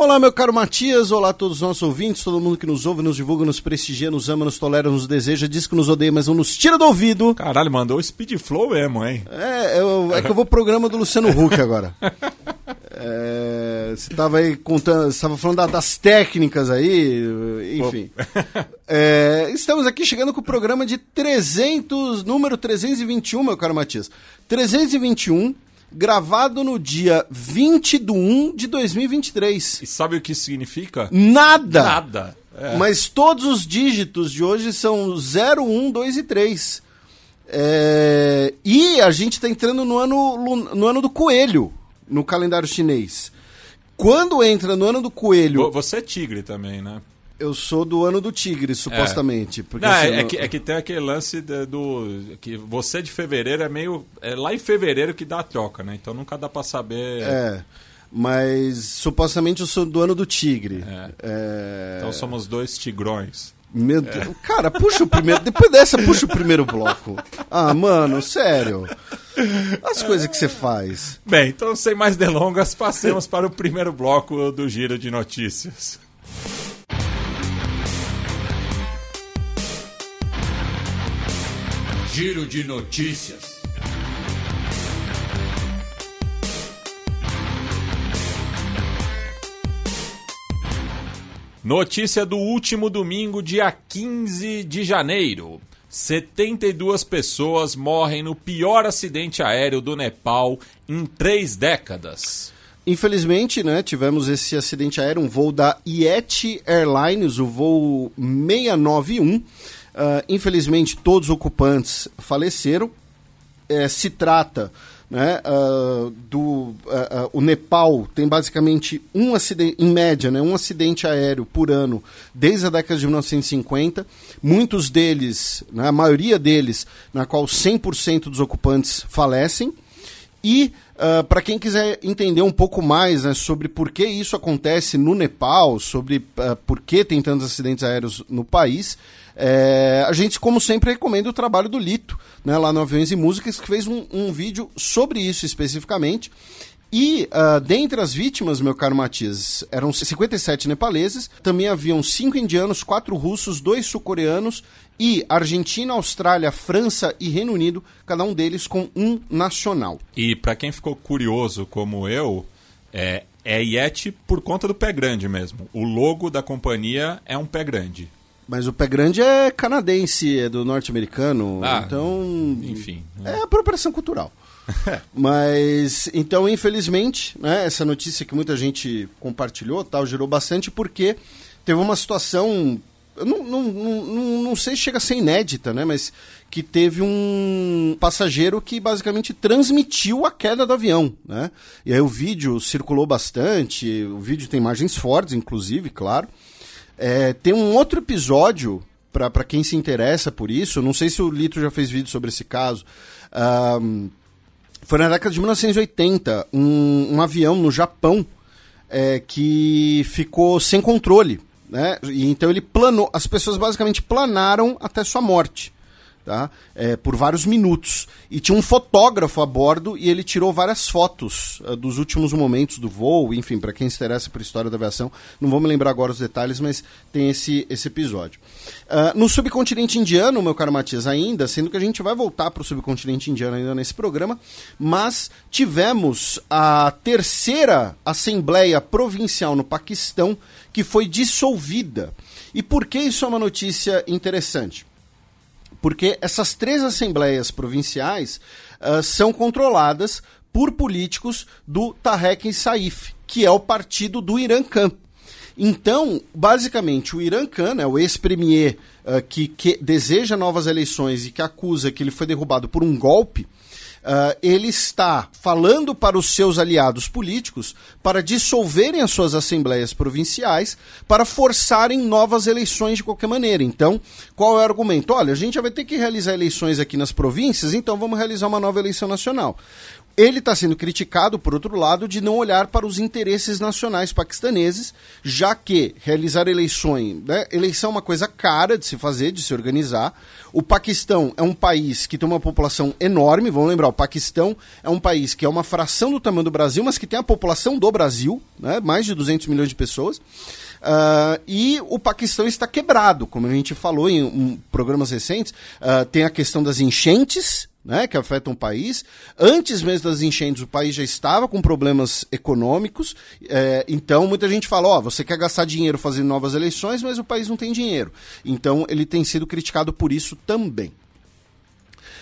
Olá, meu caro Matias, olá a todos os nossos ouvintes, todo mundo que nos ouve, nos divulga, nos prestigia, nos ama, nos tolera, nos deseja, diz que nos odeia, mas não nos tira do ouvido. Caralho, mandou o Speed Flow mesmo, hein? É, eu, é que eu vou pro programa do Luciano Huck agora. É, você estava aí contando, você estava falando da, das técnicas aí, enfim. É, estamos aqui chegando com o programa de 300, número 321, meu caro Matias. 321 gravado no dia 20 de 1 de 2023. E sabe o que significa? Nada! Nada. É. Mas todos os dígitos de hoje são 0, 1, 2 e 3. É... E a gente está entrando no ano, no ano do coelho, no calendário chinês. Quando entra no ano do coelho. Você é tigre também, né? Eu sou do ano do tigre, supostamente. É. Porque, não, assim, é, que, é que tem aquele lance de, do. que você de fevereiro é meio. É lá em fevereiro que dá a troca, né? Então nunca dá pra saber. É. Mas supostamente eu sou do ano do tigre. É. É... Então somos dois tigrões. Meu Deus. Cara, puxa o primeiro. Depois dessa, puxa o primeiro bloco. Ah, mano, sério. As coisas que você faz. Bem, então sem mais delongas, passemos para o primeiro bloco do Giro de Notícias. Giro de Notícias. Notícia do último domingo, dia 15 de janeiro. 72 pessoas morrem no pior acidente aéreo do Nepal em três décadas. Infelizmente, né, tivemos esse acidente aéreo, um voo da Yeti Airlines, o voo 691. Uh, infelizmente, todos os ocupantes faleceram. É, se trata né, uh, do uh, o Nepal tem basicamente um acidente em média né, um acidente aéreo por ano desde a década de 1950 muitos deles né, a maioria deles na qual 100% dos ocupantes falecem e Uh, para quem quiser entender um pouco mais né, sobre por que isso acontece no Nepal, sobre uh, por que tem tantos acidentes aéreos no país, é, a gente, como sempre, recomenda o trabalho do Lito, né, lá no Aviões e Músicas, que fez um, um vídeo sobre isso especificamente. E uh, dentre as vítimas, meu caro Matias, eram 57 nepaleses, também haviam cinco indianos, quatro russos, dois sul-coreanos e Argentina, Austrália, França e Reino Unido, cada um deles com um nacional. E para quem ficou curioso como eu, é, é Yeti por conta do pé grande mesmo. O logo da companhia é um pé grande. Mas o pé grande é canadense, é do norte-americano, Ah, então... enfim. É apropriação cultural. Mas, então, infelizmente, né, essa notícia que muita gente compartilhou, tal, gerou bastante, porque teve uma situação, não, não, não, não sei se chega a ser inédita, né, mas que teve um passageiro que basicamente transmitiu a queda do avião, né, e aí o vídeo circulou bastante, o vídeo tem imagens fortes, inclusive, claro. É, tem um outro episódio, para quem se interessa por isso, não sei se o Lito já fez vídeo sobre esse caso, um, foi na década de 1980, um, um avião no Japão é, que ficou sem controle. Né? E então ele planou, as pessoas basicamente planaram até sua morte. Tá? É, por vários minutos. E tinha um fotógrafo a bordo e ele tirou várias fotos uh, dos últimos momentos do voo. Enfim, para quem se interessa por história da aviação, não vou me lembrar agora os detalhes, mas tem esse, esse episódio. Uh, no subcontinente indiano, meu caro Matias, ainda, sendo que a gente vai voltar para o subcontinente indiano ainda nesse programa, mas tivemos a terceira Assembleia Provincial no Paquistão que foi dissolvida. E por que isso é uma notícia interessante? Porque essas três assembleias provinciais uh, são controladas por políticos do Tarek Saif, que é o partido do Irã Khan. Então, basicamente, o Irã Khan, né, o ex-premier uh, que, que deseja novas eleições e que acusa que ele foi derrubado por um golpe, Uh, ele está falando para os seus aliados políticos para dissolverem as suas assembleias provinciais para forçarem novas eleições de qualquer maneira. Então, qual é o argumento? Olha, a gente já vai ter que realizar eleições aqui nas províncias, então vamos realizar uma nova eleição nacional. Ele está sendo criticado, por outro lado, de não olhar para os interesses nacionais paquistaneses, já que realizar eleições, né, eleição é uma coisa cara de se fazer, de se organizar. O Paquistão é um país que tem uma população enorme, vamos lembrar, o Paquistão é um país que é uma fração do tamanho do Brasil, mas que tem a população do Brasil, né, mais de 200 milhões de pessoas. Uh, e o Paquistão está quebrado, como a gente falou em um, programas recentes. Uh, tem a questão das enchentes, né, que afetam o país. Antes mesmo das enchentes, o país já estava com problemas econômicos. É, então, muita gente fala: ó, você quer gastar dinheiro fazendo novas eleições, mas o país não tem dinheiro. Então, ele tem sido criticado por isso também.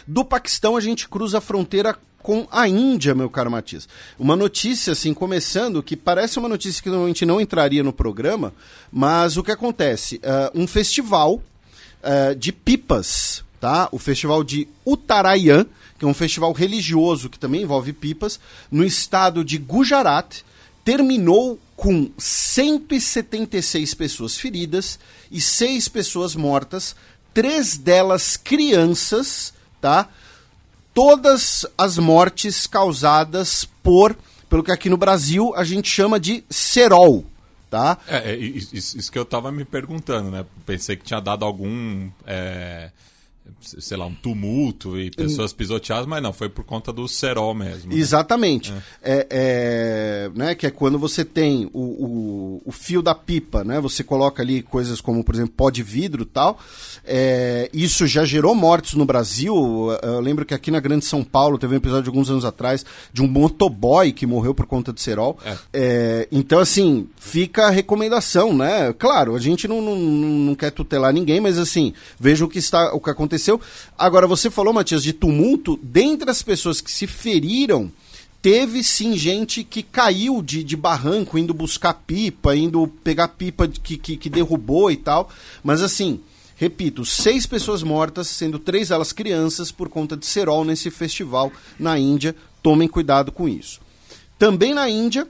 Do Paquistão, a gente cruza a fronteira com a Índia, meu caro Matias. Uma notícia, assim, começando, que parece uma notícia que normalmente não entraria no programa, mas o que acontece? Uh, um festival uh, de pipas tá? O festival de Uttarayan, que é um festival religioso que também envolve pipas, no estado de Gujarat, terminou com 176 pessoas feridas e seis pessoas mortas, três delas crianças, tá? Todas as mortes causadas por, pelo que aqui no Brasil a gente chama de cerol, tá? É, é isso, isso, que eu tava me perguntando, né? Pensei que tinha dado algum é, sei lá, um tumulto e pessoas pisoteadas, mas não, foi por conta do cerol mesmo. Né? Exatamente. É. É, é, né, que é quando você tem o, o, o, fio da pipa, né? Você coloca ali coisas como, por exemplo, pó de vidro e tal. É, isso já gerou mortes no Brasil. Eu lembro que aqui na Grande São Paulo teve um episódio de alguns anos atrás de um motoboy que morreu por conta de cerol. É. É, então, assim, fica a recomendação, né? Claro, a gente não, não, não quer tutelar ninguém, mas assim, veja o que está o que aconteceu aconteceu. Agora, você falou, Matias, de tumulto. Dentre as pessoas que se feriram, teve sim gente que caiu de, de barranco, indo buscar pipa, indo pegar pipa que, que, que derrubou e tal. Mas assim, repito, seis pessoas mortas, sendo três delas crianças, por conta de cerol nesse festival na Índia. Tomem cuidado com isso. Também na Índia,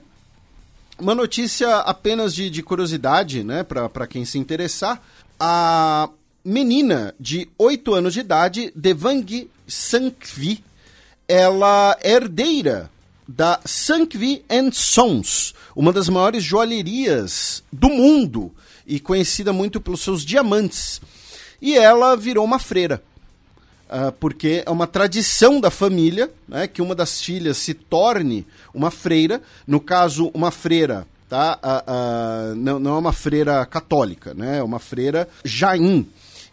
uma notícia apenas de, de curiosidade, né, para quem se interessar. A menina de 8 anos de idade, Devang Sankvi, ela é herdeira da Sankvi Sons, uma das maiores joalherias do mundo e conhecida muito pelos seus diamantes. E ela virou uma freira. Uh, porque é uma tradição da família né, que uma das filhas se torne uma freira, no caso, uma freira, tá? Uh, uh, não, não é uma freira católica, né? é uma freira jain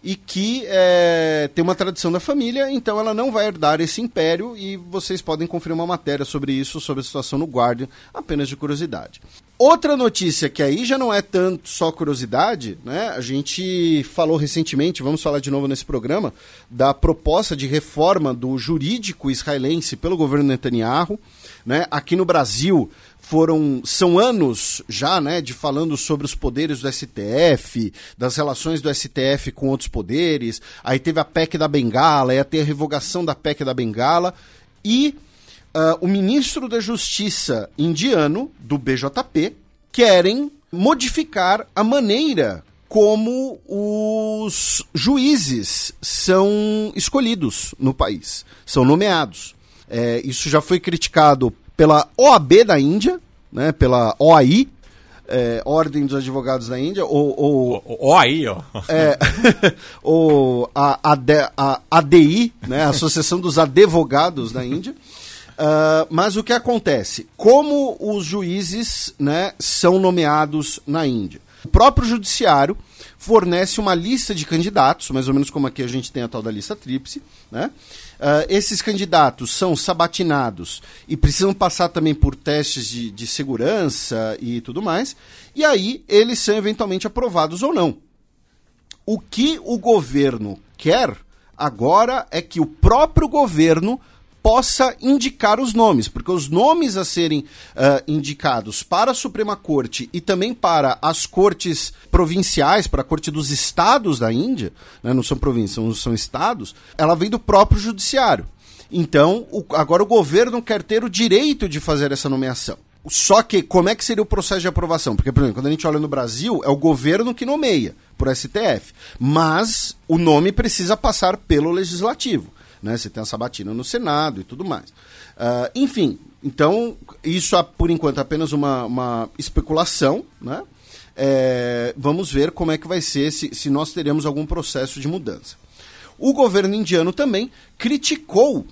e que é, tem uma tradição da família, então ela não vai herdar esse império e vocês podem conferir uma matéria sobre isso, sobre a situação no Guardian, apenas de curiosidade. Outra notícia que aí já não é tanto só curiosidade, né? A gente falou recentemente, vamos falar de novo nesse programa, da proposta de reforma do jurídico israelense pelo governo Netanyahu. Né? Aqui no Brasil, foram são anos já, né, de falando sobre os poderes do STF, das relações do STF com outros poderes. Aí teve a PEC da Bengala, ia ter a revogação da PEC da Bengala e uh, o ministro da Justiça indiano do BJP querem modificar a maneira como os juízes são escolhidos no país, são nomeados. É, isso já foi criticado pela OAB da Índia, né, pela OAI, é, Ordem dos Advogados da Índia, ou... ou o, OAI, ó. É, ou a, AD, a ADI, né, a Associação dos Advogados da Índia. Uh, mas o que acontece? Como os juízes né, são nomeados na Índia? O próprio judiciário fornece uma lista de candidatos, mais ou menos como aqui a gente tem a tal da lista tríplice, né? Uh, esses candidatos são sabatinados e precisam passar também por testes de, de segurança e tudo mais, e aí eles são eventualmente aprovados ou não. O que o governo quer agora é que o próprio governo possa indicar os nomes, porque os nomes a serem uh, indicados para a Suprema Corte e também para as cortes provinciais, para a Corte dos Estados da Índia, né, não são províncias, são, são estados, ela vem do próprio Judiciário. Então, o, agora o governo quer ter o direito de fazer essa nomeação. Só que, como é que seria o processo de aprovação? Porque, por exemplo, quando a gente olha no Brasil, é o governo que nomeia, por STF. Mas o nome precisa passar pelo legislativo. Né? Você tem a sabatina no Senado e tudo mais. Uh, enfim, então, isso, por enquanto, é apenas uma, uma especulação. Né? É, vamos ver como é que vai ser, se, se nós teremos algum processo de mudança. O governo indiano também criticou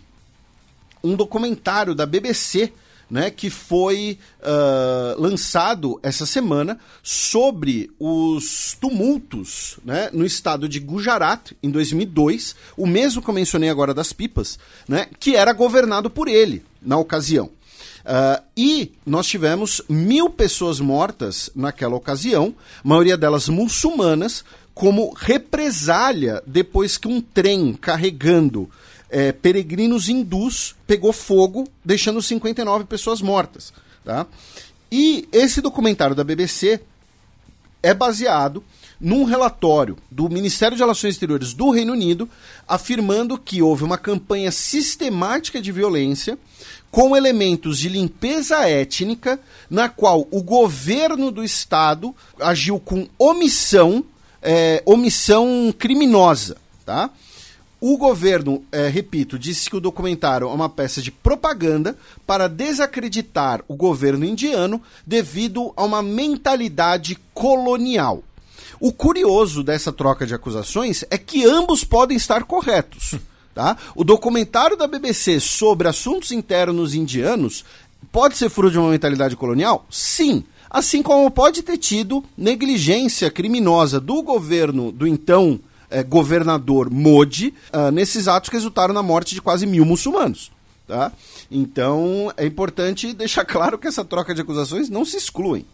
um documentário da BBC né, que foi uh, lançado essa semana sobre os tumultos né, no estado de Gujarat, em 2002, o mesmo que eu mencionei agora das pipas, né, que era governado por ele na ocasião. Uh, e nós tivemos mil pessoas mortas naquela ocasião, maioria delas muçulmanas, como represália depois que um trem carregando é, peregrinos hindus pegou fogo, deixando 59 pessoas mortas. Tá? E esse documentário da BBC é baseado num relatório do Ministério de Relações Exteriores do Reino Unido, afirmando que houve uma campanha sistemática de violência com elementos de limpeza étnica, na qual o governo do Estado agiu com omissão, é, omissão criminosa. Tá? O governo, é, repito, disse que o documentário é uma peça de propaganda para desacreditar o governo indiano devido a uma mentalidade colonial. O curioso dessa troca de acusações é que ambos podem estar corretos. Tá? O documentário da BBC sobre assuntos internos indianos pode ser fruto de uma mentalidade colonial? Sim. Assim como pode ter tido negligência criminosa do governo do então é, governador Modi uh, nesses atos que resultaram na morte de quase mil muçulmanos. Tá? Então é importante deixar claro que essa troca de acusações não se excluem.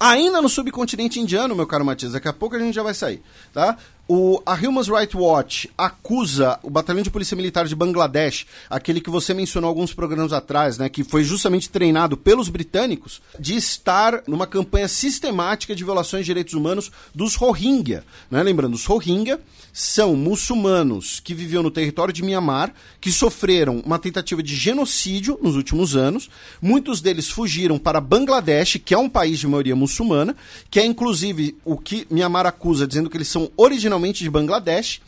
Ainda no subcontinente indiano, meu caro Matias, daqui a pouco a gente já vai sair, tá? O, a Human Rights Watch acusa o Batalhão de Polícia Militar de Bangladesh, aquele que você mencionou alguns programas atrás, né, que foi justamente treinado pelos britânicos, de estar numa campanha sistemática de violações de direitos humanos dos Rohingya. Né? Lembrando, os Rohingya são muçulmanos que viviam no território de Mianmar, que sofreram uma tentativa de genocídio nos últimos anos. Muitos deles fugiram para Bangladesh, que é um país de maioria muçulmana, que é inclusive o que Mianmar acusa, dizendo que eles são originalmente de Bangladesh.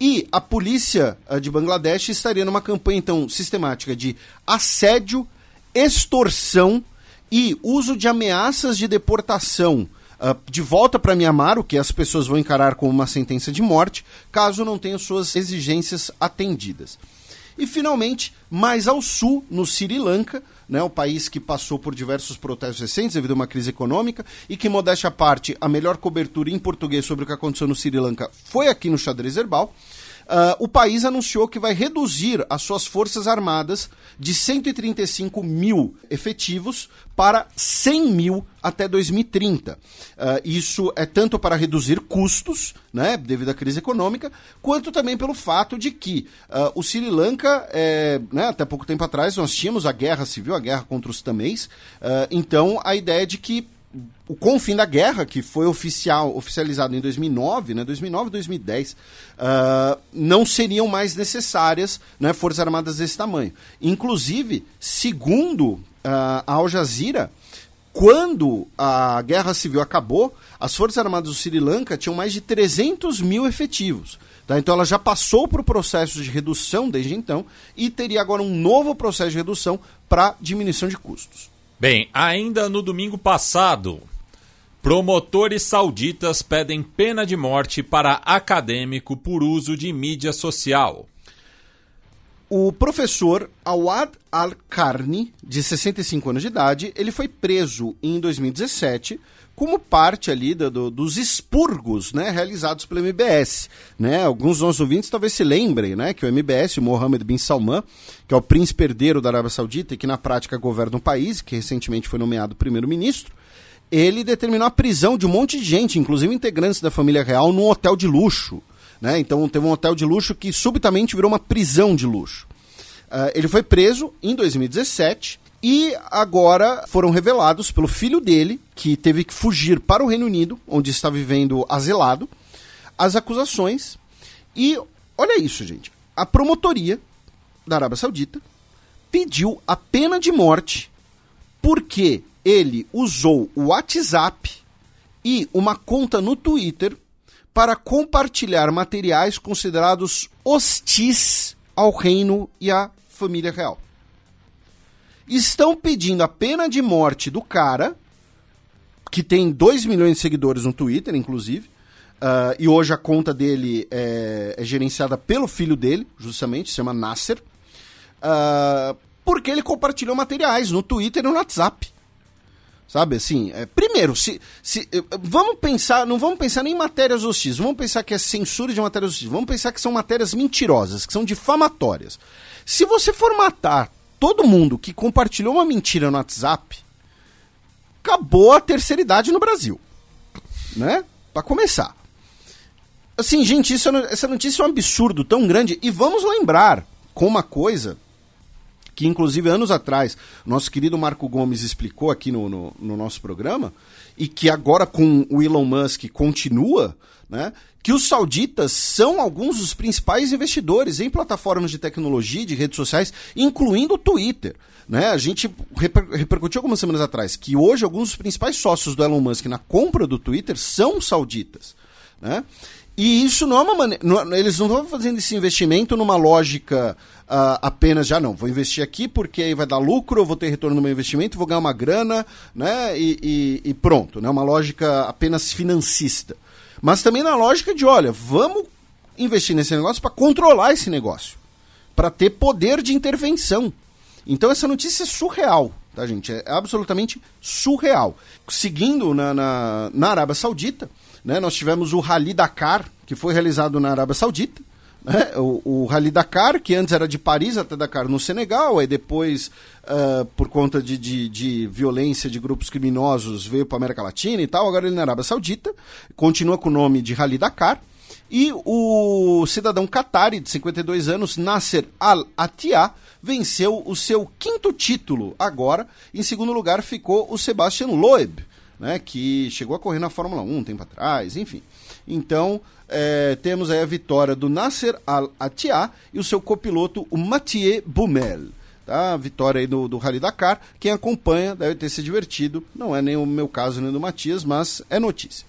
E a polícia eh, de Bangladesh estaria numa campanha, então, sistemática de assédio, extorsão e uso de ameaças de deportação uh, de volta para Mianmar, o que as pessoas vão encarar como uma sentença de morte, caso não tenham suas exigências atendidas. E finalmente, mais ao sul, no Sri Lanka, né, o país que passou por diversos protestos recentes devido a uma crise econômica e que, modéstia à parte, a melhor cobertura em português sobre o que aconteceu no Sri Lanka foi aqui no Xadrez Herbal. Uh, o país anunciou que vai reduzir as suas forças armadas de 135 mil efetivos para 100 mil até 2030. Uh, ah, isso é tanto para reduzir custos, né, devido à crise econômica, quanto também pelo fato de que uh, o Sri Lanka, é, né, até pouco tempo atrás, nós tínhamos a guerra civil, a guerra contra os tamês, então a ideia de que o, com o fim da guerra, que foi oficial, oficializado em 2009, né, 2009 2010, uh, não seriam mais necessárias né, forças armadas desse tamanho. Inclusive, segundo uh, a Al Jazeera, quando a guerra civil acabou, as forças armadas do Sri Lanka tinham mais de 300 mil efetivos. Tá? Então ela já passou por processo de redução desde então e teria agora um novo processo de redução para diminuição de custos. Bem, ainda no domingo passado, promotores sauditas pedem pena de morte para acadêmico por uso de mídia social. O professor Awad Al-Karni, de 65 anos de idade, ele foi preso em 2017 como parte ali do, do, dos expurgos né, realizados pelo MBS. Né? Alguns dos nossos ouvintes talvez se lembrem né, que o MBS, o Mohammed bin Salman, que é o príncipe herdeiro da Arábia Saudita e que na prática governa o país, que recentemente foi nomeado primeiro-ministro, ele determinou a prisão de um monte de gente, inclusive integrantes da família real, num hotel de luxo. Né? Então teve um hotel de luxo que subitamente virou uma prisão de luxo. Uh, ele foi preso em 2017 e agora foram revelados pelo filho dele, que teve que fugir para o Reino Unido, onde está vivendo azelado, as acusações. E olha isso, gente. A promotoria da Arábia Saudita pediu a pena de morte porque ele usou o WhatsApp e uma conta no Twitter para compartilhar materiais considerados hostis ao reino e à família real. Estão pedindo a pena de morte do cara, que tem 2 milhões de seguidores no Twitter, inclusive, uh, e hoje a conta dele é, é, gerenciada pelo filho dele, justamente, se chama Nasser, uh, porque ele compartilhou materiais no Twitter e no WhatsApp. Sabe assim, é, primeiro, se, se eh, vamos pensar, não vamos pensar nem em matérias hostis, vamos pensar que é censura de matérias hostis, vamos pensar que são matérias mentirosas, que são difamatórias. Se você for matar todo mundo que compartilhou uma mentira no WhatsApp, acabou a terceira idade no Brasil. Né? Para começar. Assim, gente, isso, é essa notícia é um absurdo tão grande. E vamos lembrar com uma coisa que inclusive anos atrás nosso querido Marco Gomes explicou aqui no, no, no nosso programa, e que agora com o Elon Musk continua, né? Que os sauditas são alguns dos principais investidores em plataformas de tecnologia, de redes sociais, incluindo o Twitter. Né? A gente reper repercutiu algumas semanas atrás que hoje alguns dos principais sócios do Elon Musk na compra do Twitter são sauditas. Né? E isso não é uma maneira. Eles não estão fazendo esse investimento numa lógica uh, apenas já não, vou investir aqui porque aí vai dar lucro, eu vou ter retorno no meu investimento, vou ganhar uma grana, né? E, e, e pronto, né? Uma lógica apenas financista. Mas também na lógica de, olha, vamos investir nesse negócio para controlar esse negócio, para ter poder de intervenção. Então essa notícia é surreal, tá, gente? É absolutamente surreal. Seguindo na, na, na Arábia Saudita, né? Nós tivemos o Rally Dakar, que foi realizado na Arábia Saudita. Né? O, o Rally Dakar, que antes era de Paris até Dakar no Senegal, aí depois, uh, por conta de, de, de, violência de grupos criminosos, veio para América Latina e tal. Agora ele na Arábia Saudita, continua com o nome de Rally Dakar. E o cidadão Qatari, de 52 anos, Nasser Al-Attiyah, venceu o seu quinto título agora. Em segundo lugar ficou o Sebastian Loeb, né, que chegou a correr na Fórmula 1 um tempo atrás, enfim. Então, é, temos aí a vitória do Nasser Al-Attiyah e o seu copiloto, o Mathieu Boumel. Tá? A vitória aí do, do Rally Dakar. Quem acompanha deve ter se divertido. Não é nem o meu caso nem do Matias, mas é notícia.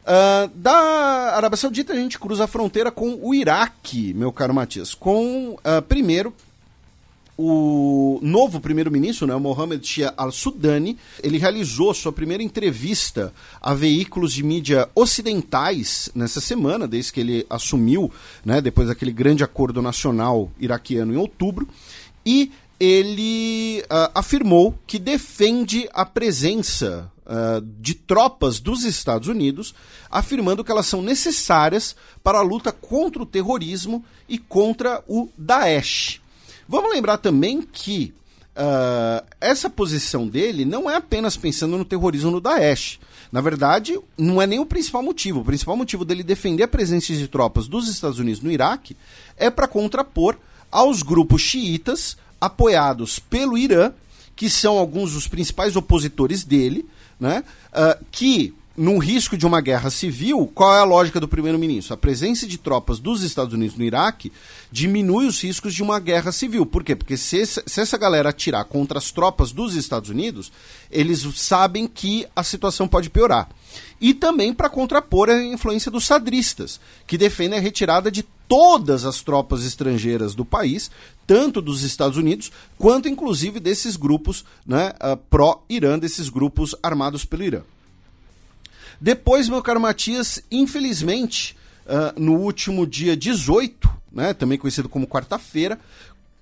Uh, da Arábia Saudita, a gente cruza a fronteira com o Iraque, meu caro Matias. Com, uh, primeiro, o novo primeiro-ministro, né, Mohamed Shia al-Sudani, ele realizou sua primeira entrevista a veículos de mídia ocidentais nessa semana, desde que ele assumiu, né, depois daquele grande acordo nacional iraquiano em outubro, e ele uh, afirmou que defende a presença uh, de tropas dos Estados Unidos, afirmando que elas são necessárias para a luta contra o terrorismo e contra o Daesh. Vamos lembrar também que uh, essa posição dele não é apenas pensando no terrorismo no Daesh. Na verdade, não é nem o principal motivo. O principal motivo dele defender a presença de tropas dos Estados Unidos no Iraque é para contrapor aos grupos xiitas apoiados pelo Irã, que são alguns dos principais opositores dele, né, uh, que num risco de uma guerra civil, qual é a lógica do primeiro-ministro? A presença de tropas dos Estados Unidos no Iraque diminui os riscos de uma guerra civil. Por quê? Porque se, essa, se essa galera atirar contra as tropas dos Estados Unidos, eles sabem que a situação pode piorar. E também para contrapor a influência dos sadristas, que defendem a retirada de todas as tropas estrangeiras do país, tanto dos Estados Unidos, quanto inclusive desses grupos né, uh, pró-Irã, desses grupos armados pelo Irã. Depois, meu caro Matias, infelizmente, uh, no último dia 18, né, também conhecido como quarta-feira,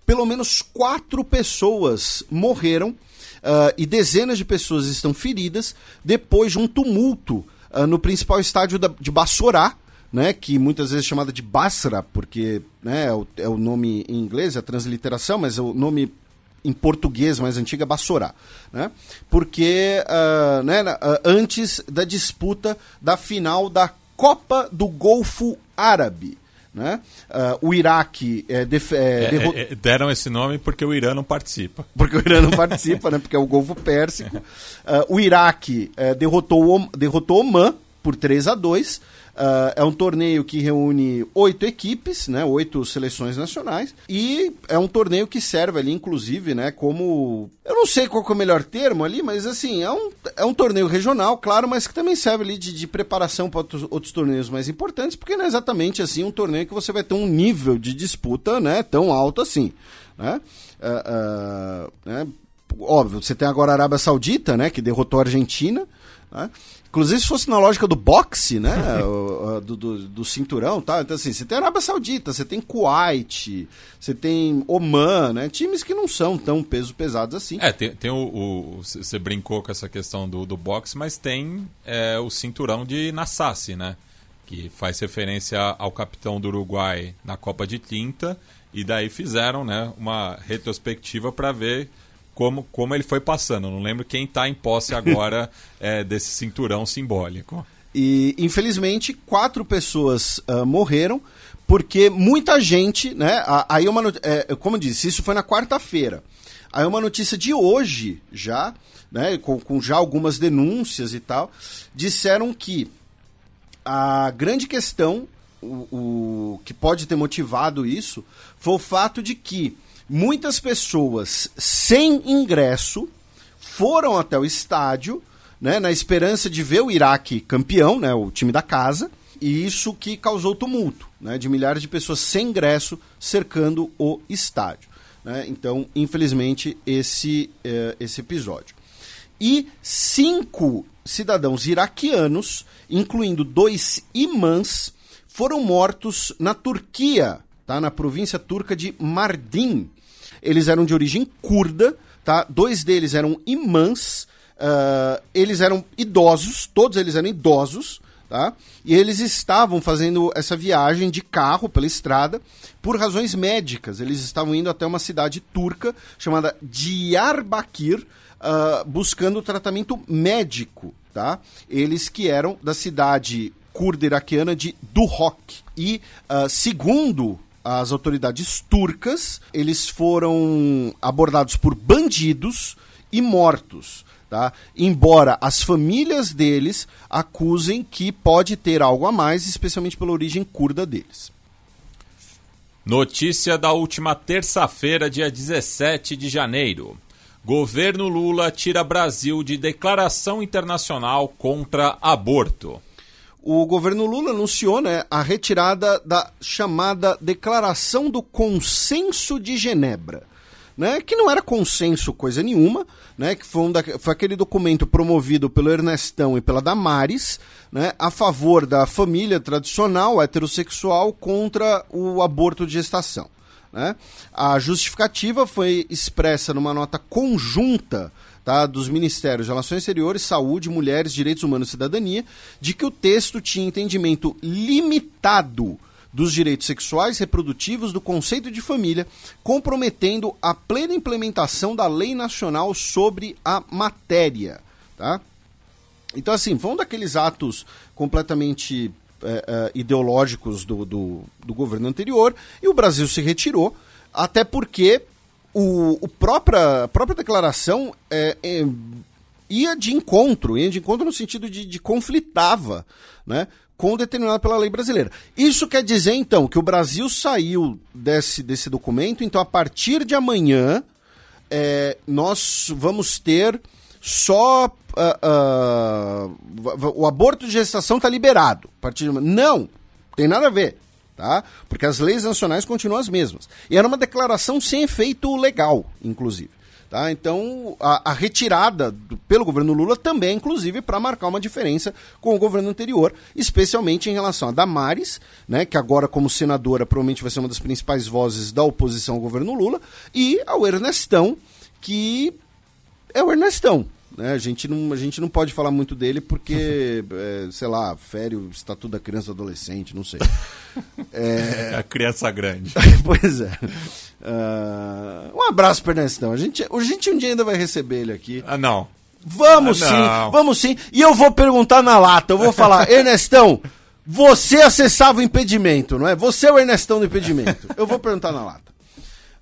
pelo menos quatro pessoas morreram uh, e dezenas de pessoas estão feridas depois de um tumulto uh, no principal estádio da, de Bassorá, né, que muitas vezes é chamada de Basra, porque né, é, o, é o nome em inglês, é a transliteração, mas é o nome em português mais antiga, Bassorá, né? Porque uh, né, uh, antes da disputa da final da Copa do Golfo Árabe, Né? Uh, o Iraque é, def- é, É, é, deram esse nome porque o Irã não participa. porque o Irã não participa, né? Porque é o Golfo Pérsico. Ah, o Iraque eh, derrotou, derrotou Oman por 3 a 2 Ah, é um torneio que reúne oito equipes, né? Oito seleções nacionais. E é um torneio que serve ali, inclusive, né? Como. Eu não sei qual é o melhor termo ali, mas assim, é um, é um torneio regional, claro, mas que também serve ali de, de preparação para outros, outros torneios mais importantes, porque não é exatamente assim um torneio que você vai ter um nível de disputa, né? Tão alto assim. Né? Ah, ah, né? óbvio, você tem agora a Arábia Saudita, né, que derrotou a Argentina, né? Inclusive, se fosse na lógica do boxe, né, do, do, do cinturão, tá? Então, assim, você tem Arábia Saudita, você tem Kuwait, você tem Oman, né? Times que não são tão peso pesados assim. É, tem, tem o. Você brincou com essa questão do, do boxe, mas tem é, o cinturão de Nassassi, né? Que faz referência ao capitão do Uruguai na Copa de 30. E daí fizeram né, uma retrospectiva para ver como, como ele foi passando. Eu não lembro quem está em posse agora é, desse cinturão simbólico. E, infelizmente, quatro pessoas ah, morreram, porque muita gente, né? Aí uma, not- é, como eu disse, isso foi na quarta-feira. Aí uma notícia de hoje, já, né? Com, com já algumas denúncias e tal, disseram que a grande questão, o, o que pode ter motivado isso, foi o fato de que muitas pessoas sem ingresso foram até o estádio, né, na esperança de ver o Iraque campeão, né, o time da casa, e isso que causou tumulto, né, de milhares de pessoas sem ingresso cercando o estádio. né. Então, infelizmente, esse, eh, esse episódio. E cinco cidadãos iraquianos, incluindo dois imãs, foram mortos na Turquia, tá? na província turca de Mardin. Eles eram de origem curda, tá? dois deles eram imãs, ah, eles eram idosos, todos eles eram idosos, tá? e eles estavam fazendo essa viagem de carro pela estrada por razões médicas. Eles estavam indo até uma cidade turca chamada Diyarbakir, ah, buscando tratamento médico, tá? Eles que eram da cidade curda iraquiana de Duhok. E, ah, segundo as autoridades turcas, eles foram abordados por bandidos e mortos. Tá? Embora as famílias deles acusem que pode ter algo a mais, especialmente pela origem curda deles. Notícia da última terça-feira, dia 17 de janeiro. Governo Lula tira Brasil de declaração internacional contra aborto. O governo Lula anunciou né, a retirada da chamada Declaração do Consenso de Genebra. Né, que não era consenso coisa nenhuma, né, que foi, um da- foi aquele documento promovido pelo Ernestão e pela Damares, né, a favor da família tradicional heterossexual contra o aborto de gestação. né. A justificativa foi expressa numa nota conjunta tá, dos Ministérios de Relações Exteriores, Saúde, Mulheres, Direitos Humanos e Cidadania, de que o texto tinha entendimento limitado dos direitos sexuais reprodutivos do conceito de família, comprometendo a plena implementação da lei nacional sobre a matéria. Tá? Então, assim, um daqueles atos completamente eh, eh, ideológicos do, do, do governo anterior e o Brasil se retirou, até porque o, o própria, a própria declaração eh, eh, ia de encontro, ia de encontro no sentido de, de conflitava né, com determinado pela lei brasileira. Isso quer dizer, então, que o Brasil saiu desse, desse documento, então, a partir de amanhã, é, nós vamos ter só. va- va- o aborto de gestação está liberado. A partir de. Não, tem nada a ver. Tá? Porque as leis nacionais continuam as mesmas. E era uma declaração sem efeito legal, inclusive. Tá? Então, a, a retirada do- pelo governo Lula também, inclusive, para marcar uma diferença com o governo anterior, especialmente em relação a Damares, né, que agora, como senadora, provavelmente vai ser uma das principais vozes da oposição ao governo Lula, e ao Ernestão, que é o Ernestão. Né? A, gente não, a gente não pode falar muito dele porque, é, sei lá, fere o estatuto da criança do adolescente, não sei. É a criança grande. pois é. Ah, um abraço Ernestão. A gente, a gente um dia ainda vai receber ele aqui. Ah, não. Vamos Ah, sim, vamos sim. E eu vou perguntar na lata, eu vou falar, Ernestão, Você acessava o impedimento, não é? Você é o Ernestão do impedimento. Eu vou perguntar na lata.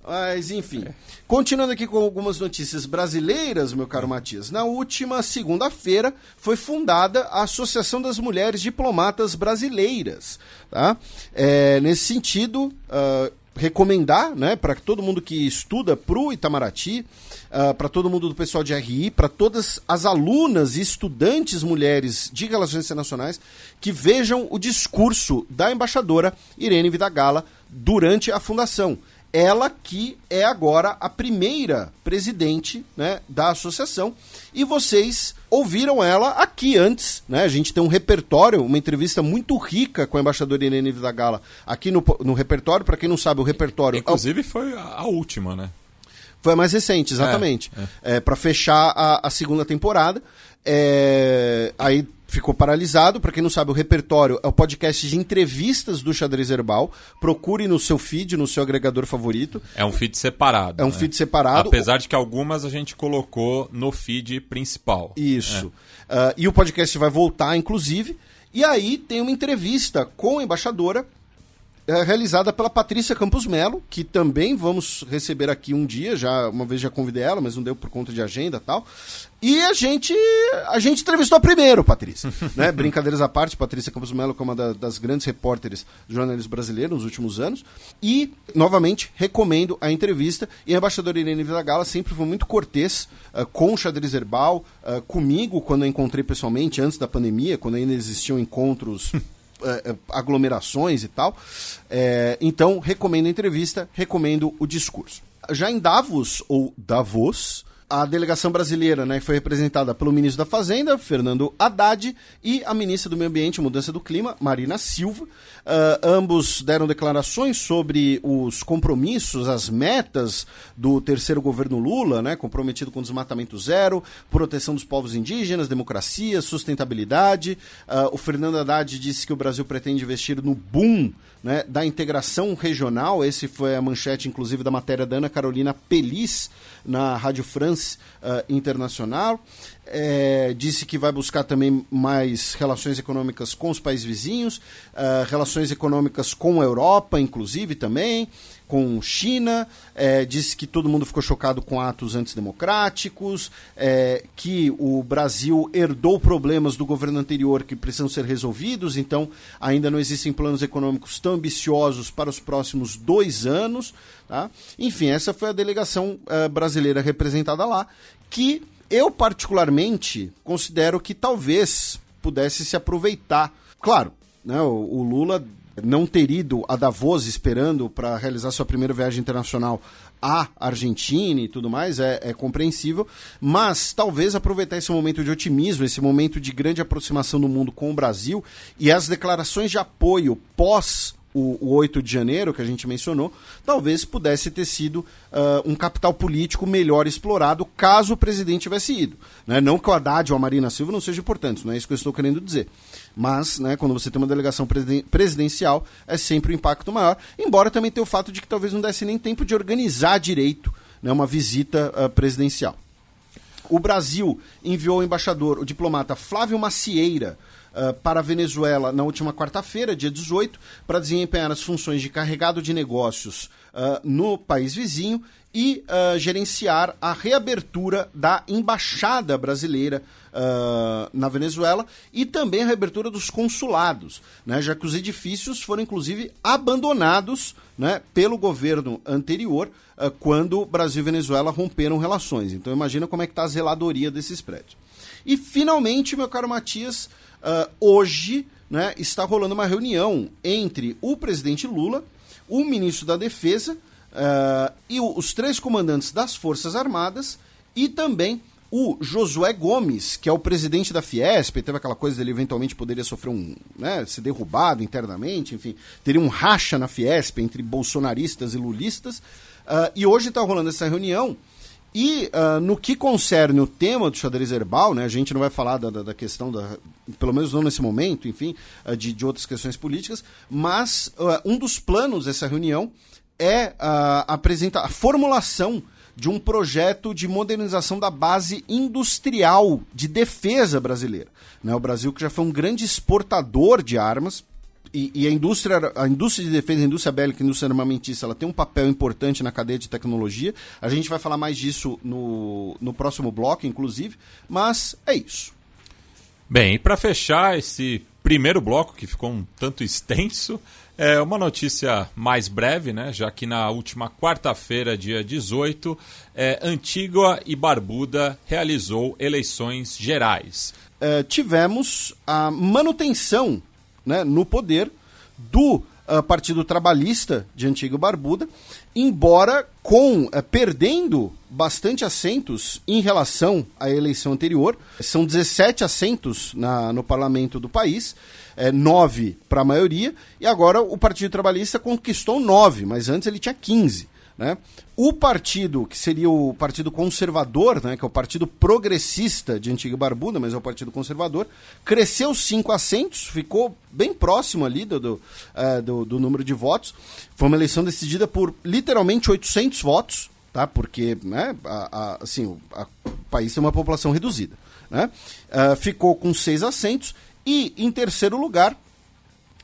Mas, enfim. Continuando aqui com algumas notícias brasileiras, meu caro Matias. Na última segunda-feira foi fundada a Associação das Mulheres Diplomatas Brasileiras. Tá? É, nesse sentido, uh, recomendar né, para todo mundo que estuda para o Itamaraty, uh, para todo mundo do pessoal de RI, para todas as alunas e estudantes mulheres de relações internacionais que vejam o discurso da embaixadora Irene Vidagala durante a fundação ela que é agora a primeira presidente né, da associação. E vocês ouviram ela aqui antes, né? A gente tem um repertório, uma entrevista muito rica com a embaixadora Irene Vidagala aqui no, no repertório. Para quem não sabe, o repertório. Inclusive foi a, a última, né? Foi a mais recente, exatamente. É, é. é para fechar a, a, segunda temporada. É, aí ficou paralisado. Para quem não sabe, o repertório é o podcast de entrevistas do Xadrez Herbal. Procure no seu feed, no seu agregador favorito. É um feed separado. É um né? feed separado. Apesar de que algumas a gente colocou no feed principal. Isso. É. Uh, e o podcast vai voltar, inclusive. E aí tem uma entrevista com a embaixadora é, realizada pela Patrícia Campos Melo, que também vamos receber aqui um dia, já uma vez já convidei ela, mas não deu por conta de agenda tal. E a gente a gente entrevistou primeiro, Patrícia. né? Brincadeiras à parte, Patrícia Campos Melo, que é uma da, das grandes repórteres do jornalismo brasileiro nos últimos anos. E, novamente, recomendo a entrevista. E a embaixadora Irene Vidagala sempre foi muito cortês uh, com o xadrez herbal, uh, comigo, quando eu encontrei pessoalmente, antes da pandemia, quando ainda existiam encontros aglomerações e tal. É, então, recomendo a entrevista, recomendo o discurso. Já em Davos, ou Davos, a delegação brasileira né, foi representada pelo ministro da Fazenda, Fernando Haddad, e a ministra do Meio Ambiente e Mudança do Clima, Marina Silva. Uh, ambos deram declarações sobre os compromissos, as metas do terceiro governo Lula, né, comprometido com desmatamento zero, proteção dos povos indígenas, democracia, sustentabilidade. Uh, o Fernando Haddad disse que o Brasil pretende investir no boom né, da integração regional. Esse foi a manchete, inclusive, da matéria da Ana Carolina Pelis na Rádio France uh, Internacional. É, disse que vai buscar também mais relações econômicas com os países vizinhos, uh, relações econômicas com a Europa, inclusive também com China, é, disse que todo mundo ficou chocado com atos antidemocráticos, é, que o Brasil herdou problemas do governo anterior que precisam ser resolvidos, então ainda não existem planos econômicos tão ambiciosos para os próximos dois anos. Tá? Enfim, essa foi a delegação uh, brasileira representada lá, que eu particularmente considero que talvez pudesse se aproveitar. Claro, né, o, o Lula não ter ido a Davos esperando para realizar sua primeira viagem internacional à Argentina e tudo mais, é, é, compreensível, mas talvez aproveitar esse momento de otimismo, esse momento de grande aproximação do mundo com o Brasil e as declarações de apoio pós o, o 8 de janeiro, que a gente mencionou, talvez pudesse ter sido uh, um capital político melhor explorado caso o presidente tivesse ido. Né? Não que o Haddad ou a Marina Silva não sejam importantes, não é isso que eu estou querendo dizer. Mas, né, quando você tem uma delegação presidencial, é sempre o um impacto maior, embora também tenha o fato de que talvez não desse nem tempo de organizar direito né, uma visita uh, presidencial. O Brasil enviou o embaixador, o diplomata Flávio Macieira, uh, para a Venezuela na última quarta-feira, dia 18, para desempenhar as funções de carregado de negócios uh, no país vizinho e uh, gerenciar a reabertura da embaixada brasileira uh, na Venezuela e também a reabertura dos consulados, né, já que os edifícios foram inclusive abandonados né, pelo governo anterior uh, quando Brasil e Venezuela romperam relações. Então imagina como é que está a zeladoria desses prédios. E finalmente, meu caro Matias, hoje né, está rolando uma reunião entre o presidente Lula, o ministro da Defesa uh, e o, os três comandantes das Forças Armadas e também o Josué Gomes, que é o presidente da Fiesp, teve aquela coisa dele eventualmente poderia sofrer um, né, ser derrubado internamente, enfim, teria um racha na Fiesp entre bolsonaristas e lulistas. Uh, e hoje está rolando essa reunião. E uh, no que concerne o tema do xadrez herbal, né, a gente não vai falar da, da, questão, da, pelo menos não nesse momento, enfim, uh, de, de outras questões políticas, mas um dos planos dessa reunião é a, a formulação de um projeto de modernização da base industrial de defesa brasileira. Né? O Brasil que já foi um grande exportador de armas, e, e, a indústria, a indústria de defesa, a indústria bélica, a indústria armamentista, ela tem um papel importante na cadeia de tecnologia. A gente vai falar mais disso no, no próximo bloco, inclusive. Mas é isso. Bem, e para fechar esse primeiro bloco, que ficou um tanto extenso, é uma notícia mais breve, né? Já que na última quarta-feira, dia 18, é, Antígua e Barbuda realizou eleições gerais. É, tivemos a manutenção né, no poder do uh, Partido Trabalhista de Antiga Barbuda, embora com uh, perdendo bastante assentos em relação à eleição anterior. São 17 assentos na, no parlamento do país é, nove para a maioria, e agora o Partido Trabalhista conquistou nove, mas antes ele tinha 15. Né? O partido, que seria o Partido Conservador, né, que é o Partido Progressista de Antiga Barbuda, mas é o Partido Conservador, cresceu cinco assentos, ficou bem próximo ali do, do, uh, do, do número de votos. Foi uma eleição decidida por literalmente 800 votos, tá? porque né, a, a, assim, o, a, o país tem uma população reduzida. Né? Uh, ficou com seis assentos e, em terceiro lugar,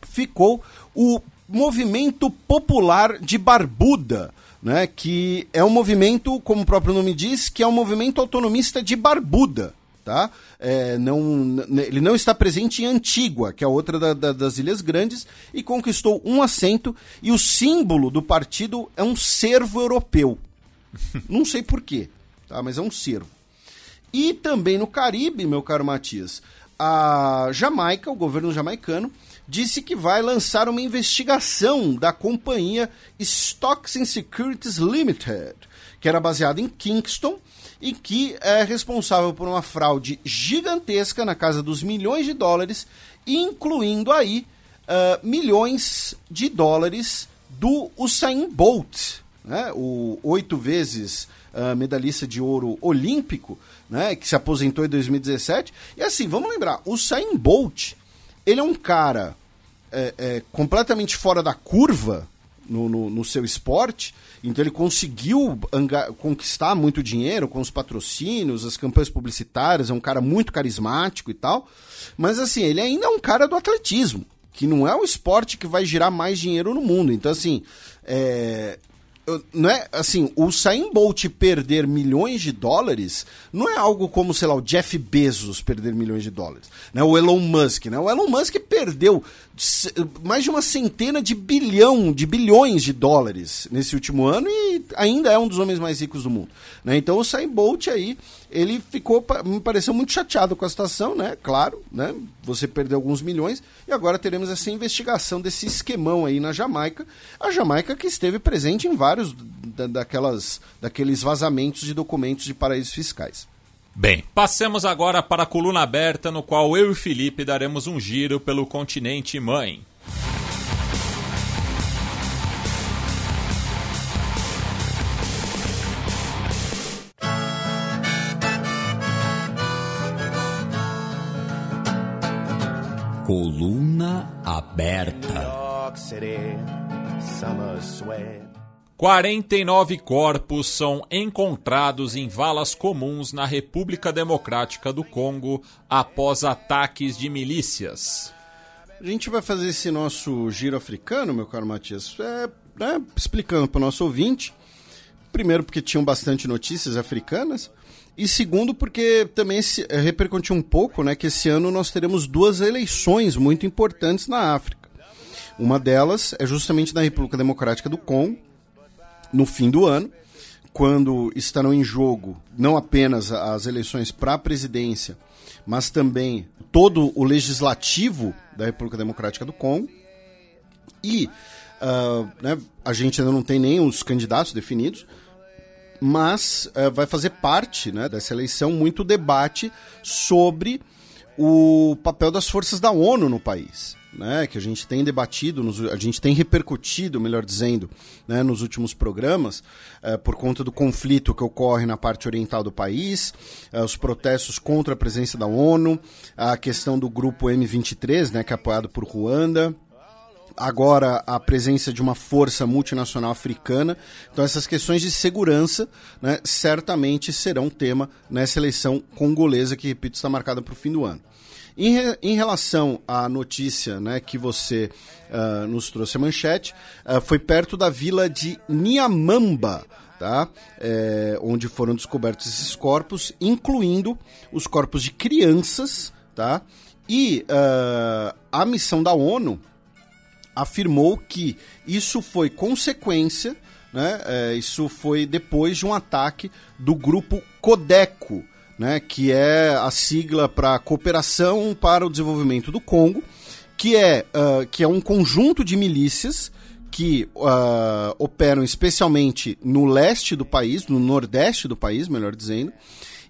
ficou o Movimento Popular de Barbuda, né, que é um movimento, como o próprio nome diz, que é um movimento autonomista de Barbuda. Tá? É, não, ele não está presente em Antígua, que é outra da, da, das Ilhas Grandes, e conquistou um assento. E o símbolo do partido é um cervo europeu. não sei porquê, tá? mas é um cervo. E também no Caribe, meu caro Matias, a Jamaica, o governo jamaicano, disse que vai lançar uma investigação da companhia Stocks and Securities Limited, que era baseada em Kingston e que é responsável por uma fraude gigantesca na casa dos milhões de dólares, incluindo aí uh, milhões de dólares do Usain Bolt, né? o oito vezes uh, medalhista de ouro olímpico, né, que se aposentou em 2017. E assim, vamos lembrar, o Usain Bolt, ele é um cara é, é, completamente fora da curva no, no, no, seu esporte, então ele conseguiu conquistar muito dinheiro com os patrocínios, as campanhas publicitárias, é um cara muito carismático e tal, mas assim, ele ainda é um cara do atletismo, que não é um esporte que vai girar mais dinheiro no mundo. Então, assim, é, não é assim, o Usain Bolt perder milhões de dólares não é algo como, sei lá, o Jeff Bezos perder milhões de dólares, né? O Elon Musk, né? O Elon Musk perdeu mais de uma centena de bilhão, de bilhões de dólares nesse último ano e ainda é um dos homens mais ricos do mundo, né? Então o Usain Bolt aí ele ficou, me pareceu muito chateado com a situação, né? Claro, né? Você perdeu alguns milhões e agora teremos essa investigação desse esquemão aí na Jamaica. A Jamaica que esteve presente em vários da, daquelas, daqueles vazamentos de documentos de paraísos fiscais. Bem, passemos agora para a coluna aberta, no qual eu e Felipe daremos um giro pelo continente mãe. Coluna aberta. 49 corpos são encontrados em valas comuns na República Democrática do Congo após ataques de milícias. A gente vai fazer esse nosso giro africano, meu caro Matias, é, né, explicando para o nosso ouvinte. Primeiro, porque tinham bastante notícias africanas. E segundo, porque também se, é, repercutiu um pouco né, que esse ano nós teremos duas eleições muito importantes na África. Uma delas é justamente na República Democrática do Congo, no fim do ano, quando estarão em jogo não apenas as eleições para a presidência, mas também todo o legislativo da República Democrática do Congo. E uh, né, a gente ainda não tem nem os candidatos definidos, mas uh, vai fazer parte né, dessa eleição muito debate sobre o papel das forças da ONU no país. Né, que a gente tem debatido, nos, a gente tem repercutido, melhor dizendo, né, nos últimos programas, uh, por conta do conflito que ocorre na parte oriental do país, uh, os protestos contra a presença da ONU, a questão do grupo M23, né, que é apoiado por Ruanda, agora a presença de uma força multinacional africana. Então, essas questões de segurança né, certamente serão tema nessa eleição congolesa, que, repito, está marcada para o fim do ano. Em, re, em relação à notícia né, que você uh, nos trouxe a manchete, uh, foi perto da vila de Niamamba, tá? É, onde foram descobertos esses corpos, incluindo os corpos de crianças, tá? E uh, a missão da ONU afirmou que isso foi consequência, né? É, isso foi depois de um ataque do grupo Codeco, né? Que é a sigla para Cooperação para o Desenvolvimento do Congo, que é, uh, que é um conjunto de milícias que uh, operam especialmente no leste do país, no nordeste do país, melhor dizendo,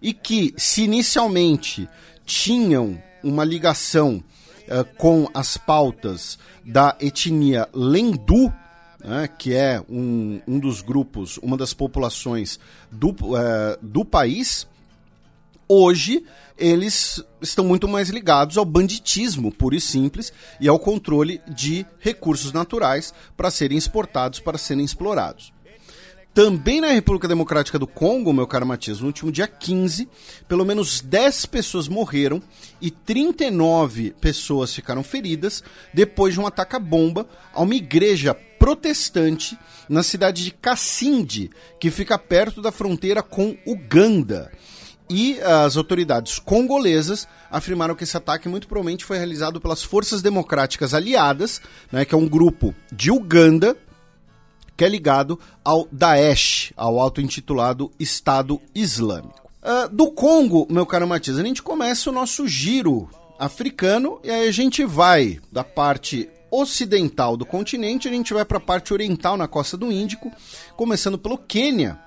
e que se inicialmente tinham uma ligação uh, com as pautas da etnia Lendu, né, que é um, um dos grupos, uma das populações do, uh, do país, hoje eles estão muito mais ligados ao banditismo puro e simples e ao controle de recursos naturais para serem exportados, para serem explorados. Também na República Democrática do Congo, meu caro Matias, no último dia 15, pelo menos 10 pessoas morreram e 39 pessoas ficaram feridas depois de um ataque à bomba a uma igreja protestante na cidade de Kassindi, que fica perto da fronteira com Uganda. E as autoridades congolesas afirmaram que esse ataque muito provavelmente foi realizado pelas Forças Democráticas Aliadas, né, que é um grupo de Uganda que é ligado ao Daesh, ao auto-intitulado Estado Islâmico. Uh, do Congo, meu caro Matias, a gente começa o nosso giro africano e aí a gente vai da parte ocidental do continente, a gente vai para a parte oriental na costa do Índico, começando pelo Quênia,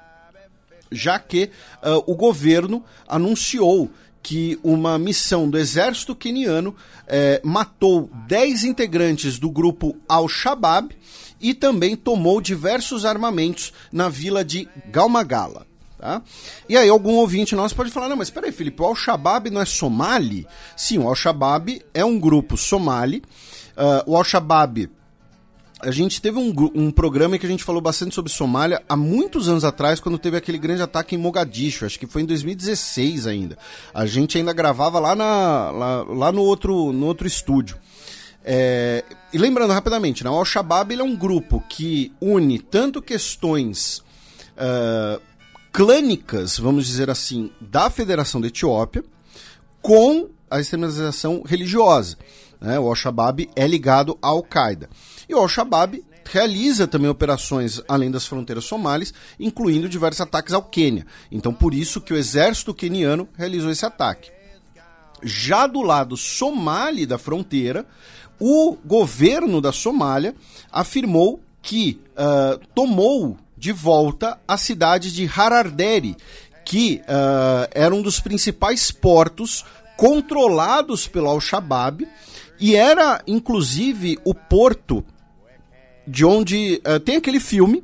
já que uh, o governo anunciou que uma missão do exército queniano eh, matou 10 integrantes do grupo Al-Shabaab e também tomou diversos armamentos na vila de Galmagala. Tá? E aí algum ouvinte nosso pode falar, não, mas peraí, Felipe, o Al-Shabaab não é somali? Sim, o Al-Shabaab é um grupo somali. Uh, o Al-Shabaab a gente teve um, um programa que a gente falou bastante sobre Somália há muitos anos atrás, quando teve aquele grande ataque em Mogadishu, acho que foi em 2016 ainda. A gente ainda gravava lá, na, lá, lá no, outro, no outro estúdio. É, e lembrando rapidamente, né, o Al-Shabaab é um grupo que une tanto questões uh, clânicas, vamos dizer assim, da Federação da Etiópia, com a extremização religiosa. Né? O Al-Shabaab é ligado à Al-Qaeda. E o Al-Shabaab realiza também operações além das fronteiras somalis, incluindo diversos ataques ao Quênia. Então, por isso que o exército queniano realizou esse ataque. Já do lado somali da fronteira, o governo da Somália afirmou que uh, tomou de volta a cidade de Hararderi, que uh, era um dos principais portos controlados pelo Al-Shabaab e era inclusive o porto de onde uh, tem aquele filme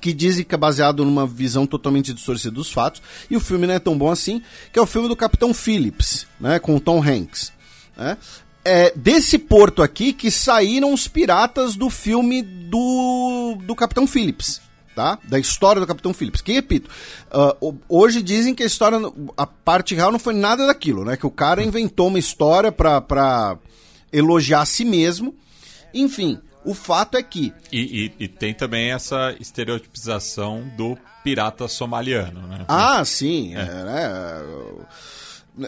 que dizem que é baseado numa visão totalmente distorcida dos fatos, e o filme não é tão bom assim, que é o filme do Capitão Phillips, né, com o Tom Hanks. Né? É desse porto aqui que saíram os piratas do filme do, do Capitão Phillips. Tá? Da história do Capitão Phillips. Que repito, uh, hoje dizem que a história, a parte real não foi nada daquilo, né? Que o cara inventou uma história pra, elogiar a si mesmo. Enfim, o fato é que. E, e, e, tem também essa estereotipização do pirata somaliano, né? Ah, sim. É. É,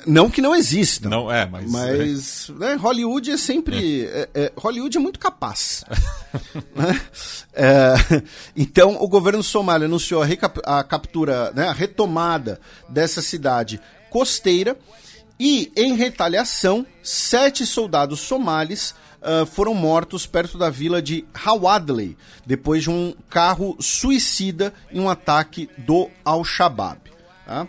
não que não exista. Não é, mas. Mas né, Hollywood é sempre. É. É, é Hollywood é muito capaz. né? É, então, o governo somalio anunciou a, a captura, né, a retomada dessa cidade costeira. E, em retaliação, sete soldados somalis uh, foram mortos perto da vila de Hawadley, depois de um carro suicida em um ataque do Al-Shabaab. Tá?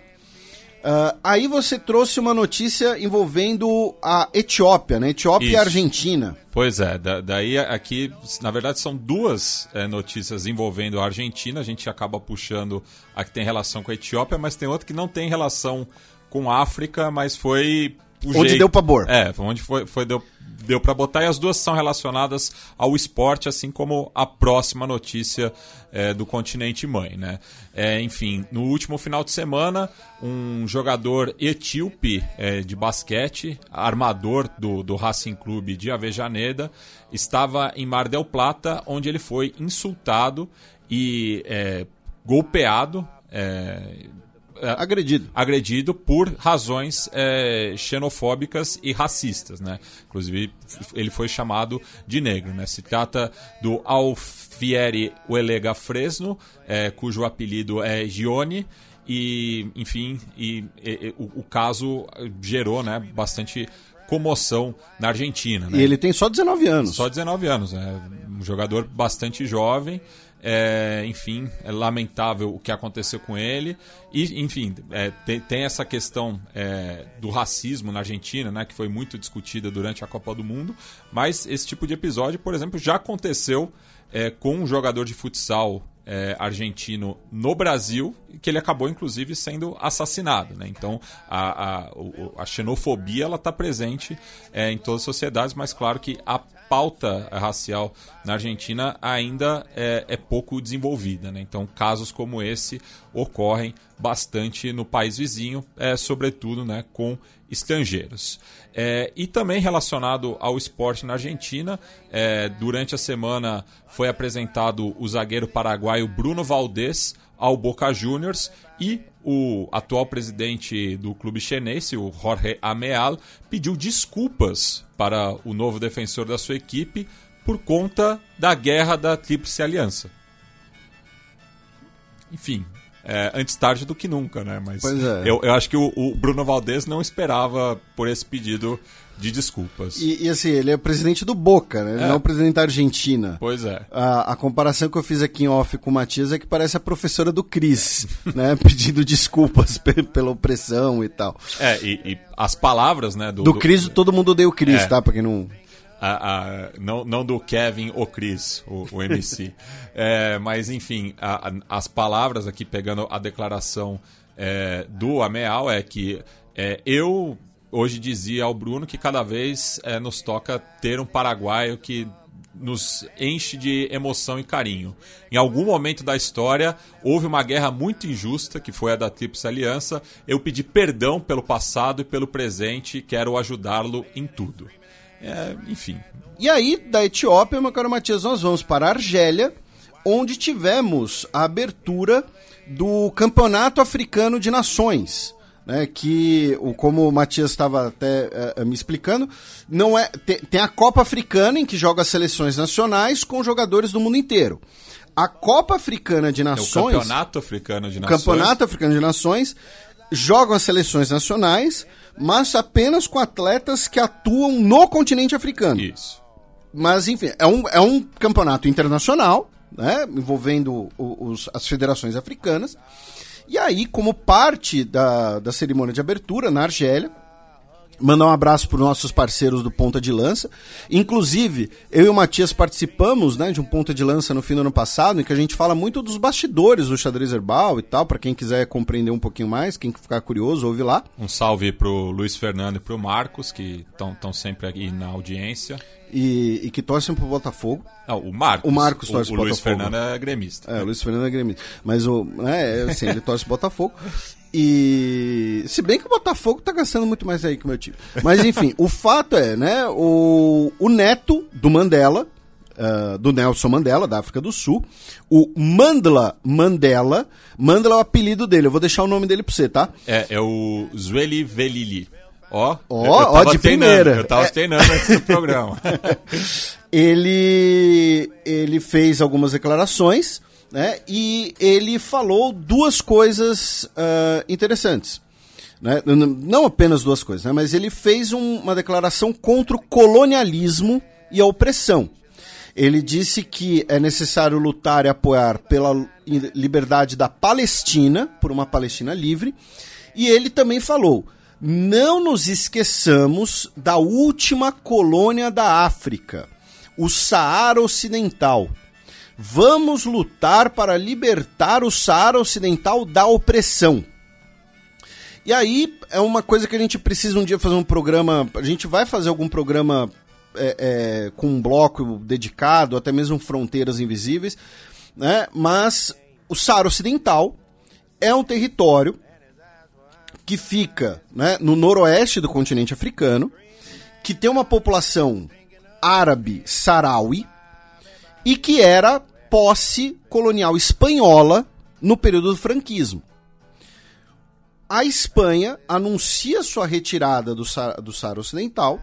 Uh, aí você trouxe uma notícia envolvendo a Etiópia, né? Etiópia Isso. e Argentina. Pois é, da, daí aqui, na verdade, são duas é, notícias envolvendo a Argentina. A gente acaba puxando a que tem relação com a Etiópia, mas tem outra que não tem relação com a África, mas foi o Onde jeito. deu pra pôr. É, foi onde foi, foi deu, deu para botar e as duas são relacionadas ao esporte, assim como a próxima notícia é, do continente mãe, né? É, enfim, no último final de semana, um jogador etíope é, de basquete, armador do, do Racing Clube de Avejaneda, estava em Mar del Plata, onde ele foi insultado e é, golpeado. É, Agredido. agredido por razões é, xenofóbicas e racistas, né? Inclusive ele foi chamado de negro, né? Se trata do Alfieri Uelega Fresno, é, cujo apelido é Gione e, enfim, e, e- e o, o caso gerou, né, bastante comoção na Argentina, né? E ele tem só 19 anos. Só 19 anos, né? Um jogador bastante jovem. É, enfim, é lamentável o que aconteceu com ele. E, enfim, é, tem, tem essa questão é, do racismo na Argentina, né? Que foi muito discutida durante a Copa do Mundo. Mas esse tipo de episódio, por exemplo, já aconteceu é, com um jogador de futsal é, argentino no Brasil, que ele acabou inclusive sendo assassinado. Né? Então a, a, a xenofobia ela está presente é, em todas as sociedades, mas claro que a pauta racial na Argentina ainda é, é pouco desenvolvida. Né? Então casos como esse ocorrem bastante no país vizinho, é, sobretudo né, com estrangeiros. É, e também relacionado ao esporte na Argentina, é, durante a semana foi apresentado o zagueiro paraguaio Bruno Valdés ao Boca Juniors e o atual presidente do clube chinense, o Jorge Ameal, pediu desculpas para o novo defensor da sua equipe por conta da guerra da Tríplice Aliança. Enfim, é, antes tarde do que nunca, né? Mas Pois é. eu, eu acho que o, o Bruno Valdés não esperava por esse pedido de desculpas. E, e, assim, ele é presidente do Boca, né? Ele É. não é o presidente da Argentina. Pois é. A, a comparação que eu fiz aqui em off com o Matias é que parece a professora do Cris, né? Pedindo desculpas pe- pela opressão e tal. É, e, e as palavras, né? Do, Do Cris, todo mundo odeia o Cris, É. tá? Pra quem não... a- a- não, não do Kevin ou Chris, o, o MC. É, mas, enfim, a- as palavras aqui, pegando a declaração é, do Ameal, é que é, eu hoje dizia ao Bruno que cada vez é, nos toca ter um paraguaio que nos enche de emoção e carinho. Em algum momento da história, houve uma guerra muito injusta, que foi a da Tríplice Aliança. Eu pedi perdão pelo passado e pelo presente e quero ajudá-lo em tudo. É, enfim, E aí, da Etiópia, meu caro Matias, nós vamos para a Argélia, onde tivemos a abertura do Campeonato Africano de Nações. Né, que, o- como o Matias estava até eh, me explicando, não é tem, tem a Copa Africana em que joga as seleções nacionais com jogadores do mundo inteiro. A Copa Africana de é o Nações, Campeonato Africano de Nações. Campeonato Africano de Nações jogam as seleções nacionais, mas apenas com atletas que atuam no continente africano. Isso. Mas, enfim, é um, é um campeonato internacional, né? Envolvendo os, as federações africanas. E aí, como parte da, da cerimônia de abertura na Argélia, mandar um abraço para os nossos parceiros do Ponta de Lança. Inclusive, eu e o Matias participamos né, de um Ponta de Lança no fim do ano passado, em que a gente fala muito dos bastidores do xadrez herbal e tal, para quem quiser compreender um pouquinho mais, quem ficar curioso, ouve lá. Um salve pro Luiz Fernando e pro Marcos, que estão sempre aqui na audiência. E, e que torcem pro Botafogo. Não, o Marcos. O Marcos o, torce o pro Luiz Botafogo. Fernando é gremista. É, o Luiz Fernando é gremista. Mas o. Né, é, assim, ele torce Botafogo. E. Se bem que o Botafogo tá gastando muito mais aí que o meu time. Mas enfim, o fato é, né? O, o neto do Mandela. ah, do Nelson Mandela, da África do Sul. O Mandla Mandela. Mandela é o apelido dele. Eu vou deixar o nome dele pra você, tá? É, é o Zweli Velili. Ó, Ó, eu ó, de treinando, primeira. Eu tava É. treinando antes do programa. ele ele fez algumas declarações, né? E ele falou duas coisas ah, interessantes. Né? Não apenas duas coisas, né? mas ele fez um- uma declaração contra o colonialismo e a opressão. Ele disse que é necessário lutar e apoiar pela li- liberdade da Palestina, por uma Palestina livre. E ele também falou: não nos esqueçamos da última colônia da África, o Saara Ocidental. Vamos lutar para libertar o Saara Ocidental da opressão. E aí é uma coisa que a gente precisa um dia fazer um programa. A gente vai fazer algum programa é, é, com um bloco dedicado, até mesmo Fronteiras Invisíveis, né? Mas o Saara Ocidental é um território que fica né, no noroeste do continente africano, que tem uma população árabe saraui e que era posse colonial espanhola no período do franquismo. A Espanha anuncia sua retirada do, do Saara Ocidental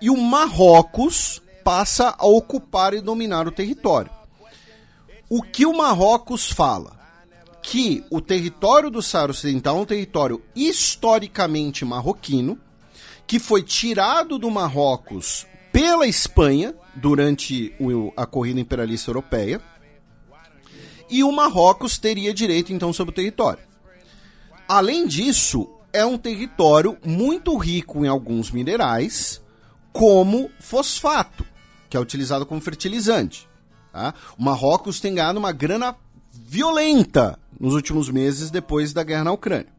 e o Marrocos passa a ocupar e dominar o território. O que o Marrocos fala? Que o território do Saara Ocidental é um território historicamente marroquino, que foi tirado do Marrocos pela Espanha durante a corrida imperialista europeia, e o Marrocos teria direito então sobre o território. Além disso, é um território muito rico em alguns minerais, como fosfato, que é utilizado como fertilizante. Tá? O Marrocos tem ganhado uma grana violenta nos últimos meses depois da guerra na Ucrânia.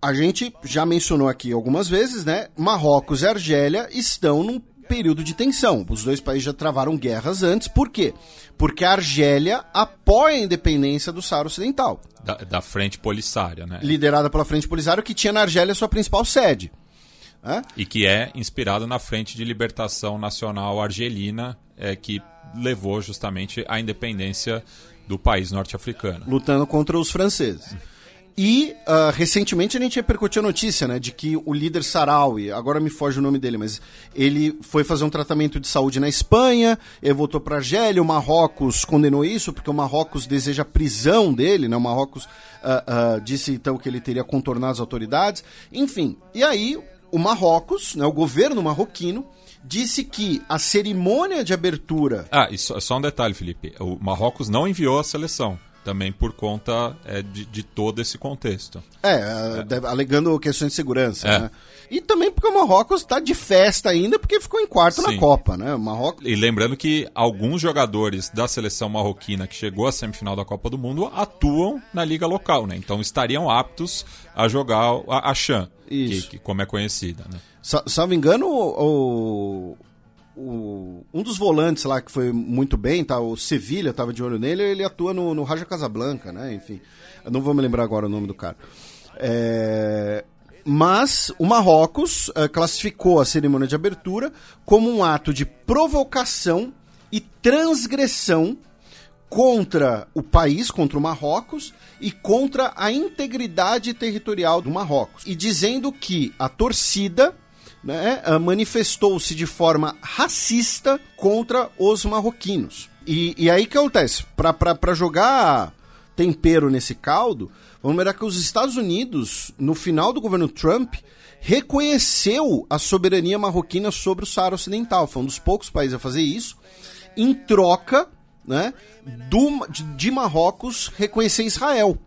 A gente já mencionou aqui algumas vezes, né? Marrocos e Argélia estão num período de tensão. Os dois países já travaram guerras antes. Por quê? Porque a Argélia apoia a independência do Saara Ocidental. Da, da Frente Polisária, né? Liderada pela Frente Polisária, que tinha na Argélia sua principal sede. É? E que é inspirado na Frente de Libertação Nacional Argelina, é, que levou justamente à independência do país norte-africano. Lutando contra os franceses. E uh, recentemente a gente repercutiu a notícia, né, de que o líder Sarawi, agora me foge o nome dele, mas ele foi fazer um tratamento de saúde na Espanha, ele voltou para Argélia, o Marrocos condenou isso, porque o Marrocos deseja a prisão dele, né, o Marrocos uh, uh, disse então que ele teria contornado as autoridades, enfim. E aí o Marrocos, né, o governo marroquino, disse que a cerimônia de abertura. Ah, só, só um detalhe, Felipe. O Marrocos não enviou a seleção também por conta é, de, de, todo esse contexto. É, é. alegando questões de segurança. É. Né? E também porque o Marrocos está de festa ainda, porque ficou em quarto Sim. na Copa, né? O Marrocos... E lembrando que alguns jogadores da seleção marroquina que chegou à semifinal da Copa do Mundo atuam na liga local, né? Então estariam aptos a jogar a, a Chan, que, que, como é conhecida, né? Salvo engano, o, o, um dos volantes lá que foi muito bem, tá? O Sevilha estava de olho nele, ele atua no, no Raja Casablanca, né? Enfim, eu não vou me lembrar agora o nome do cara. É, mas o Marrocos é, classificou a cerimônia de abertura como um ato de provocação e transgressão contra o país, contra o Marrocos e contra a integridade territorial do Marrocos. E dizendo que a torcida né, eh, manifestou-se de forma racista contra os marroquinos. E, e aí que acontece? Para jogar tempero nesse caldo, vamos lembrar que os Estados Unidos, no final do governo Trump, reconheceu a soberania marroquina sobre o Saara Ocidental. Foi um dos poucos países a fazer isso, em troca né, do, de, de Marrocos reconhecer Israel.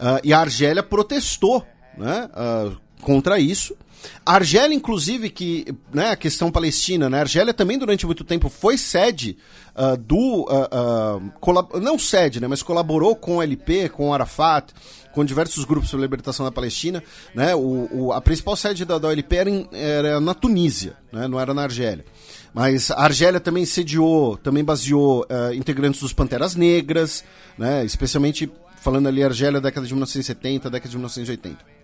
Uh, e a Argélia protestou né, uh, contra isso. A Argélia, inclusive, que né, a questão palestina, né, a Argélia também durante muito tempo foi sede uh, do. Uh, uh, não sede, né, mas colaborou com o LP, com o Arafat, com diversos grupos sobre a libertação da Palestina. Né, o, o a principal sede da, da OLP era, em, era na Tunísia, né, não era na Argélia. Mas a Argélia também sediou, também baseou integrantes dos Panteras Negras, né, especialmente falando ali Argélia, década de 1970, década de 1980.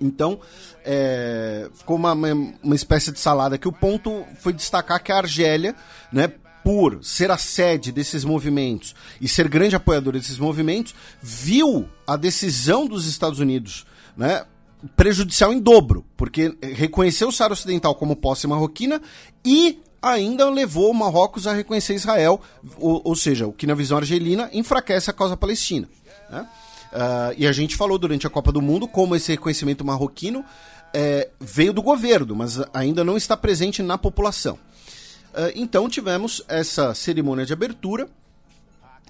Então, é, ficou uma, uma espécie de salada que o ponto foi destacar que a Argélia, né, por ser a sede desses movimentos e ser grande apoiadora desses movimentos, viu a decisão dos Estados Unidos, né, prejudicial em dobro, porque reconheceu o Saara Ocidental como posse marroquina e ainda levou o Marrocos a reconhecer Israel, ou, ou seja, o que na visão argelina enfraquece a causa palestina. Né? Uh, e a gente falou durante a Copa do Mundo como esse reconhecimento marroquino é, veio do governo, mas ainda não está presente na população. Uh, então tivemos essa cerimônia de abertura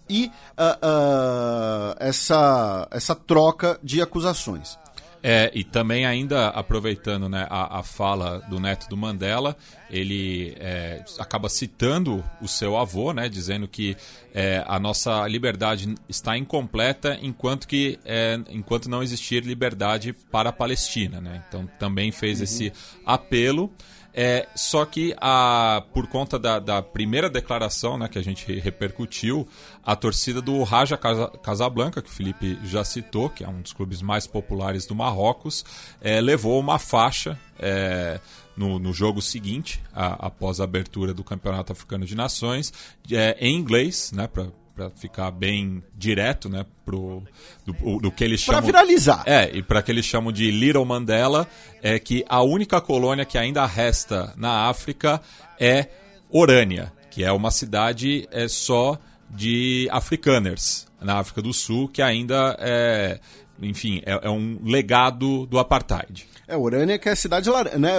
e uh, essa, essa troca de acusações. É, e também ainda aproveitando né, a, a, fala do neto do Mandela, ele é, acaba citando o seu avô, né, dizendo que é, a nossa liberdade está incompleta enquanto que é, enquanto não existir liberdade para a Palestina. Né? Então também fez uhum. esse apelo. É, só que a, por conta da, da, primeira declaração né, que a gente repercutiu, a torcida do Raja Casablanca, que o Felipe já citou, que é um dos clubes mais populares do Marrocos, é, levou uma faixa é, no, no, jogo seguinte, a, após a abertura do Campeonato Africano de Nações, é, em inglês, né, para para ficar bem direto, né, pro do, do que eles chamam para viralizar. É, e para que eles chamam de Little Mandela, é que a única colônia que ainda resta na África é Orânia, que é uma cidade é só de afrikaners na África do Sul, que ainda é, enfim, é, é um legado do apartheid. É, Orânia que é a cidade né,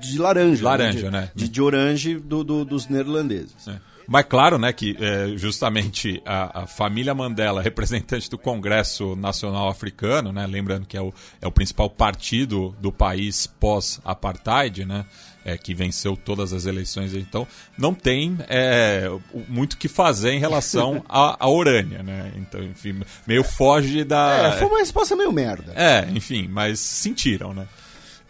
de laranja. Laranja, né? De, né? de, de orange do, do, dos neerlandeses. É. Mas claro, né, que é, justamente a, a, família Mandela, representante do Congresso Nacional Africano, né, lembrando que é o, é o principal partido do país pós-apartheid, né, é, que venceu todas as eleições, então não tem é, muito o que fazer em relação à, Orânia, né? Então, enfim, meio foge da. É, foi uma resposta meio merda. É, enfim, mas sentiram, né?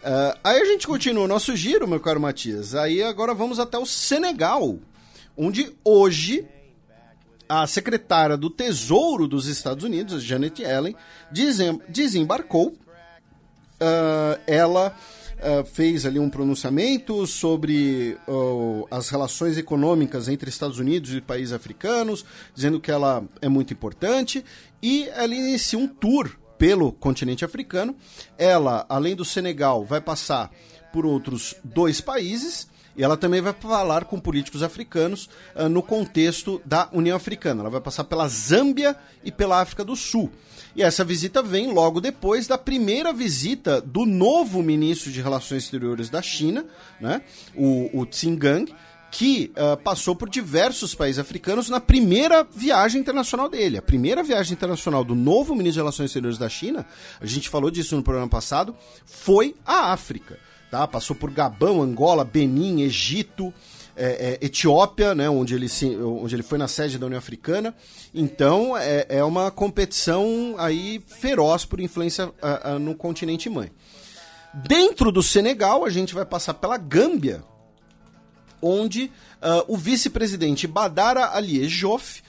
Uh, aí a gente continua o nosso giro, meu caro Matias. Aí agora vamos até o Senegal onde hoje a secretária do Tesouro dos Estados Unidos, Janet Yellen, desembarcou. Uh, ela uh, fez ali um pronunciamento sobre uh, as relações econômicas entre Estados Unidos e países africanos, dizendo que ela é muito importante, e ela inicia um tour pelo continente africano. Ela, além do Senegal, vai passar por outros dois países e ela também vai falar com políticos africanos uh, no contexto da União Africana. Ela vai passar pela Zâmbia e pela África do Sul. E essa visita vem logo depois da primeira visita do novo ministro de Relações Exteriores da China, né, o, o Tsingang, que uh, passou por diversos países africanos na primeira viagem internacional dele. A primeira viagem internacional do novo ministro de Relações Exteriores da China, a gente falou disso no programa passado, foi a África tá? Passou por Gabão, Angola, Benin, Egito, é, é, Etiópia, né? Onde ele, se, onde ele foi na sede da União Africana. Então é, é uma competição aí feroz por influência a, a, no continente mãe. Dentro do Senegal, a gente vai passar pela Gâmbia, onde uh, o vice-presidente Badara Ali Joff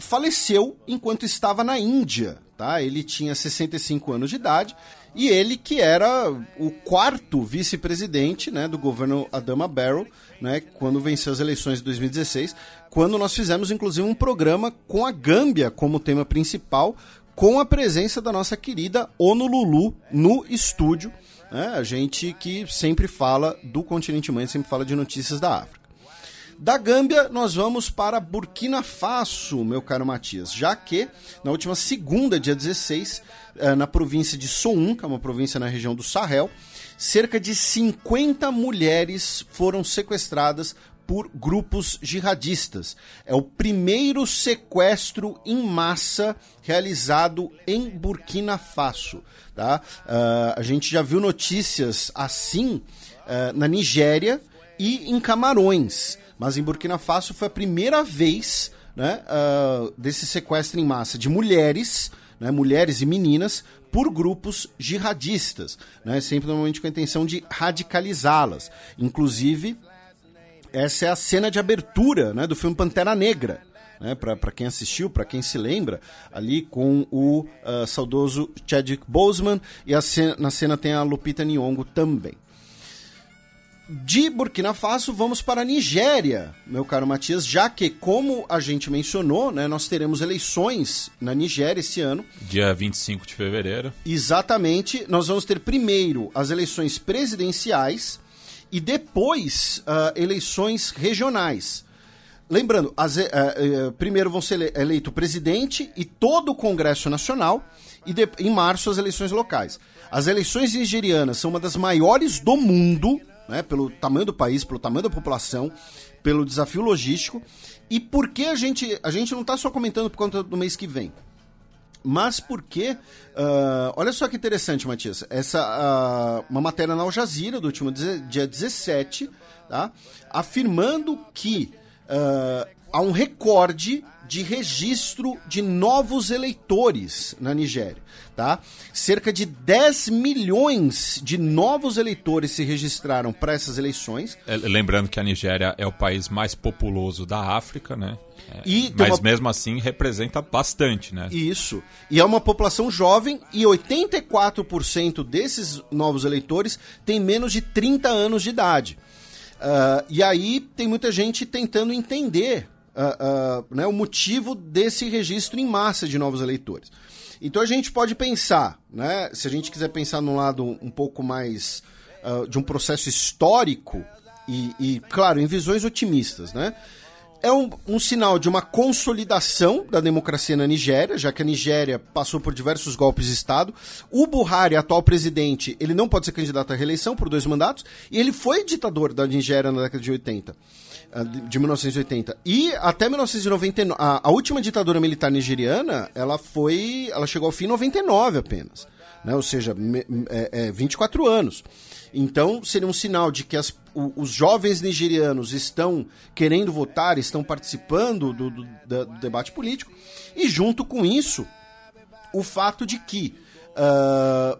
faleceu enquanto estava na Índia. Tá? Ele tinha 65 anos de idade e ele que era o quarto vice-presidente né, do governo Adama Barrow, né, quando venceu as eleições de 2016, quando nós fizemos inclusive um programa com a Gâmbia como tema principal, com a presença da nossa querida Honolulu no estúdio. Né, a gente que sempre fala do continente mãe, sempre fala de notícias da África. Da Gâmbia, nós vamos para Burkina Faso, meu caro Matias, já que na última segunda, dia 16, eh, na província de Soum, que é uma província na região do Sahel, cerca de 50 mulheres foram sequestradas por grupos jihadistas. É o primeiro sequestro em massa realizado em Burkina Faso. Tá? Uh, a gente já viu notícias assim uh, na Nigéria e em Camarões. Mas em Burkina Faso foi a primeira vez né, uh, desse sequestro em massa de mulheres, né, mulheres e meninas, por grupos jihadistas, né, sempre normalmente com a intenção de radicalizá-las. Inclusive, essa é a cena de abertura né, do filme Pantera Negra. Né, para quem assistiu, para quem se lembra, ali com o uh, saudoso Chadwick Boseman e cena, na cena tem a Lupita Nyong'o também. De Burkina Faso, vamos para a Nigéria, meu caro Matias, já que, como a gente mencionou, né, nós teremos eleições na Nigéria esse ano. Dia 25 de fevereiro. Exatamente. Nós vamos ter primeiro as eleições presidenciais e depois uh, eleições regionais. Lembrando, as, uh, uh, primeiro vão ser eleito o presidente e todo o Congresso Nacional, e de, em março as eleições locais. As eleições nigerianas são uma das maiores do mundo né, pelo tamanho do país, pelo tamanho da população, pelo desafio logístico. E por que a gente, a gente não está só comentando por conta do mês que vem? mas porque, uh, olha só que interessante, Matias, essa, uh, uma matéria na Al Jazeera do último dia 17, tá, afirmando que uh, há um recorde de registro de novos eleitores na Nigéria. Tá? Cerca de 10 milhões de novos eleitores se registraram para essas eleições. É, lembrando que a Nigéria é o país mais populoso da África, né? É, e mas uma... mesmo assim representa bastante, né? Isso. E é uma população jovem e 84% desses novos eleitores têm menos de 30 anos de idade. Uh, e aí tem muita gente tentando entender uh, uh, né, o motivo desse registro em massa de novos eleitores. Então a gente pode pensar, né, se a gente quiser pensar num lado um pouco mais de um processo histórico e, e, claro, em visões otimistas, né? é um, um, sinal de uma consolidação da democracia na Nigéria, já que a Nigéria passou por diversos golpes de Estado. O Buhari, atual presidente, ele não pode ser candidato à reeleição por dois mandatos, e ele foi ditador da Nigéria na década de 80. Ah, de 1980. E até 1999, a, a última ditadura militar nigeriana, ela foi. Ela chegou ao fim em 99 apenas. Né? Ou seja, me, é, é 24 anos. Então, seria um sinal de que as, o, os jovens nigerianos estão querendo votar, estão participando do, do, do, debate político, e junto com isso, o fato de que uh,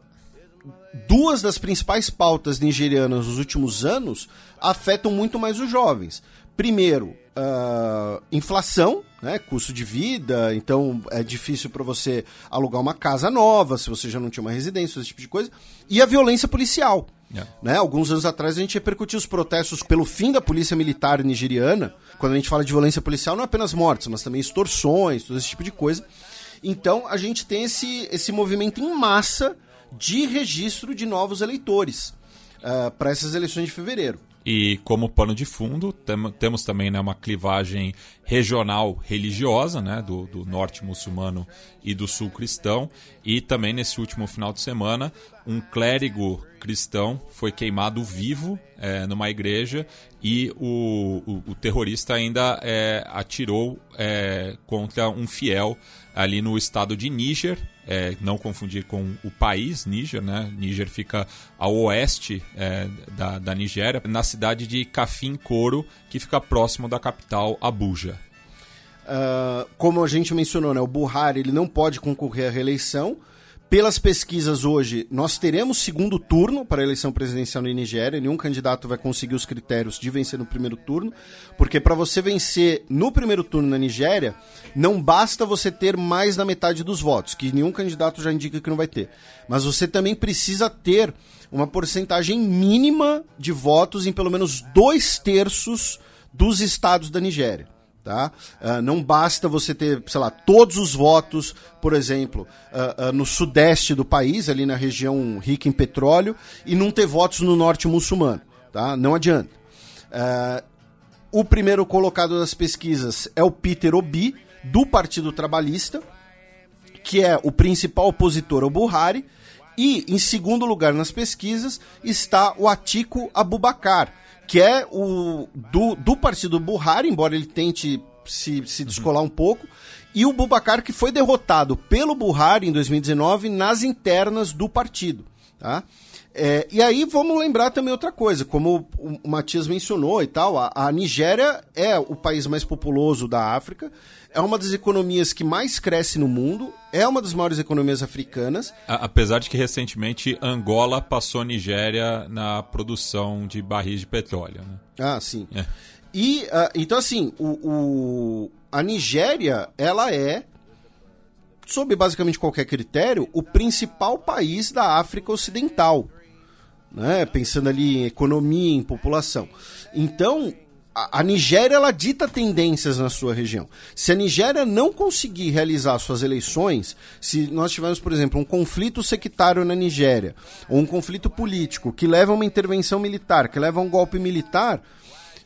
duas das principais pautas nigerianas nos últimos anos afetam muito mais os jovens. Primeiro, uh, inflação, né, custo de vida, então é difícil para você alugar uma casa nova se você já não tinha uma residência, esse tipo de coisa. E a violência policial. Yeah. Né? Alguns anos atrás a gente repercutiu os protestos pelo fim da polícia militar nigeriana. Quando a gente fala de violência policial, não é apenas mortes, mas também extorsões, todo esse tipo de coisa. Então a gente tem esse, esse movimento em massa de registro de novos eleitores uh, ah, para essas eleições de fevereiro. E como pano de fundo, tem, temos também né, uma clivagem regional religiosa, né, do, do, norte muçulmano e do sul cristão. E também nesse último final de semana, um clérigo cristão foi queimado vivo é, numa igreja e o, o, o terrorista ainda é, atirou é, contra um fiel ali no estado de Níger, é, não confundir com o país Níger, né? Níger fica ao oeste é, da, da Nigéria, na cidade de Cafim Coro, que fica próximo da capital Abuja. Uh, como a gente mencionou, né, o Buhari ele não pode concorrer à reeleição, pelas pesquisas hoje, nós teremos segundo turno para a eleição presidencial na Nigéria. Nenhum candidato vai conseguir os critérios de vencer no primeiro turno, porque para você vencer no primeiro turno na Nigéria, não basta você ter mais da metade dos votos, que nenhum candidato já indica que não vai ter. Mas você também precisa ter uma porcentagem mínima de votos em pelo menos dois terços dos estados da Nigéria. Tá? Uh, não basta você ter, sei lá, todos os votos, por exemplo, uh, uh, no sudeste do país, ali na região rica em petróleo, e não ter votos no norte muçulmano. Tá? Não adianta. o primeiro colocado das pesquisas é o Peter Obi, do Partido Trabalhista, que é o principal opositor ao Buhari. E, em segundo lugar nas pesquisas, está o Atiku Abubakar, que é o do, do partido Buhari, embora ele tente se, se descolar um pouco, e o Bubacar que foi derrotado pelo Buhari em 2019 nas internas do partido. Tá? É, e aí vamos lembrar também outra coisa, como o Matias mencionou e tal, a, a, Nigéria é o país mais populoso da África, é uma das economias que mais cresce no mundo, é uma das maiores economias africanas. A, apesar de que recentemente Angola passou a Nigéria na produção de barris de petróleo. Né? Ah, sim. É. E uh, então assim, o, o, a Nigéria ela é sob basicamente qualquer critério, o principal país da África Ocidental né? pensando ali em economia, em população. Então, a, Nigéria ela dita tendências na sua região. Se a Nigéria não conseguir realizar suas eleições, se nós tivermos, por exemplo, um conflito sectário na Nigéria, ou um conflito político que leva a uma intervenção militar, que leva a um golpe militar,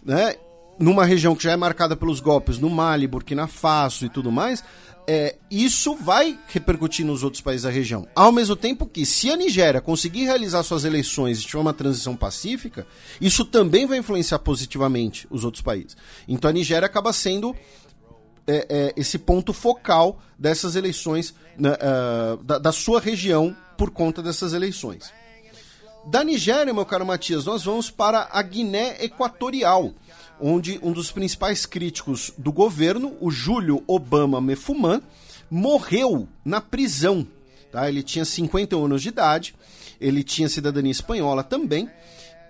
né? numa região que já é marcada pelos golpes no Mali, Burkina Faso e tudo mais, é, isso vai repercutir nos outros países da região. Ao mesmo tempo que, se a Nigéria conseguir realizar suas eleições e tiver uma transição pacífica, isso também vai influenciar positivamente os outros países. Então a Nigéria acaba sendo é, é, esse ponto focal dessas eleições, né, uh, da, da sua região, por conta dessas eleições. Da Nigéria, meu caro Matias, nós vamos para a Guiné Equatorial, onde um dos principais críticos do governo, o Júlio Obama Mefuman, morreu na prisão. Tá? Ele tinha 51 anos de idade, ele tinha cidadania espanhola também,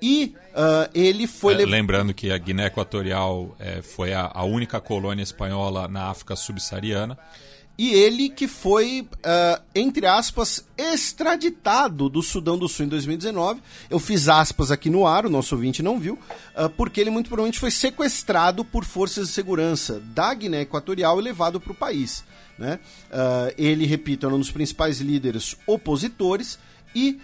e uh, ele foi. É, lembrando que a Guiné Equatorial é, foi a, a, única colônia espanhola na África subsaariana. E ele que foi, uh, entre aspas, extraditado do Sudão do Sul em 2019. Eu fiz aspas aqui no ar, o nosso ouvinte não viu, uh, porque ele muito provavelmente foi sequestrado por forças de segurança da Guiné Equatorial e levado para o país. Né? Uh, ele, repito, era um dos principais líderes opositores e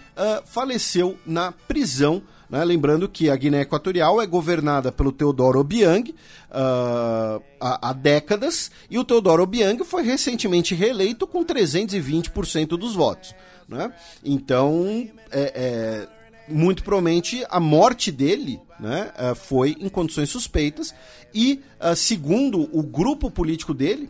faleceu na prisão né? Lembrando que a Guiné Equatorial é governada pelo Teodoro Obiang uh, há, há, décadas, e o Teodoro Obiang foi recentemente reeleito com 320% dos votos. Né? Então, é, é, muito provavelmente a morte dele né, uh, foi em condições suspeitas, e uh, segundo o grupo político dele,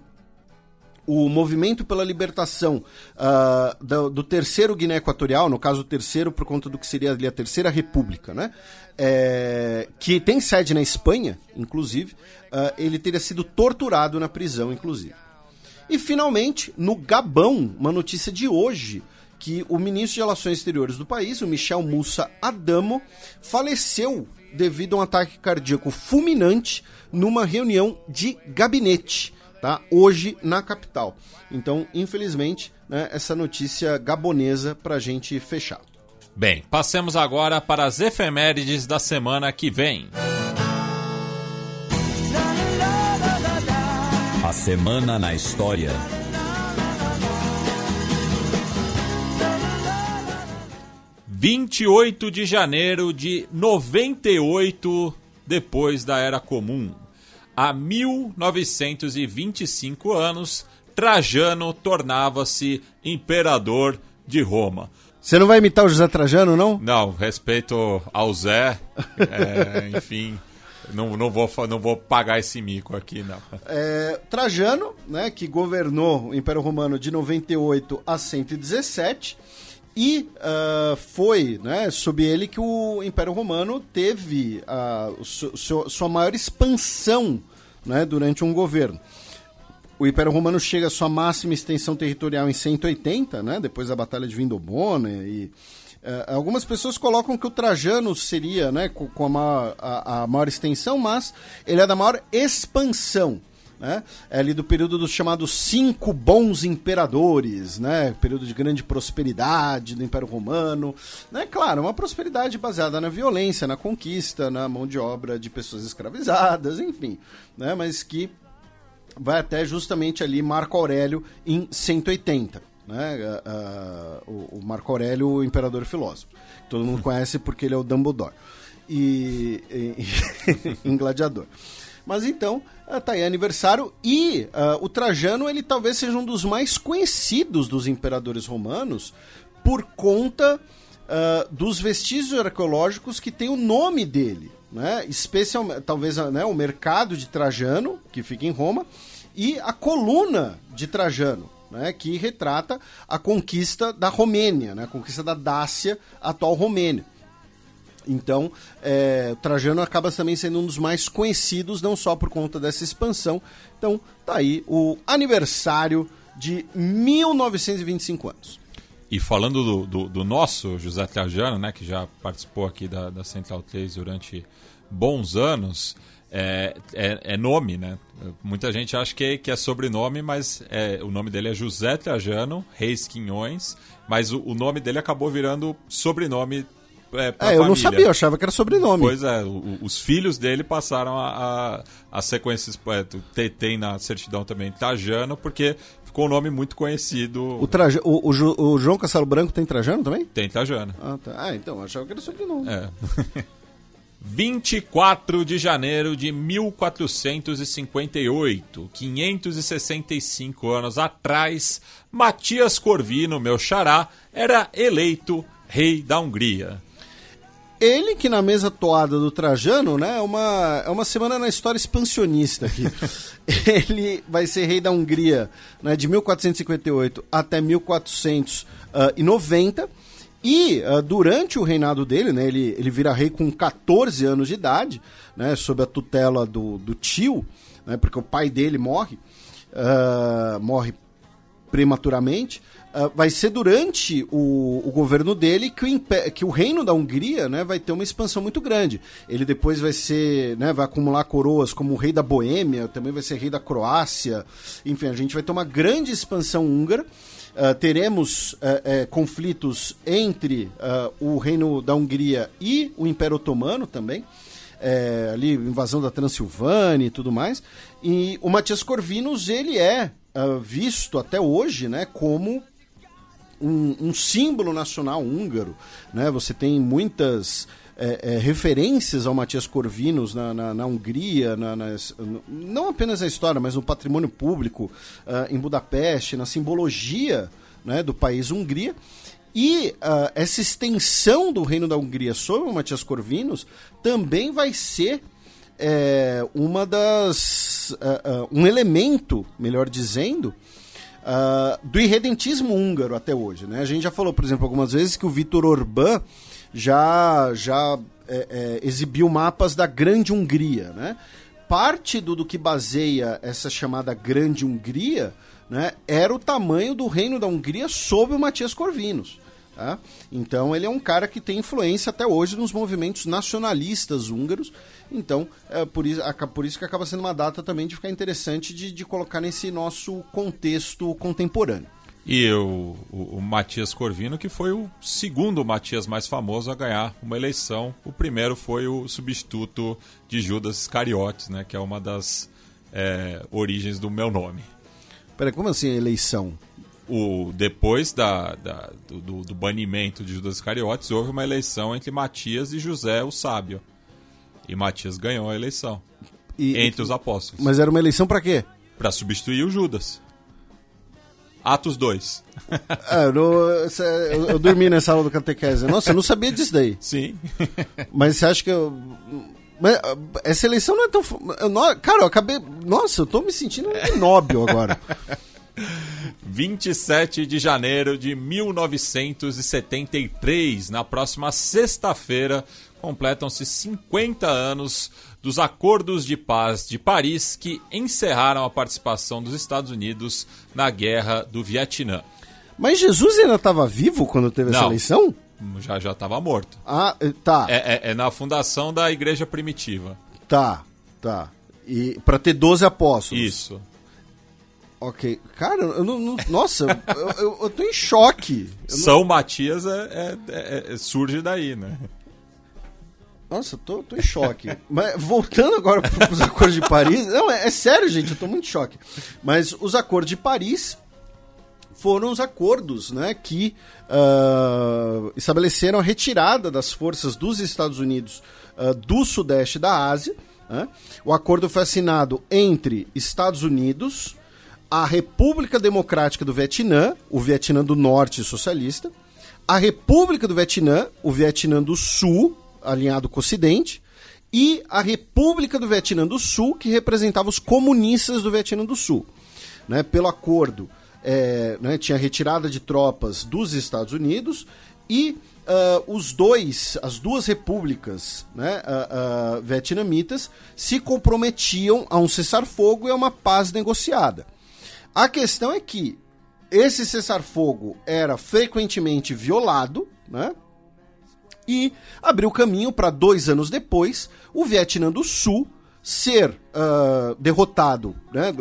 o movimento pela libertação uh, do, do, terceiro Guiné Equatorial, no caso o terceiro por conta do que seria ali a terceira república, né? É, que tem sede na Espanha, inclusive, uh, ele teria sido torturado na prisão, inclusive. E finalmente, no Gabão, uma notícia de hoje, que o ministro de Relações Exteriores do país, o Michel Moussa Adamo, faleceu devido a um ataque cardíaco fulminante numa reunião de gabinete tá? Hoje na capital. Então, infelizmente, né, essa notícia gabonesa para a gente fechar. Bem, passemos agora para as efemérides da semana que vem. A semana na história. Vinte e oito de janeiro de 98, depois da Era Comum há 1925 anos, Trajano tornava-se imperador de Roma. Você não vai imitar o José Trajano, não? Não, respeito ao Zé, é, enfim, não, não, vou, não vou pagar esse mico aqui, não. É, Trajano, né, que governou o Império Romano de 98 a 117, e uh, foi né, sob ele que o Império Romano teve uh, su sua maior expansão né, durante um governo. O Império Romano chega à sua máxima extensão territorial em 180, né, depois da Batalha de Vindobona. E, uh, algumas pessoas colocam que o Trajano seria né, com, com a, maior, a, a maior extensão, mas ele é da maior expansão né? É ali do período dos chamados cinco bons imperadores, né? Período de grande prosperidade do Império Romano, né? Claro, uma prosperidade baseada na violência, na conquista, na mão de obra de pessoas escravizadas, enfim, né? Mas que vai até justamente ali Marco Aurélio em 180. Né? Uh, uh, o Marco Aurélio, o imperador filósofo. Todo mundo conhece porque ele é o Dumbledore. E, e em Gladiador. Mas então, está aí aniversário e uh, o Trajano ele talvez seja um dos mais conhecidos dos imperadores romanos por conta uh, dos vestígios arqueológicos que tem o nome dele, né? Especialmente, talvez né, o mercado de Trajano, que fica em Roma, e a coluna de Trajano, né, que retrata a conquista da Romênia, né, a conquista da Dácia, atual Romênia. Então, é, Trajano acaba também sendo um dos mais conhecidos, não só por conta dessa expansão. Então, tá aí o aniversário de 1925 anos. E falando do, do, do nosso José Trajano, né, que já participou aqui da, da Central 3 durante bons anos, é, é, é, nome, né? Muita gente acha que, que é sobrenome, mas é, o nome dele é José Trajano Reis Quinhões, mas o, o nome dele acabou virando sobrenome é, é eu família. não sabia, eu achava que era sobrenome. Pois é, o, os filhos dele passaram a, a, a sequências. É, tem na certidão também Tajano, porque ficou um nome muito conhecido. O, traja, o, o, o, João Castelo Branco tem Trajano também? Tem Tajano. Ah, tá. ah então, eu achava que era sobrenome. É. 24 de janeiro de 1458, 565 anos atrás, Matias Corvino, meu xará, era eleito rei da Hungria. Ele que na mesa toada do Trajano, né, é uma, é uma semana na história expansionista aqui. ele vai ser rei da Hungria né, de 1458 até 1490. E uh, durante o reinado dele, né, ele, ele vira rei com 14 anos de idade, né, sob a tutela do, do tio, né, porque o pai dele morre, uh, morre prematuramente. Uh, vai ser durante o, o governo dele que o, que o reino da Hungria né, vai ter uma expansão muito grande. Ele depois vai ser, né, vai acumular coroas como o rei da Boêmia, também vai ser rei da Croácia. Enfim, a gente vai ter uma grande expansão húngara. Uh, teremos uh, uh, conflitos entre o reino da Hungria e o Império Otomano também. É, ali, invasão da Transilvânia e tudo mais. E o Matias Corvinus, ele é visto até hoje né, como um, um, símbolo nacional húngaro. Né? Você tem muitas é, é, referências ao Matias Corvinus na, na, na Hungria, na, não apenas na história, mas no patrimônio público, uh, em Budapeste, na simbologia né, do país Hungria. E uh, essa extensão do reino da Hungria sobre o Matias Corvinus também vai ser é, uma das uh, um elemento, melhor dizendo, do irredentismo húngaro até hoje. Né? A gente já falou, por exemplo, algumas vezes que o Vitor Orbán já, já é, é, exibiu mapas da Grande Hungria. Né? Parte do, do que baseia essa chamada Grande Hungria né, era o tamanho do reino da Hungria sob o Matias Corvinus. Tá? Então ele é um cara que tem influência até hoje nos movimentos nacionalistas húngaros. Então, é por isso, por isso que acaba sendo uma data também de ficar interessante de, de colocar nesse nosso contexto contemporâneo. E o, o, o, Matias Corvino, que foi o segundo Matias mais famoso a ganhar uma eleição. O primeiro foi o substituto de Judas Iscariotes, né, que é uma das é, origens do meu nome. Peraí, como assim eleição? O, depois da, da do, do, banimento de Judas Iscariotes, houve uma eleição entre Matias e José o Sábio. E Matias ganhou a eleição. E, entre os apóstolos. Mas era uma eleição para quê? Para substituir o Judas. Atos 2. É, eu, eu, eu, dormi nessa aula do catequese. Nossa, eu não sabia disso daí. Sim. Mas você acha que eu. Mas essa eleição não é tão. Eu, cara, eu acabei. Nossa, eu tô me sentindo inóbil agora. 27 de janeiro de 1973, na próxima sexta-feira, completam-se 50 anos dos Acordos de Paz de Paris que encerraram a participação dos Estados Unidos na Guerra do Vietnã. Mas Jesus ainda estava vivo quando teve Não, essa eleição? Já já estava morto. Ah, tá. É, é, é, na fundação da Igreja Primitiva. Tá, tá. E para ter 12 apóstolos. Isso. Ok. Cara, eu não. não nossa, eu, eu, eu, tô em choque. São não... Matias é, é, é, surge daí, né? Nossa, eu tô, tô em choque. Mas voltando agora para os acordos de Paris. Não, é, é, sério, gente, eu tô muito em choque. Mas os acordos de Paris foram os acordos né, que uh, estabeleceram a retirada das forças dos Estados Unidos uh, do sudeste da Ásia. Né? O acordo foi assinado entre Estados Unidos, a República Democrática do Vietnã, o Vietnã do Norte socialista, a República do Vietnã, o Vietnã do Sul, alinhado com o Ocidente, e a República do Vietnã do Sul, que representava os comunistas do Vietnã do Sul. Né, pelo acordo, é, né, tinha retirada de tropas dos Estados Unidos e uh, os dois, as duas repúblicas né, uh, uh, vietnamitas se comprometiam a um cessar-fogo e a uma paz negociada. A questão é que esse cessar-fogo era frequentemente violado, né? e abriu caminho para dois anos depois o Vietnã do Sul ser uh, derrotado, né,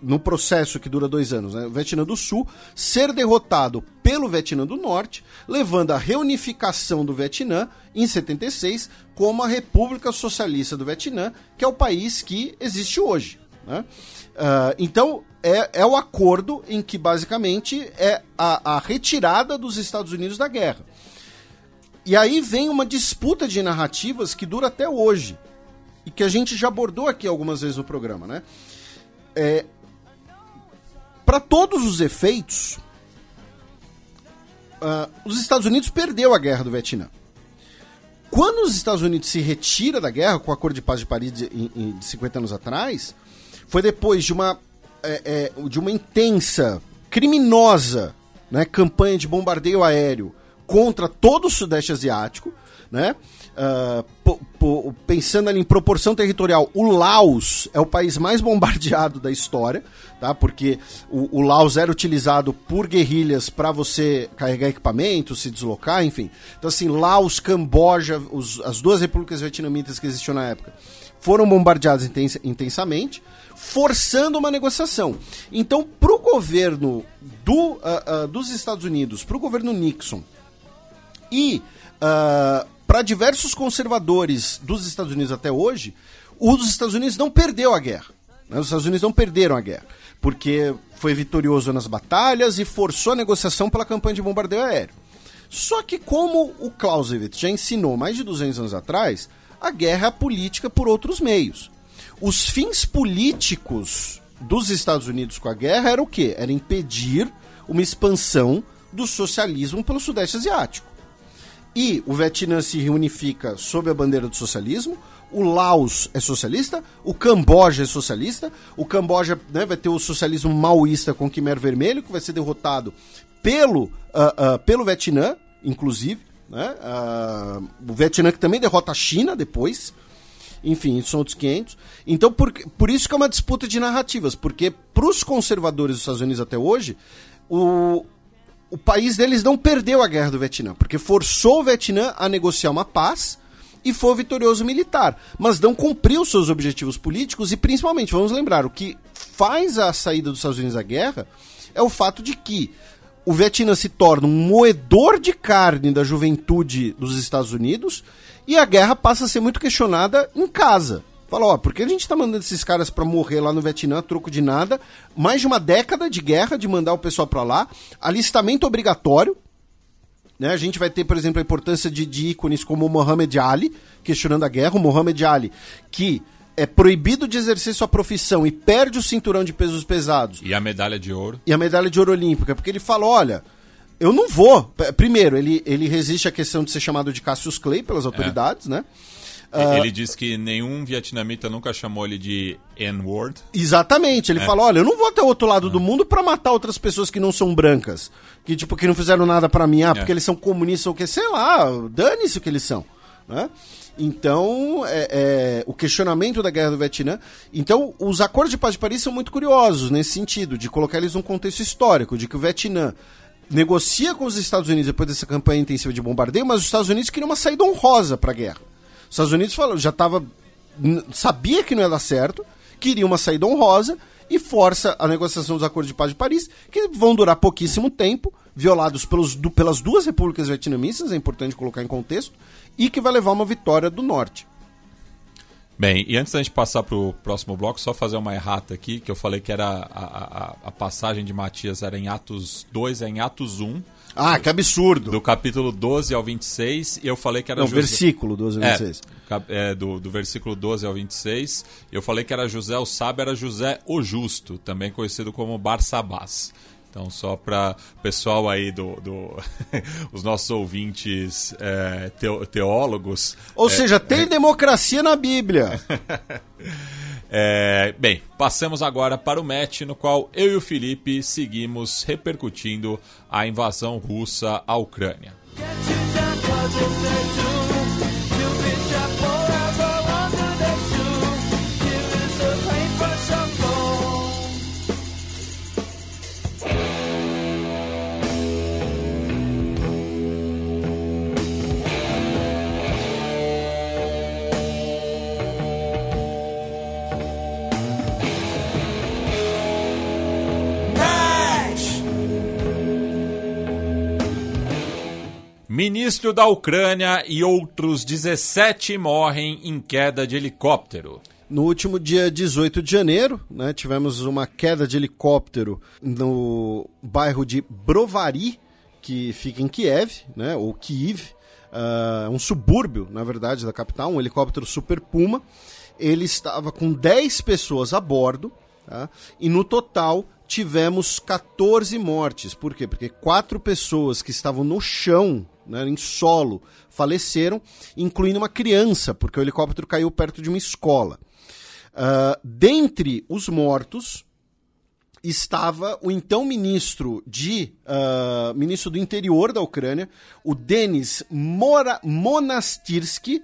no processo que dura dois anos, né, o Vietnã do Sul ser derrotado pelo Vietnã do Norte, levando à reunificação do Vietnã em 76 como a República Socialista do Vietnã, que é o país que existe hoje. Né? Uh, então, é, é o acordo em que basicamente é a, a retirada dos Estados Unidos da guerra. E aí vem uma disputa de narrativas que dura até hoje. E que a gente já abordou aqui algumas vezes no programa, né? É, Para todos os efeitos, uh, os Estados Unidos perdeu a guerra do Vietnã. Quando os Estados Unidos se retira da guerra, com o Acordo de Paz de Paris de, de, de 50 anos atrás, foi depois de uma, é, é, de uma intensa, criminosa né, campanha de bombardeio aéreo contra todo o Sudeste Asiático, né? Uh, pensando ali em proporção territorial, o Laos é o país mais bombardeado da história, tá? Porque o, o Laos era utilizado por guerrilhas para você carregar equipamento, se deslocar, enfim. Então, assim, Laos, Camboja, os, as duas repúblicas vietnamitas que existiam na época, foram bombardeadas intens intensamente, forçando uma negociação. Então, para o governo do, uh, uh, dos Estados Unidos, para o governo Nixon e uh, para diversos conservadores dos Estados Unidos até hoje, os Estados Unidos não perdeu a guerra. Né? Os Estados Unidos não perderam a guerra, porque foi vitorioso nas batalhas e forçou a negociação pela campanha de bombardeio aéreo. Só que como o Clausewitz já ensinou mais de 200 anos atrás, a guerra é política por outros meios. Os fins políticos dos Estados Unidos com a guerra era o quê? Era impedir uma expansão do socialismo pelo Sudeste Asiático. E o Vietnã se reunifica sob a bandeira do socialismo, o Laos é socialista, o Camboja é socialista, o Camboja né, vai ter o socialismo maoísta com Khmer Vermelho, que vai ser derrotado pelo, uh, uh, pelo Vietnã, inclusive. Né? Uh, o Vietnã que também derrota a China depois. Enfim, são outros 500. Então, por, por isso que é uma disputa de narrativas, porque para os conservadores dos Estados Unidos até hoje, o, o país deles não perdeu a guerra do Vietnã, porque forçou o Vietnã a negociar uma paz e foi vitorioso militar, mas não cumpriu seus objetivos políticos e principalmente, vamos lembrar, o que faz a saída dos Estados Unidos da guerra é o fato de que o Vietnã se torna um moedor de carne da juventude dos Estados Unidos e a guerra passa a ser muito questionada em casa. Fala, ó, por que a gente tá mandando esses caras para morrer lá no Vietnã, troco de nada? Mais de uma década de guerra, de mandar o pessoal para lá. Alistamento obrigatório. Né? A gente vai ter, por exemplo, a importância de, de ícones como o Muhammad Ali, questionando a guerra. O Muhammad Ali, que é proibido de exercer sua profissão e perde o cinturão de pesos pesados. E a medalha de ouro. E a medalha de ouro olímpica, porque ele fala, olha, eu não vou. Primeiro, ele, ele resiste à questão de ser chamado de Cassius Clay pelas é. autoridades, é. né? Uh, ele diz que nenhum vietnamita nunca chamou ele de N-word. Exatamente. Ele é. fala: olha, eu não vou até o outro lado é. do mundo para matar outras pessoas que não são brancas. Que, tipo, que não fizeram nada para mim. Ah, porque é. eles são comunistas ou o que, sei lá, dane-se o que eles são. Né? Então, é, é, o questionamento da guerra do Vietnã. Então, os acordos de paz de Paris são muito curiosos nesse sentido, de colocar eles num contexto histórico, de que o Vietnã negocia com os Estados Unidos depois dessa campanha intensiva de bombardeio, mas os Estados Unidos queriam uma saída honrosa para a guerra. Os Estados Unidos falou, já estava sabia que não ia dar certo, queria uma saída honrosa e força a negociação dos acordos de paz de Paris, que vão durar pouquíssimo tempo, violados pelos, do, pelas duas repúblicas vietnamistas, é importante colocar em contexto, e que vai levar uma vitória do norte. Bem, e antes da gente passar para o próximo bloco, só fazer uma errata aqui, que eu falei que era a, a, a passagem de Matias era em Atos 2, é em Atos 1. Ah, que absurdo. Do capítulo 12 ao 26, e eu falei que era... Não, José... versículo 12 ao 26. É, é, do, do versículo 12 ao 26, eu falei que era José o Sábio, era José o Justo, também conhecido como Barsabás. Então, só para o pessoal aí do, do os nossos ouvintes é, teólogos. Ou é, seja, tem é... democracia na Bíblia. É, bem, passamos agora para o match no qual eu e o Felipe seguimos repercutindo a invasão russa à Ucrânia. Ministro da Ucrânia e outros 17 morrem em queda de helicóptero. No último dia 18 de janeiro, né, tivemos uma queda de helicóptero no bairro de Brovary, que fica em Kiev, né, ou Kiev, uh, um subúrbio, na verdade, da capital, um helicóptero Super Puma. Ele estava com 10 pessoas a bordo, tá, e no total tivemos 14 mortes. Por quê? Porque quatro pessoas que estavam no chão né, em solo, faleceram, incluindo uma criança, porque o helicóptero caiu perto de uma escola. Uh, dentre os mortos estava o então ministro de uh, ministro do interior da Ucrânia, o Denis Mora Monastirsky,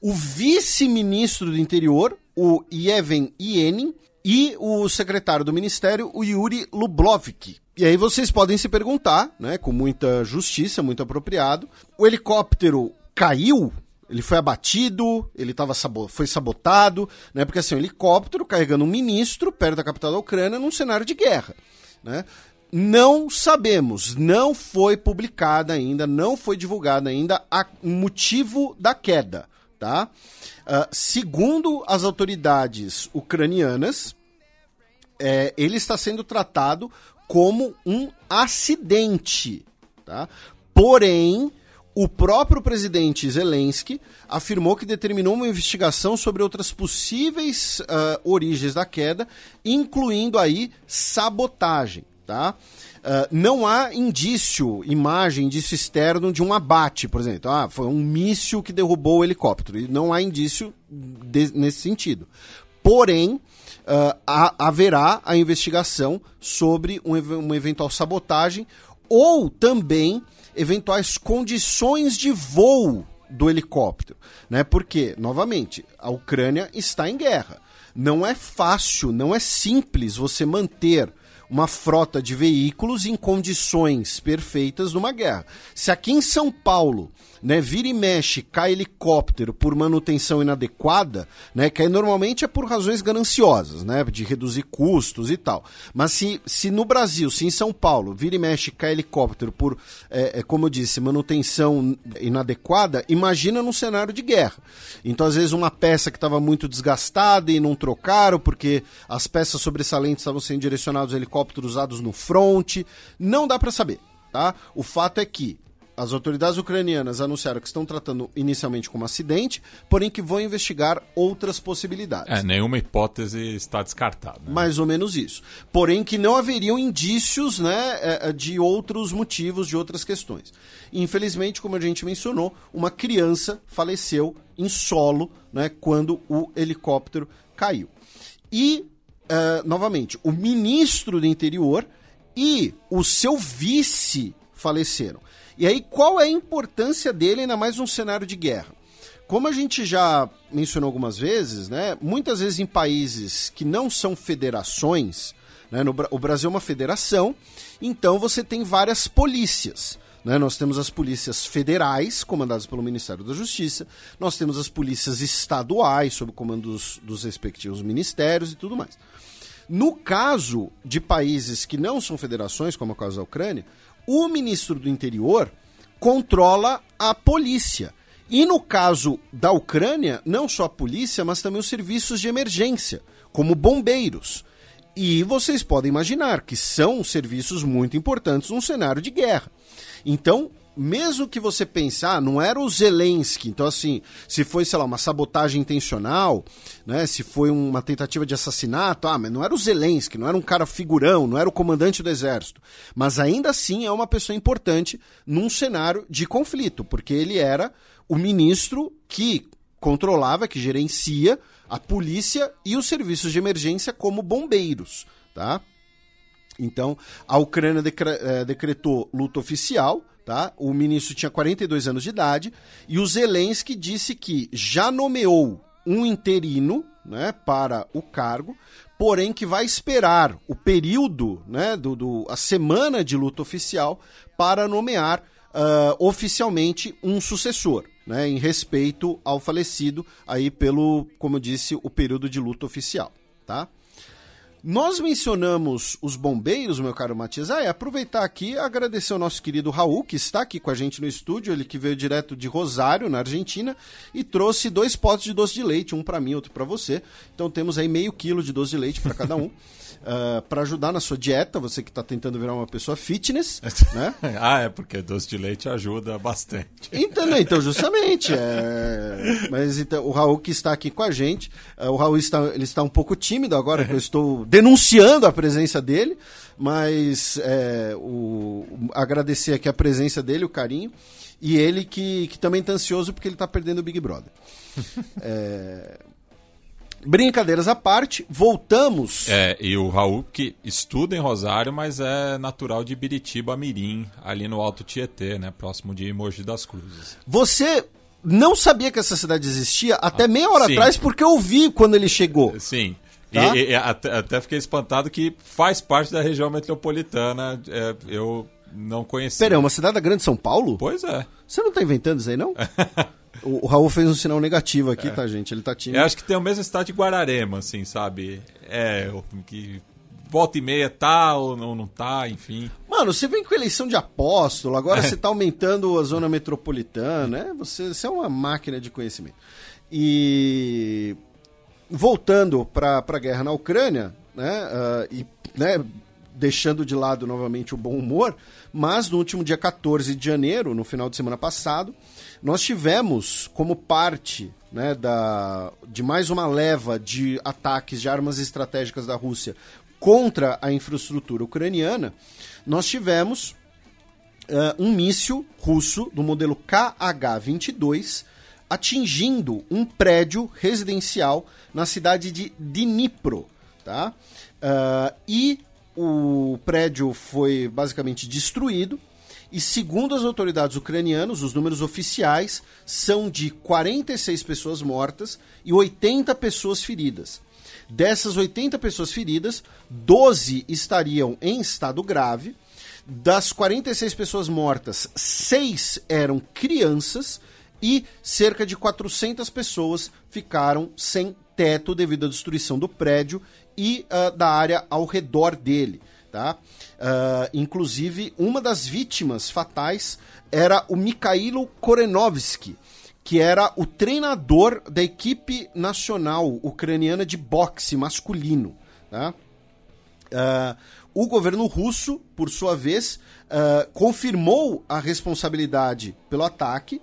o vice-ministro do interior, o Yevhen Ienin, e o secretário do ministério, o Yuri Lublovik. E aí vocês podem se perguntar, né, com muita justiça, muito apropriado, o helicóptero caiu? Ele foi abatido, ele tava sabo foi sabotado, né? Porque assim, um helicóptero carregando um ministro perto da capital da Ucrânia num cenário de guerra, né? Não sabemos, não foi publicada ainda, não foi divulgada ainda o motivo da queda, tá? Uh, segundo as autoridades ucranianas, é, ele está sendo tratado como um acidente, tá? Porém, o próprio presidente Zelensky afirmou que determinou uma investigação sobre outras possíveis uh, origens da queda, incluindo aí sabotagem, tá? Uh, não há indício, imagem, indício externo de um abate, por exemplo. Ah, foi um míssil que derrubou o helicóptero. E não há indício de, nesse sentido. Porém, uh, haverá a investigação sobre um, uma eventual sabotagem ou também eventuais condições de voo do helicóptero, né? Porque, novamente, a Ucrânia está em guerra. Não é fácil, não é simples você manter uma frota de veículos em condições perfeitas numa guerra. Se aqui em São Paulo né, vira e mexe, cai helicóptero por manutenção inadequada, né, que aí normalmente é por razões gananciosas, né, de reduzir custos e tal. Mas se, se no Brasil, se em São Paulo, vira e mexe, cai helicóptero por, é, é, como eu disse, manutenção inadequada, imagina num cenário de guerra. Então, às vezes, uma peça que estava muito desgastada e não trocaram, porque as peças sobressalentes estavam sendo direcionadas aos helicópteros usados no front, não dá para saber. Tá? O fato é que as autoridades ucranianas anunciaram que estão tratando inicialmente como acidente, porém que vão investigar outras possibilidades. É, nenhuma hipótese está descartada. Né? Mais ou menos isso. Porém que não haveriam indícios né, é, é, de outros motivos, de outras questões. Infelizmente, como a gente mencionou, uma criança faleceu em solo né, quando o helicóptero caiu. E, uh, novamente, o ministro do interior e o seu vice faleceram. E aí, qual é a importância dele, ainda mais num cenário de guerra? Como a gente já mencionou algumas vezes, né, muitas vezes em países que não são federações, né, no, o Brasil é uma federação, então você tem várias polícias. Né? Nós temos as polícias federais, comandadas pelo Ministério da Justiça, nós temos as polícias estaduais, sob o comando dos, dos respectivos ministérios e tudo mais. No caso de países que não são federações, como é o caso da Ucrânia, o ministro do interior controla a polícia. E no caso da Ucrânia, não só a polícia, mas também os serviços de emergência, como bombeiros. E vocês podem imaginar que são serviços muito importantes num cenário de guerra. Então, mesmo que você pensar, não era o Zelensky, então assim, se foi, sei lá, uma sabotagem intencional, né, se foi uma tentativa de assassinato, ah, mas não era o Zelensky, não era um cara figurão, não era o comandante do exército, mas ainda assim é uma pessoa importante num cenário de conflito, porque ele era o ministro que controlava, que gerencia a polícia e os serviços de emergência como bombeiros, tá? Então, a Ucrânia eh, decretou luta oficial, Tá? O ministro tinha 42 anos de idade e o Zelensky disse que já nomeou um interino né, para o cargo, porém que vai esperar o período, né, do, do a semana de luta oficial, para nomear uh, oficialmente um sucessor, né, em respeito ao falecido aí pelo, como eu disse, o período de luta oficial. Tá? Nós mencionamos os bombeiros, meu caro Matias. Ah, é aproveitar aqui agradecer ao nosso querido Raul, que está aqui com a gente no estúdio, ele que veio direto de Rosário, na Argentina, e trouxe dois potes de doce de leite, um para mim, outro para você. Então temos aí meio quilo de doce de leite para cada um. uh, ah, para ajudar na sua dieta, você que está tentando virar uma pessoa fitness, né? ah, é, porque doce de leite ajuda bastante. Então, né, então justamente. É... Mas então, o Raul que está aqui com a gente, uh, o Raul está, ele está um pouco tímido agora, que eu estou denunciando a presença dele, mas é, o, agradecer aqui a presença dele, o carinho. E ele que, que também tá ansioso porque ele tá perdendo o Big Brother. é... Brincadeiras à parte, voltamos. É, e o Raul que estuda em Rosário, mas é natural de Biritiba Mirim, ali no Alto Tietê, né? Próximo de Mogi das Cruzes. Você não sabia que essa cidade existia até meia hora sim. atrás, porque eu vi quando ele chegou. Sim. Tá? E, e até, até, fiquei espantado que faz parte da região metropolitana. É, eu não conhecia. Pera, é uma cidade da Grande São Paulo? Pois é. Você não tá inventando isso aí, não? o, o, Raul fez um sinal negativo aqui, é. tá, gente? Ele tá tímido. Eu acho que tem o mesmo estado de Guararema, assim, sabe? É, que volta e meia tá ou não, não tá, enfim. Mano, você vem com eleição de apóstolo, agora é. você tá aumentando a zona metropolitana, né? Você, você é uma máquina de conhecimento. E voltando para a guerra na Ucrânia, né, uh, e né, deixando de lado novamente o bom humor, mas no último dia 14 de janeiro, no final de semana passado, nós tivemos como parte né, da, de mais uma leva de ataques de armas estratégicas da Rússia contra a infraestrutura ucraniana, nós tivemos uh, um míssil russo do modelo KH-22 atingindo um prédio residencial na cidade de Dnipro, tá? Uh, e o prédio foi basicamente destruído. E segundo as autoridades ucranianas, os números oficiais são de 46 pessoas mortas e 80 pessoas feridas. Dessas 80 pessoas feridas, 12 estariam em estado grave. Das 46 pessoas mortas, 6 eram crianças e cerca de 400 pessoas ficaram sem teto devido à destruição do prédio e uh, da área ao redor dele. Tá? Uh, inclusive, uma das vítimas fatais era o Mikhailo Korenovsky, que era o treinador da equipe nacional ucraniana de boxe masculino. Tá? Uh, o governo russo, por sua vez, uh, confirmou a responsabilidade pelo ataque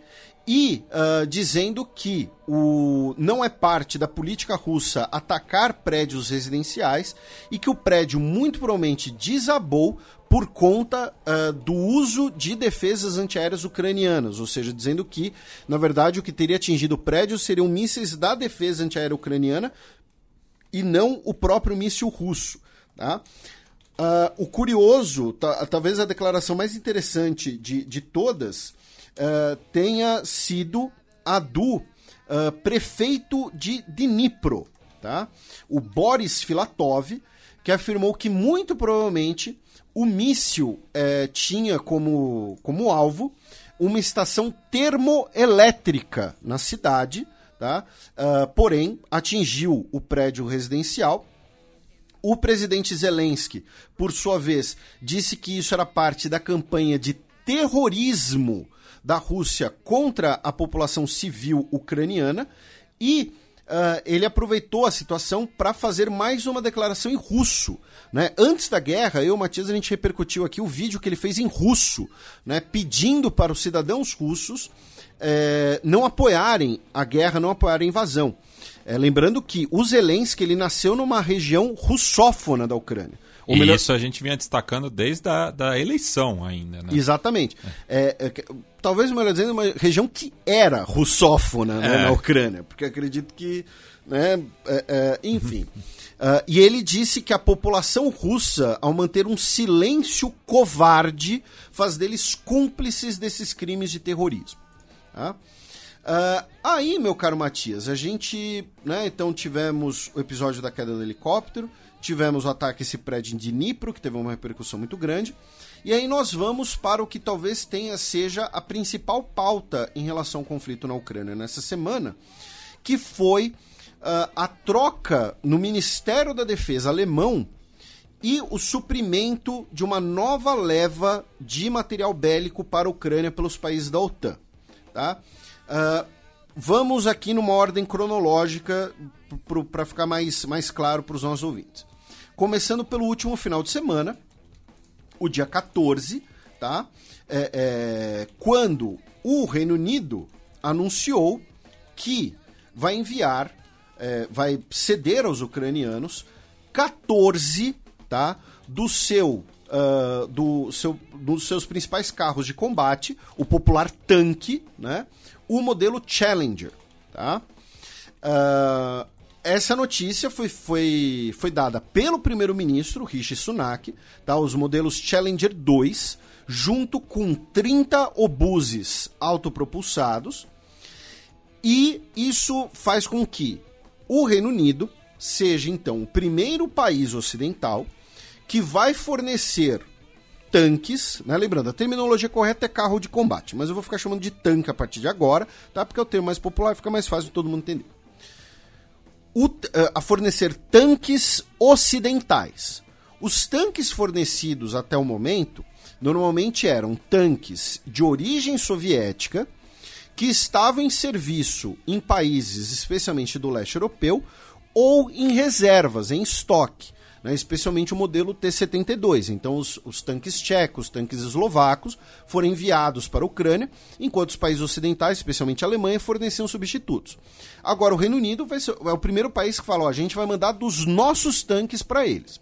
e uh, dizendo que o, não é parte da política russa atacar prédios residenciais e que o prédio muito provavelmente desabou por conta uh, do uso de defesas antiaéreas ucranianas, ou seja, dizendo que, na verdade, o que teria atingido o prédio seriam mísseis da defesa antiaérea ucraniana e não o próprio míssil russo. Tá? Uh, o curioso, talvez a declaração mais interessante de, de todas, uh, tenha sido a do uh, prefeito de Dnipro, tá? o Boris Filatov, que afirmou que muito provavelmente o míssil uh, tinha como, como alvo uma estação termoelétrica na cidade, tá? Uh, porém atingiu o prédio residencial. O presidente Zelensky, por sua vez, disse que isso era parte da campanha de terrorismo da Rússia contra a população civil ucraniana e uh, ele aproveitou a situação para fazer mais uma declaração em russo. Né? Antes da guerra, eu e o Matias a gente repercutiu aqui o vídeo que ele fez em russo, né? pedindo para os cidadãos russos eh, não apoiarem a guerra, não apoiarem a invasão. É, lembrando que o Zelensky ele nasceu numa região russófona da Ucrânia. E melhor... isso a gente vinha destacando desde a da eleição ainda, né? Exatamente. É. É, é, talvez, melhor dizendo, uma região que era russófona né, é. na Ucrânia, porque acredito que, né, é, é, enfim... Uh, e ele disse que a população russa, ao manter um silêncio covarde, faz deles cúmplices desses crimes de terrorismo. Tá? Uh, aí, meu caro Matias, a gente, né, então tivemos o episódio da queda do helicóptero, Tivemos o ataque a esse prédio em Dnipro, que teve uma repercussão muito grande. E aí nós vamos para o que talvez tenha seja a principal pauta em relação ao conflito na Ucrânia nessa semana, que foi uh, a troca no Ministério da Defesa alemão e o suprimento de uma nova leva de material bélico para a Ucrânia pelos países da OTAN. Tá? Uh, vamos aqui numa ordem cronológica para ficar mais, mais claro para os nossos ouvintes. Começando pelo último final de semana, o dia 14, tá? É, é, quando o Reino Unido anunciou que vai enviar, é, vai ceder aos ucranianos 14 tá, do seu uh, do seu, dos seus principais carros de combate, o popular tanque, né? o modelo Challenger. Tá? Essa notícia foi, foi, foi dada pelo primeiro-ministro Rishi Sunak, tá? os modelos Challenger 2, junto com 30 obuses autopropulsados, e isso faz com que o Reino Unido seja então o primeiro país ocidental que vai fornecer tanques, né? Lembrando, a terminologia correta é carro de combate, mas eu vou ficar chamando de tanque a partir de agora, tá? Porque é o termo mais popular, fica mais fácil de todo mundo entender. Eh, a fornecer tanques ocidentais. Os tanques fornecidos até o momento normalmente eram tanques de origem soviética que estavam em serviço em países, especialmente do leste europeu, ou em reservas, em estoque né, especialmente o modelo T-72. Então, os, os, tanques tchecos, os tanques eslovacos foram enviados para a Ucrânia, enquanto os países ocidentais, especialmente a Alemanha, forneciam substitutos. Agora, o Reino Unido vai ser, é o primeiro país que falou: a gente vai mandar dos nossos tanques para eles.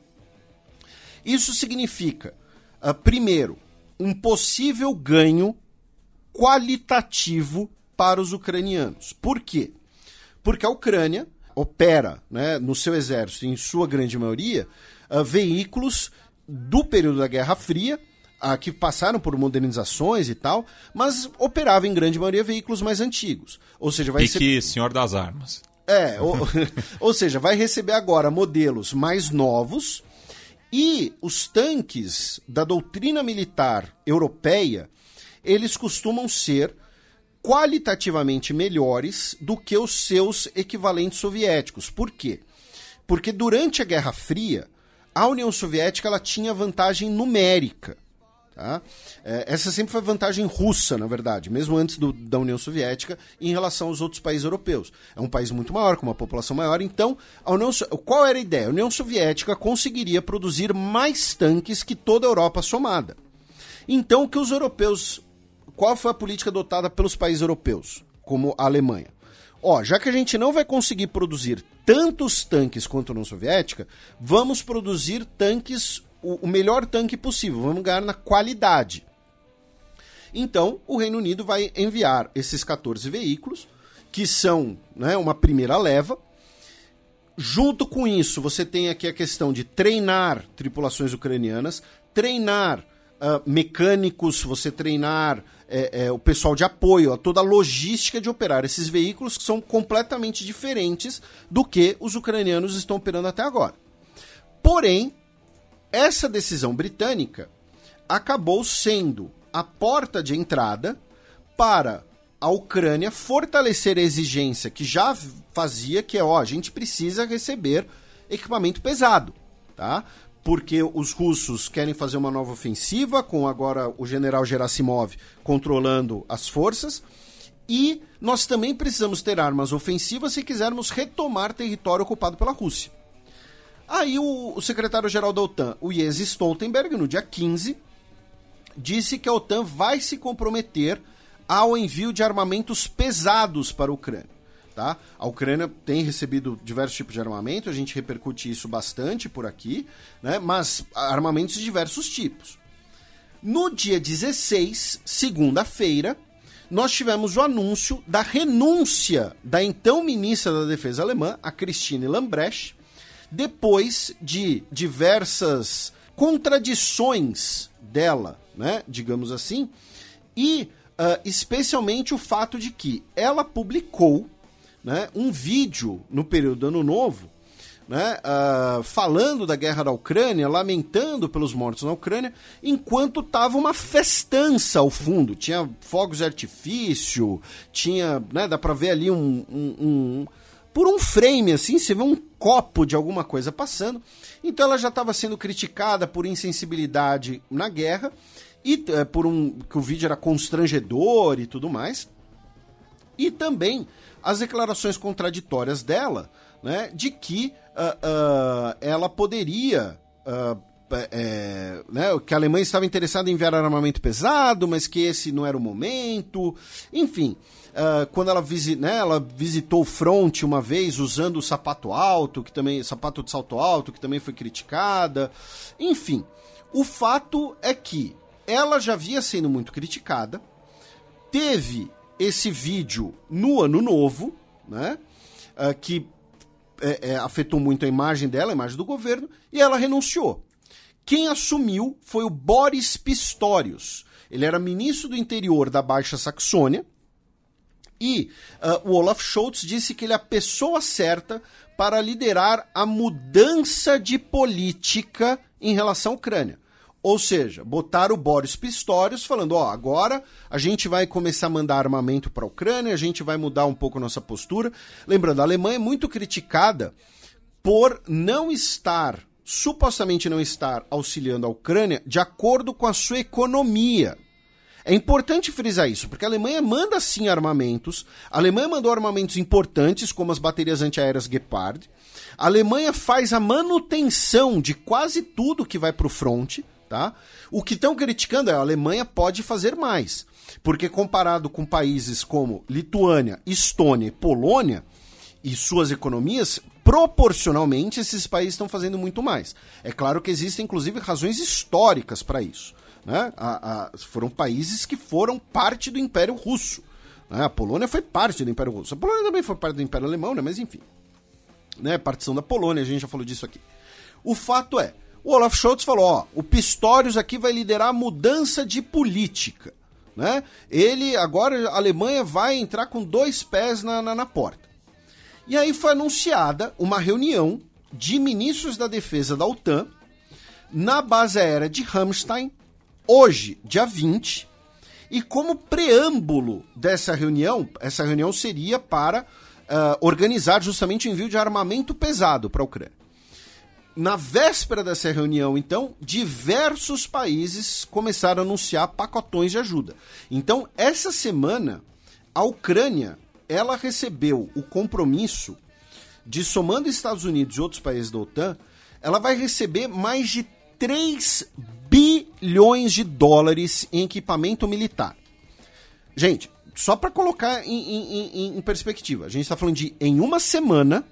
Isso significa, uh, primeiro, um possível ganho qualitativo para os ucranianos. Por quê? Porque a Ucrânia opera né, no seu exército, em sua grande maioria, uh, veículos do período da Guerra Fria, uh, que passaram por modernizações e tal, mas operava em grande maioria veículos mais antigos. Ou seja, vai ser. Senhor das Armas. É, ou, ou seja, vai receber agora modelos mais novos e os tanques da doutrina militar europeia, eles costumam ser qualitativamente melhores do que os seus equivalentes soviéticos. Por quê? Porque durante a Guerra Fria, a União Soviética ela tinha vantagem numérica. Tá? É, essa sempre foi vantagem russa, na verdade, mesmo antes do, da União Soviética, em relação aos outros países europeus. É um país muito maior, com uma população maior, então, a União, qual era a ideia? A União Soviética conseguiria produzir mais tanques que toda a Europa somada. Então, o que os europeus qual foi a política adotada pelos países europeus, como a Alemanha? Ó, já que a gente não vai conseguir produzir tantos tanques quanto a União Soviética, vamos produzir tanques, o, o melhor tanque possível, vamos ganhar na qualidade. Então, o Reino Unido vai enviar esses 14 veículos, que são né, uma primeira leva. Junto com isso, você tem aqui a questão de treinar tripulações ucranianas, treinar uh, mecânicos, você treinar é, é, o pessoal de apoio, a toda a logística de operar esses veículos que são completamente diferentes do que os ucranianos estão operando até agora. Porém, essa decisão britânica acabou sendo a porta de entrada para a Ucrânia fortalecer a exigência que já fazia, que é, ó, a gente precisa receber equipamento pesado, tá? Porque os russos querem fazer uma nova ofensiva, com agora o general Gerasimov controlando as forças. E nós também precisamos ter armas ofensivas se quisermos retomar território ocupado pela Rússia. Aí o, o secretário-geral da OTAN, o Jens Stoltenberg, no dia 15, disse que a OTAN vai se comprometer ao envio de armamentos pesados para a Ucrânia. Tá? A Ucrânia tem recebido diversos tipos de armamento, a gente repercute isso bastante por aqui, né? mas armamentos de diversos tipos. No dia 16, segunda-feira, nós tivemos o anúncio da renúncia da então ministra da Defesa alemã, a Christine Lambrecht, depois de diversas contradições dela, né, digamos assim, e uh, especialmente o fato de que ela publicou né, um vídeo no período do Ano Novo, né, uh, falando da guerra da Ucrânia, lamentando pelos mortos na Ucrânia, enquanto tava uma festança ao fundo. Tinha fogos de artifício, tinha. Né, dá para ver ali um, um, um, Por um frame, assim, você vê um copo de alguma coisa passando. Então ela já estava sendo criticada por insensibilidade na guerra e uh, por um. que o vídeo era constrangedor e tudo mais. E também as declarações contraditórias dela, né, de que uh, uh, ela poderia uh, é, né, que a Alemanha estava interessada em enviar armamento pesado, mas que esse não era o momento. Enfim, uh, quando ela, visi, né, ela visitou o front uma vez usando o sapato alto, que também sapato de salto alto, que também foi criticada. Enfim, o fato é que ela já vinha sendo muito criticada. Teve esse vídeo no ano novo, né? Uh, que é, é, afetou muito a imagem dela, a imagem do governo, e ela renunciou. Quem assumiu foi o Boris Pistorius. Ele era ministro do interior da Baixa Saxônia. E uh, o Olaf Scholz disse que ele é a pessoa certa para liderar a mudança de política em relação à Ucrânia. Ou seja, botar o Boris Pistorius falando: ó, agora a gente vai começar a mandar armamento para a Ucrânia, a gente vai mudar um pouco nossa postura. Lembrando, a Alemanha é muito criticada por não estar, supostamente não estar auxiliando a Ucrânia de acordo com a sua economia. É importante frisar isso, porque a Alemanha manda sim armamentos. A Alemanha mandou armamentos importantes, como as baterias antiaéreas Gepard. A Alemanha faz a manutenção de quase tudo que vai para o fronte. Tá? O que estão criticando é a Alemanha pode fazer mais, porque comparado com países como Lituânia, Estônia e Polônia e suas economias, proporcionalmente esses países estão fazendo muito mais. É claro que existem inclusive razões históricas para isso. Né? A, a, foram países que foram parte do Império Russo. Né? A Polônia foi parte do Império Russo. A Polônia também foi parte do Império Alemão, né? mas enfim. Né? Partição da Polônia, a gente já falou disso aqui. O fato é, o Olaf Scholz falou: ó, o Pistorius aqui vai liderar a mudança de política. Né? Ele, agora, a Alemanha vai entrar com dois pés na, na, na porta. E aí foi anunciada uma reunião de ministros da defesa da OTAN na base aérea de Ramstein, hoje, dia 20. E como preâmbulo dessa reunião, essa reunião seria para uh, organizar justamente o envio de armamento pesado para a Ucrânia na véspera dessa reunião, então, diversos países começaram a anunciar pacotões de ajuda. Então, essa semana, a Ucrânia ela recebeu o compromisso de, somando Estados Unidos e outros países da OTAN, ela vai receber mais de 3 bilhões de dólares em equipamento militar. Gente, só para colocar em, em, em, em perspectiva, a gente está falando de, em uma semana,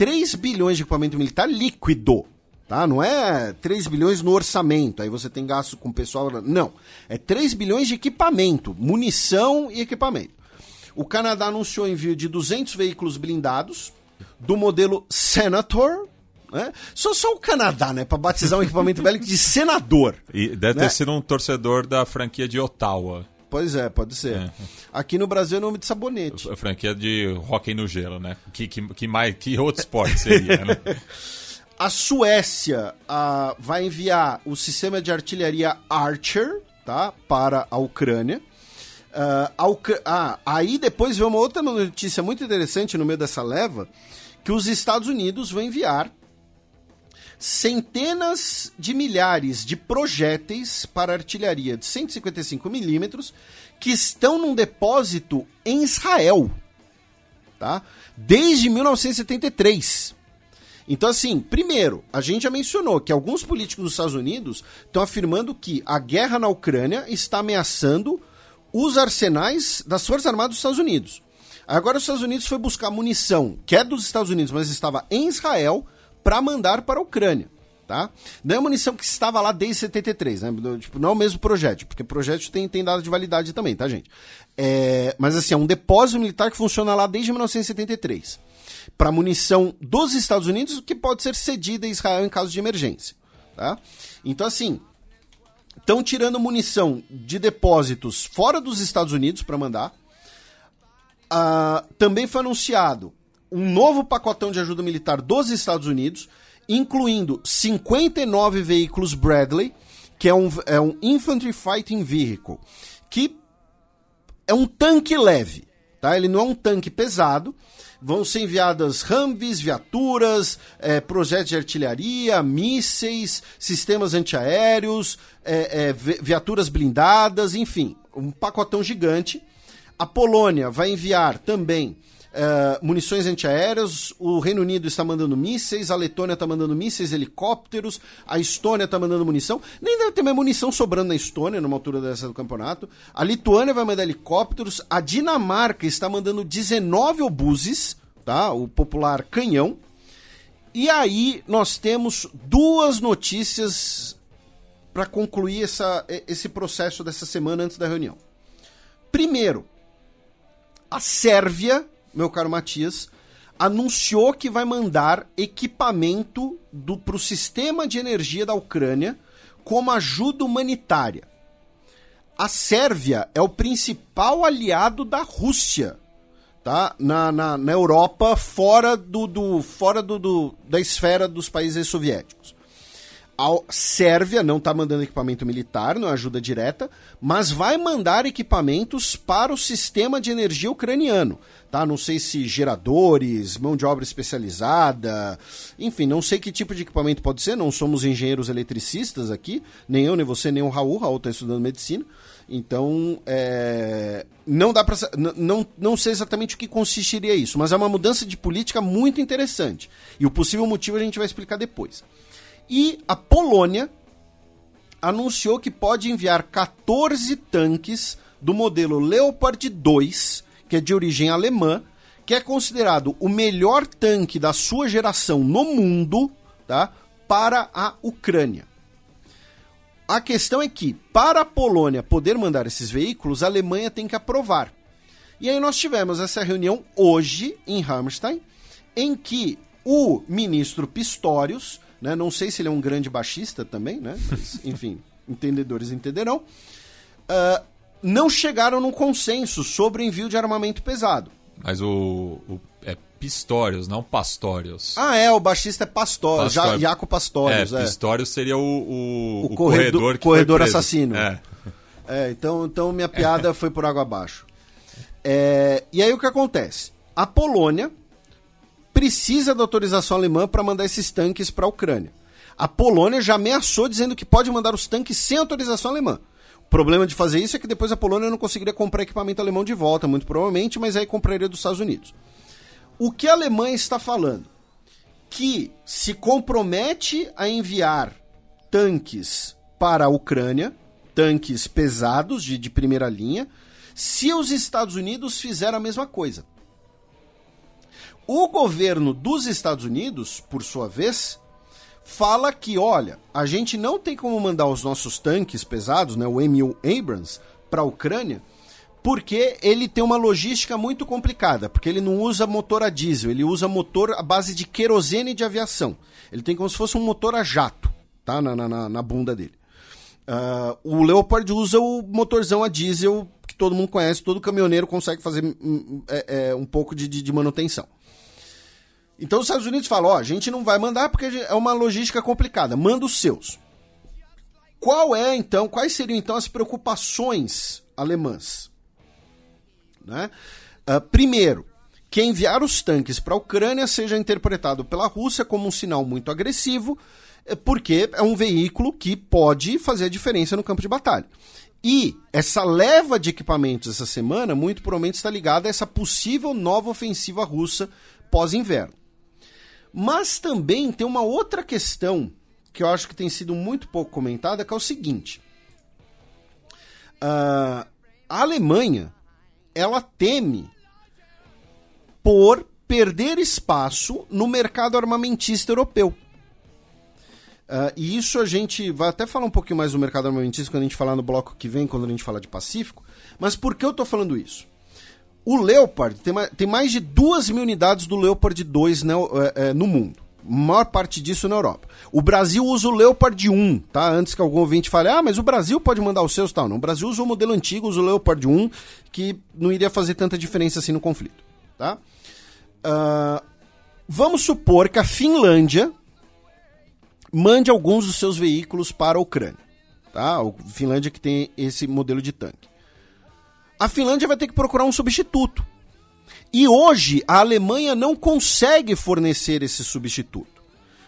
3 bilhões de equipamento militar líquido. Tá? Não é 3 bilhões no orçamento, aí você tem gasto com o pessoal. Não. É 3 bilhões de equipamento, munição e equipamento. O Canadá anunciou envio de 200 veículos blindados do modelo Senator, né? Só, só o Canadá, né? Para batizar um equipamento bélico de senador. E deve né? ter sido um torcedor da franquia de Ottawa. Pois é, pode ser. É. Aqui no Brasil é nome de sabonete. A franquia de hockey no gelo, né? Que, que, que, mais, que outro esporte seria, né? A Suécia uh, vai enviar o sistema de artilharia Archer tá, para a Ucrânia. Uh, a Ucr... ah, aí depois vem uma outra notícia muito interessante no meio dessa leva, que os Estados Unidos vão enviar centenas de milhares de projéteis para artilharia de 155 milímetros que estão num depósito em Israel, tá? Desde 1973. Então, assim, primeiro, a gente já mencionou que alguns políticos dos Estados Unidos estão afirmando que a guerra na Ucrânia está ameaçando os arsenais das Forças Armadas dos Estados Unidos. Agora, os Estados Unidos foi buscar munição, que é dos Estados Unidos, mas estava em Israel, para mandar para a Ucrânia. Tá? Não é munição que estava lá desde 73, né? Tipo, não é o mesmo projeto, porque projeto tem, tem data de validade também, tá, gente? É, mas assim, é um depósito militar que funciona lá desde 1973. Para munição dos Estados Unidos, que pode ser cedida a Israel em caso de emergência. Tá? Então, assim, estão tirando munição de depósitos fora dos Estados Unidos para mandar. Uh, também foi anunciado um novo pacotão de ajuda militar dos Estados Unidos, incluindo 59 veículos Bradley, que é um, é um Infantry Fighting Vehicle, que é um tanque leve, tá? Ele não é um tanque pesado. Vão ser enviadas Humvees, viaturas, é, projetos de artilharia, mísseis, sistemas antiaéreos, é, é, viaturas blindadas, enfim, um pacotão gigante. A Polônia vai enviar também uh, munições antiaéreas, o Reino Unido está mandando mísseis, a Letônia está mandando mísseis, helicópteros, a Estônia está mandando munição. Nem deve ter mais munição sobrando na Estônia, numa altura dessa do campeonato. A Lituânia vai mandar helicópteros, a Dinamarca está mandando 19 obuses, tá? O popular canhão. E aí nós temos duas notícias para concluir essa, esse processo dessa semana antes da reunião. Primeiro, a Sérvia, meu caro Matias, anunciou que vai mandar equipamento para o sistema de energia da Ucrânia como ajuda humanitária. A Sérvia é o principal aliado da Rússia tá? na, na, na Europa, fora, do, do fora do, do, da esfera dos países soviéticos. A Sérvia não está mandando equipamento militar, não é ajuda direta, mas vai mandar equipamentos para o sistema de energia ucraniano. Tá? Não sei se geradores, mão de obra especializada, enfim, não sei que tipo de equipamento pode ser, não somos engenheiros eletricistas aqui, nem eu, nem você, nem o Raul, Raul está estudando medicina. Então, é, não dá para não, não sei exatamente o que consistiria isso, mas é uma mudança de política muito interessante. E o possível motivo a gente vai explicar depois. E a Polônia anunciou que pode enviar 14 tanques do modelo Leopard 2, que é de origem alemã, que é considerado o melhor tanque da sua geração no mundo, tá? Para a Ucrânia. A questão é que, para a Polônia poder mandar esses veículos, a Alemanha tem que aprovar. E aí nós tivemos essa reunião hoje em Ramstein, em que o ministro Pistorius né? Não sei se ele é um grande baixista também, né? Mas, enfim, entendedores entenderão. Uh, não chegaram num consenso sobre o envio de armamento pesado. Mas o, o é Pistorius, não Pastorius. Ah, é, o baixista é Pastorius, Pastor... Jaco Pastorius. É, é, Pistorius seria o, o, o, o corredor, corredor, corredor assassino. É. é. então, então minha piada foi por água abaixo. É, e aí o que acontece? A Polônia precisa da autorização alemã para mandar esses tanques para a Ucrânia. A Polônia já ameaçou dizendo que pode mandar os tanques sem autorização alemã. O problema de fazer isso é que depois a Polônia não conseguiria comprar equipamento alemão de volta, muito provavelmente, mas aí compraria dos Estados Unidos. O que a Alemanha está falando? Que se compromete a enviar tanques para a Ucrânia, tanques pesados de, de primeira linha, se os Estados Unidos fizerem a mesma coisa. O governo dos Estados Unidos, por sua vez, fala que, olha, a gente não tem como mandar os nossos tanques pesados, né, o M1 Abrams, para a Ucrânia, porque ele tem uma logística muito complicada, porque ele não usa motor a diesel, ele usa motor à base de querosene de aviação. Ele tem como se fosse um motor a jato, tá, na, na, na bunda dele. Uh, o Leopard usa o motorzão a diesel que todo mundo conhece, todo caminhoneiro consegue fazer um, é, é, um pouco de, de, de manutenção. Então os Estados Unidos falam, ó, a gente não vai mandar porque é uma logística complicada, manda os seus. Qual é então, quais seriam então as preocupações alemãs? Né? Uh, primeiro, que enviar os tanques para a Ucrânia seja interpretado pela Rússia como um sinal muito agressivo, eh, porque é um veículo que pode fazer a diferença no campo de batalha. E essa leva de equipamentos essa semana muito provavelmente está ligada a essa possível nova ofensiva russa pós-inverno. Mas também tem uma outra questão que eu acho que tem sido muito pouco comentada, que é o seguinte. Uh, a Alemanha, ela teme por perder espaço no mercado armamentista europeu. Uh, e isso a gente vai até falar um pouquinho mais do mercado armamentista quando a gente falar no bloco que vem, quando a gente falar de Pacífico. Mas por que eu estou falando isso? O Leopard tem mais, tem mais de 2 mil unidades do Leopard 2 né, é, é, no mundo. maior parte disso na Europa. O Brasil usa o Leopard 1, tá? Antes que algum ouvinte fale, ah, mas o Brasil pode mandar os seus tal. Não, o Brasil usa o modelo antigo, usa o Leopard 1, que não iria fazer tanta diferença assim no conflito, tá? Uh, vamos supor que a Finlândia mande alguns dos seus veículos para a Ucrânia, tá? A Finlândia que tem esse modelo de tanque a Finlândia vai ter que procurar um substituto. E hoje a Alemanha não consegue fornecer esse substituto.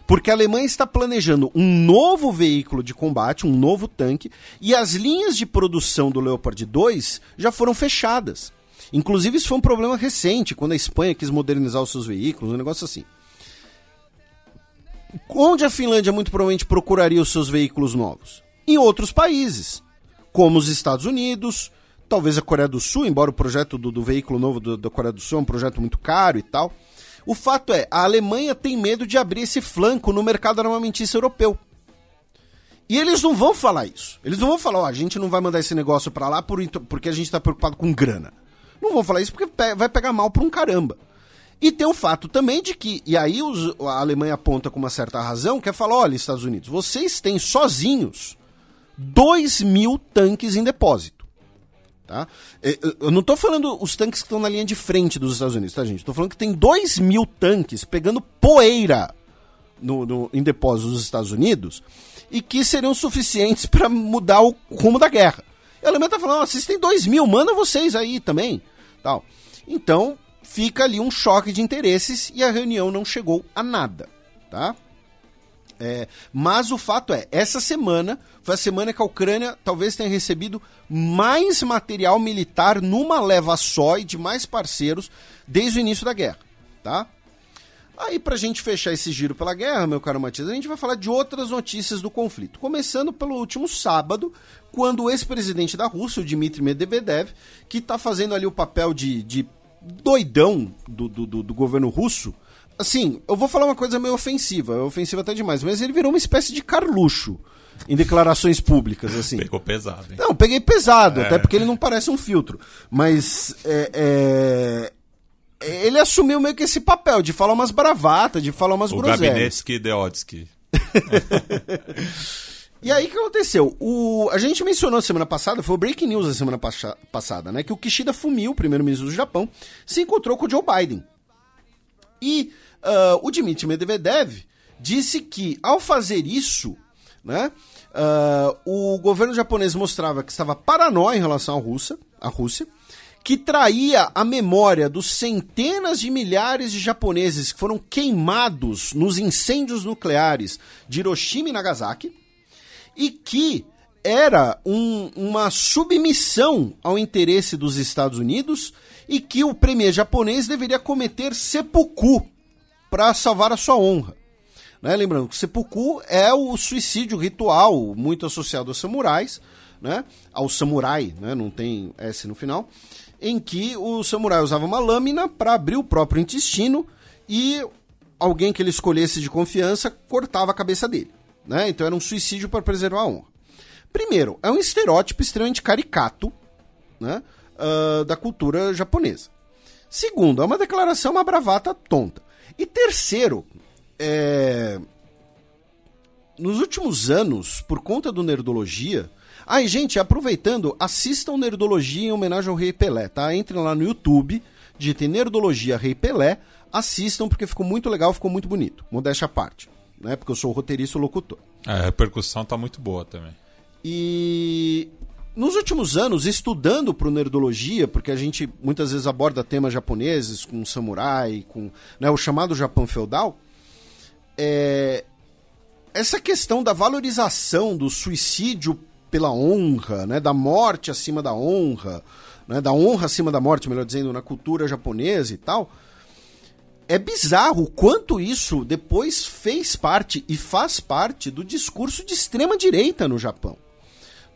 Porque a Alemanha está planejando um novo veículo de combate, um novo tanque, e as linhas de produção do Leopard 2 já foram fechadas. Inclusive, isso foi um problema recente, quando a Espanha quis modernizar os seus veículos, um negócio assim. Onde a Finlândia muito provavelmente procuraria os seus veículos novos? Em outros países, como os Estados Unidos, talvez a Coreia do Sul, embora o projeto do, do veículo novo da Coreia do Sul é um projeto muito caro e tal. O fato é, a Alemanha tem medo de abrir esse flanco no mercado armamentista europeu. E eles não vão falar isso. Eles não vão falar, ó, a gente não vai mandar esse negócio para lá por, porque a gente está preocupado com grana. Não vão falar isso porque vai pegar mal por um caramba. E tem o fato também de que, e aí os, a Alemanha aponta com uma certa razão, que é falar, olha, Estados Unidos, vocês têm sozinhos 2 mil tanques em depósito. Tá? É, eu não estou falando os tanques que estão na linha de frente dos Estados Unidos, tá, gente? Estou falando que tem 2 mil tanques pegando poeira no, no, em depósitos dos Estados Unidos e que seriam suficientes para mudar o rumo da guerra. E a Alemanha está falando, oh, vocês têm 2 mil, manda vocês aí também. Tal. Então, fica ali um choque de interesses e a reunião não chegou a nada, tá? É, mas o fato é, essa semana foi a semana que a Ucrânia talvez tenha recebido mais material militar numa leva só e de mais parceiros desde o início da guerra, tá? Aí, pra gente fechar esse giro pela guerra, meu caro Matias, a gente vai falar de outras notícias do conflito. Começando pelo último sábado, quando o ex-presidente da Rússia, o Dmitry Medvedev, que está fazendo ali o papel de, de doidão do, do, do, do governo russo, assim, eu vou falar uma coisa meio ofensiva, é ofensiva até demais, mas ele virou uma espécie de Carluxo em declarações públicas, assim. Pegou pesado, hein? Não, peguei pesado, é. até porque ele não parece um filtro. Mas é, é, ele assumiu meio que esse papel de falar umas bravatas, de falar umas o groselhas. Gabinetsky Deodsky. E aí o que aconteceu? O, a gente mencionou semana passada, foi o breaking news da semana passada, né? Que o Kishida Fumio, primeiro-ministro do Japão, se encontrou com o Joe Biden. E uh, o Dmitry Medvedev disse que, ao fazer isso, né? Uh, o governo japonês mostrava que estava paranoia em relação à Rússia, à Rússia, que traía a memória dos centenas de milhares de japoneses que foram queimados nos incêndios nucleares de Hiroshima e Nagasaki e que era um, uma submissão ao interesse dos Estados Unidos e que o premier japonês deveria cometer seppuku para salvar a sua honra. Né? Lembrando que seppuku é o suicídio ritual muito associado aos samurais, né? ao samurai, né? não tem S no final, em que o samurai usava uma lâmina para abrir o próprio intestino e alguém que ele escolhesse de confiança cortava a cabeça dele. Né? Então era um suicídio para preservar a honra. Primeiro, é um estereótipo extremamente caricato né, uh, da cultura japonesa. Segundo, é uma declaração, uma bravata tonta. E terceiro, é... nos últimos anos, por conta do Nerdologia. Ai, gente, aproveitando, assistam Nerdologia em homenagem ao Rei Pelé, tá? Entrem lá no YouTube, digitem Nerdologia Rei Pelé, assistam porque ficou muito legal, ficou muito bonito. Modéstia à parte né? Porque eu sou roteirista e locutor. É, a repercussão tá muito boa também. E nos últimos anos, estudando para Nerdologia, porque a gente muitas vezes aborda temas japoneses, com samurai, com né, o chamado Japão feudal, é, essa questão da valorização do suicídio pela honra, né, da morte acima da honra, né, da honra acima da morte, melhor dizendo, na cultura japonesa e tal, é bizarro o quanto isso depois fez parte e faz parte do discurso de extrema direita no Japão.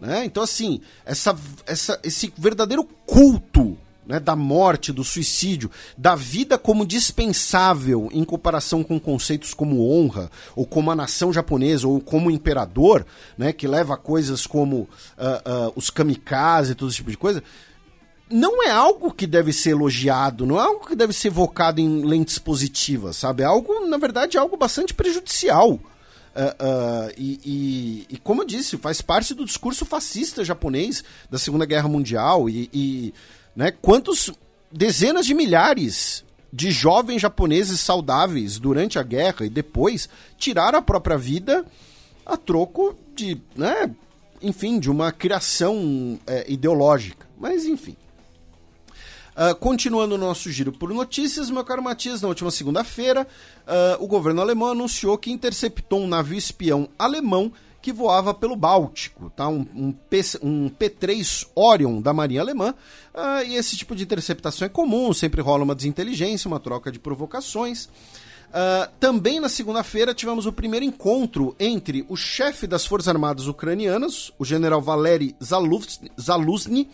Né? Então, assim, essa, essa, esse verdadeiro culto né, da morte, do suicídio, da vida como dispensável em comparação com conceitos como honra, ou como a nação japonesa, ou como imperador, né, que leva a coisas como uh, uh, os kamikaze e todo esse tipo de coisa, não é algo que deve ser elogiado, não é algo que deve ser evocado em lentes positivas, sabe? É algo, na verdade, é algo bastante prejudicial. Uh, e, e, e, como eu disse, faz parte do discurso fascista japonês da Segunda Guerra Mundial. E, e né, quantos dezenas de milhares de jovens japoneses saudáveis durante a guerra e depois tiraram a própria vida a troco de, né, enfim, de uma criação é, ideológica. Mas enfim. Uh, continuando o nosso giro por notícias, meu caro Matias, na última segunda-feira, uh, o governo alemão anunciou que interceptou um navio espião alemão que voava pelo Báltico, tá? um, um, P, um P-3 Orion da Marinha Alemã. Uh, e esse tipo de interceptação é comum, sempre rola uma desinteligência, uma troca de provocações. Uh, também na segunda-feira tivemos o primeiro encontro entre o chefe das Forças Armadas Ucranianas, o general Valery Zaluzny,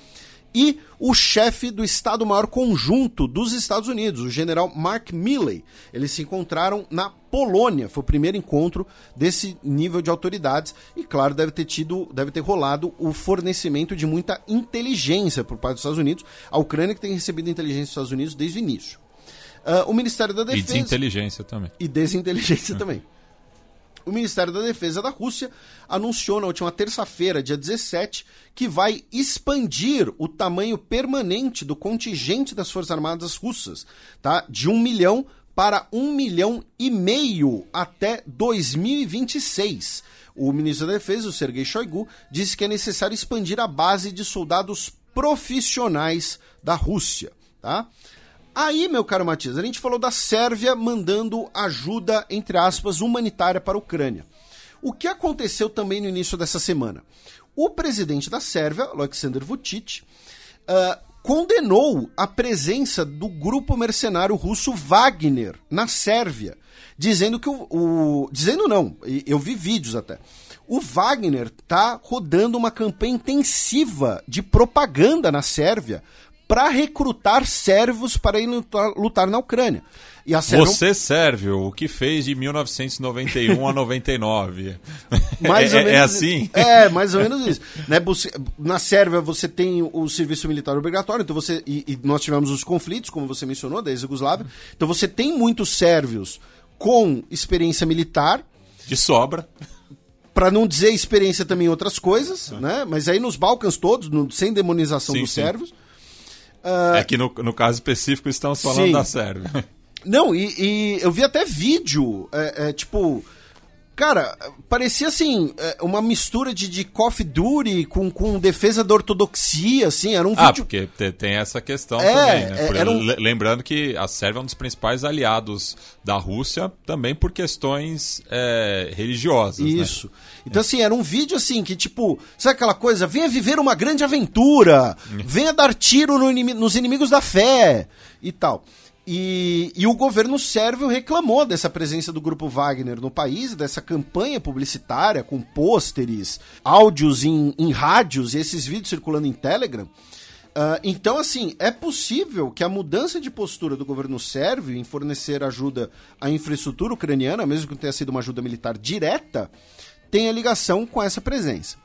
e o chefe do Estado-Maior Conjunto dos Estados Unidos, o general Mark Milley. Eles se encontraram na Polônia. Foi o primeiro encontro desse nível de autoridades e, claro, deve ter tido, deve ter rolado o fornecimento de muita inteligência por parte dos Estados Unidos. A Ucrânia que tem recebido inteligência dos Estados Unidos desde o início. Uh, o Ministério da Defesa. E desinteligência também. E desinteligência também. O Ministério da Defesa da Rússia anunciou na última terça-feira, dia 17, que vai expandir o tamanho permanente do contingente das Forças Armadas russas, tá? De um milhão para um milhão e meio até 2026. O ministro da Defesa, o Sergei Shoigu, disse que é necessário expandir a base de soldados profissionais da Rússia, tá? Aí, meu caro Matias, a gente falou da Sérvia mandando ajuda, entre aspas, humanitária para a Ucrânia. O que aconteceu também no início dessa semana? O presidente da Sérvia, Alexander Vucic, uh, condenou a presença do grupo mercenário russo Wagner na Sérvia, dizendo que o, o dizendo não, eu vi vídeos até. O Wagner está rodando uma campanha intensiva de propaganda na Sérvia para recrutar servos para ir lutar, lutar na Ucrânia. E a Sérvia... Você sérvio, o que fez de 1991 a 99? Mais é, ou menos, é assim? É, mais ou menos isso. Né, na Sérvia você tem o serviço militar obrigatório, então você e, e nós tivemos os conflitos, como você mencionou, da ex-Yugoslávia. Então você tem muitos sérvios com experiência militar. De sobra para não dizer experiência também em outras coisas, né? Mas aí nos Balcãs todos, no, sem demonização sim, dos sim. sérvios. Uh... É que no, no caso específico estamos falando Sim. da Sérvia. Não, e, e, eu vi até vídeo, é, é, tipo. Cara, parecia assim, é, uma mistura de, de Coffee Duty com, com defesa da ortodoxia, assim, era um ah, vídeo... Ah, porque tem essa questão é, também, né? É, por, um... Lembrando que a Sérvia é um dos principais aliados da Rússia, também por questões é, religiosas, né? Isso. Né? Então, assim, era um vídeo assim que, tipo, sabe aquela coisa? Venha viver uma grande aventura, venha dar tiro no inimi nos inimigos da fé e tal. E, e, o governo sérvio reclamou dessa presença do grupo Wagner no país, dessa campanha publicitária com pôsteres, áudios em, em rádios e esses vídeos circulando em Telegram. Uh, então, assim, é possível que a mudança de postura do governo sérvio em fornecer ajuda à infraestrutura ucraniana, mesmo que tenha sido uma ajuda militar direta, tenha ligação com essa presença.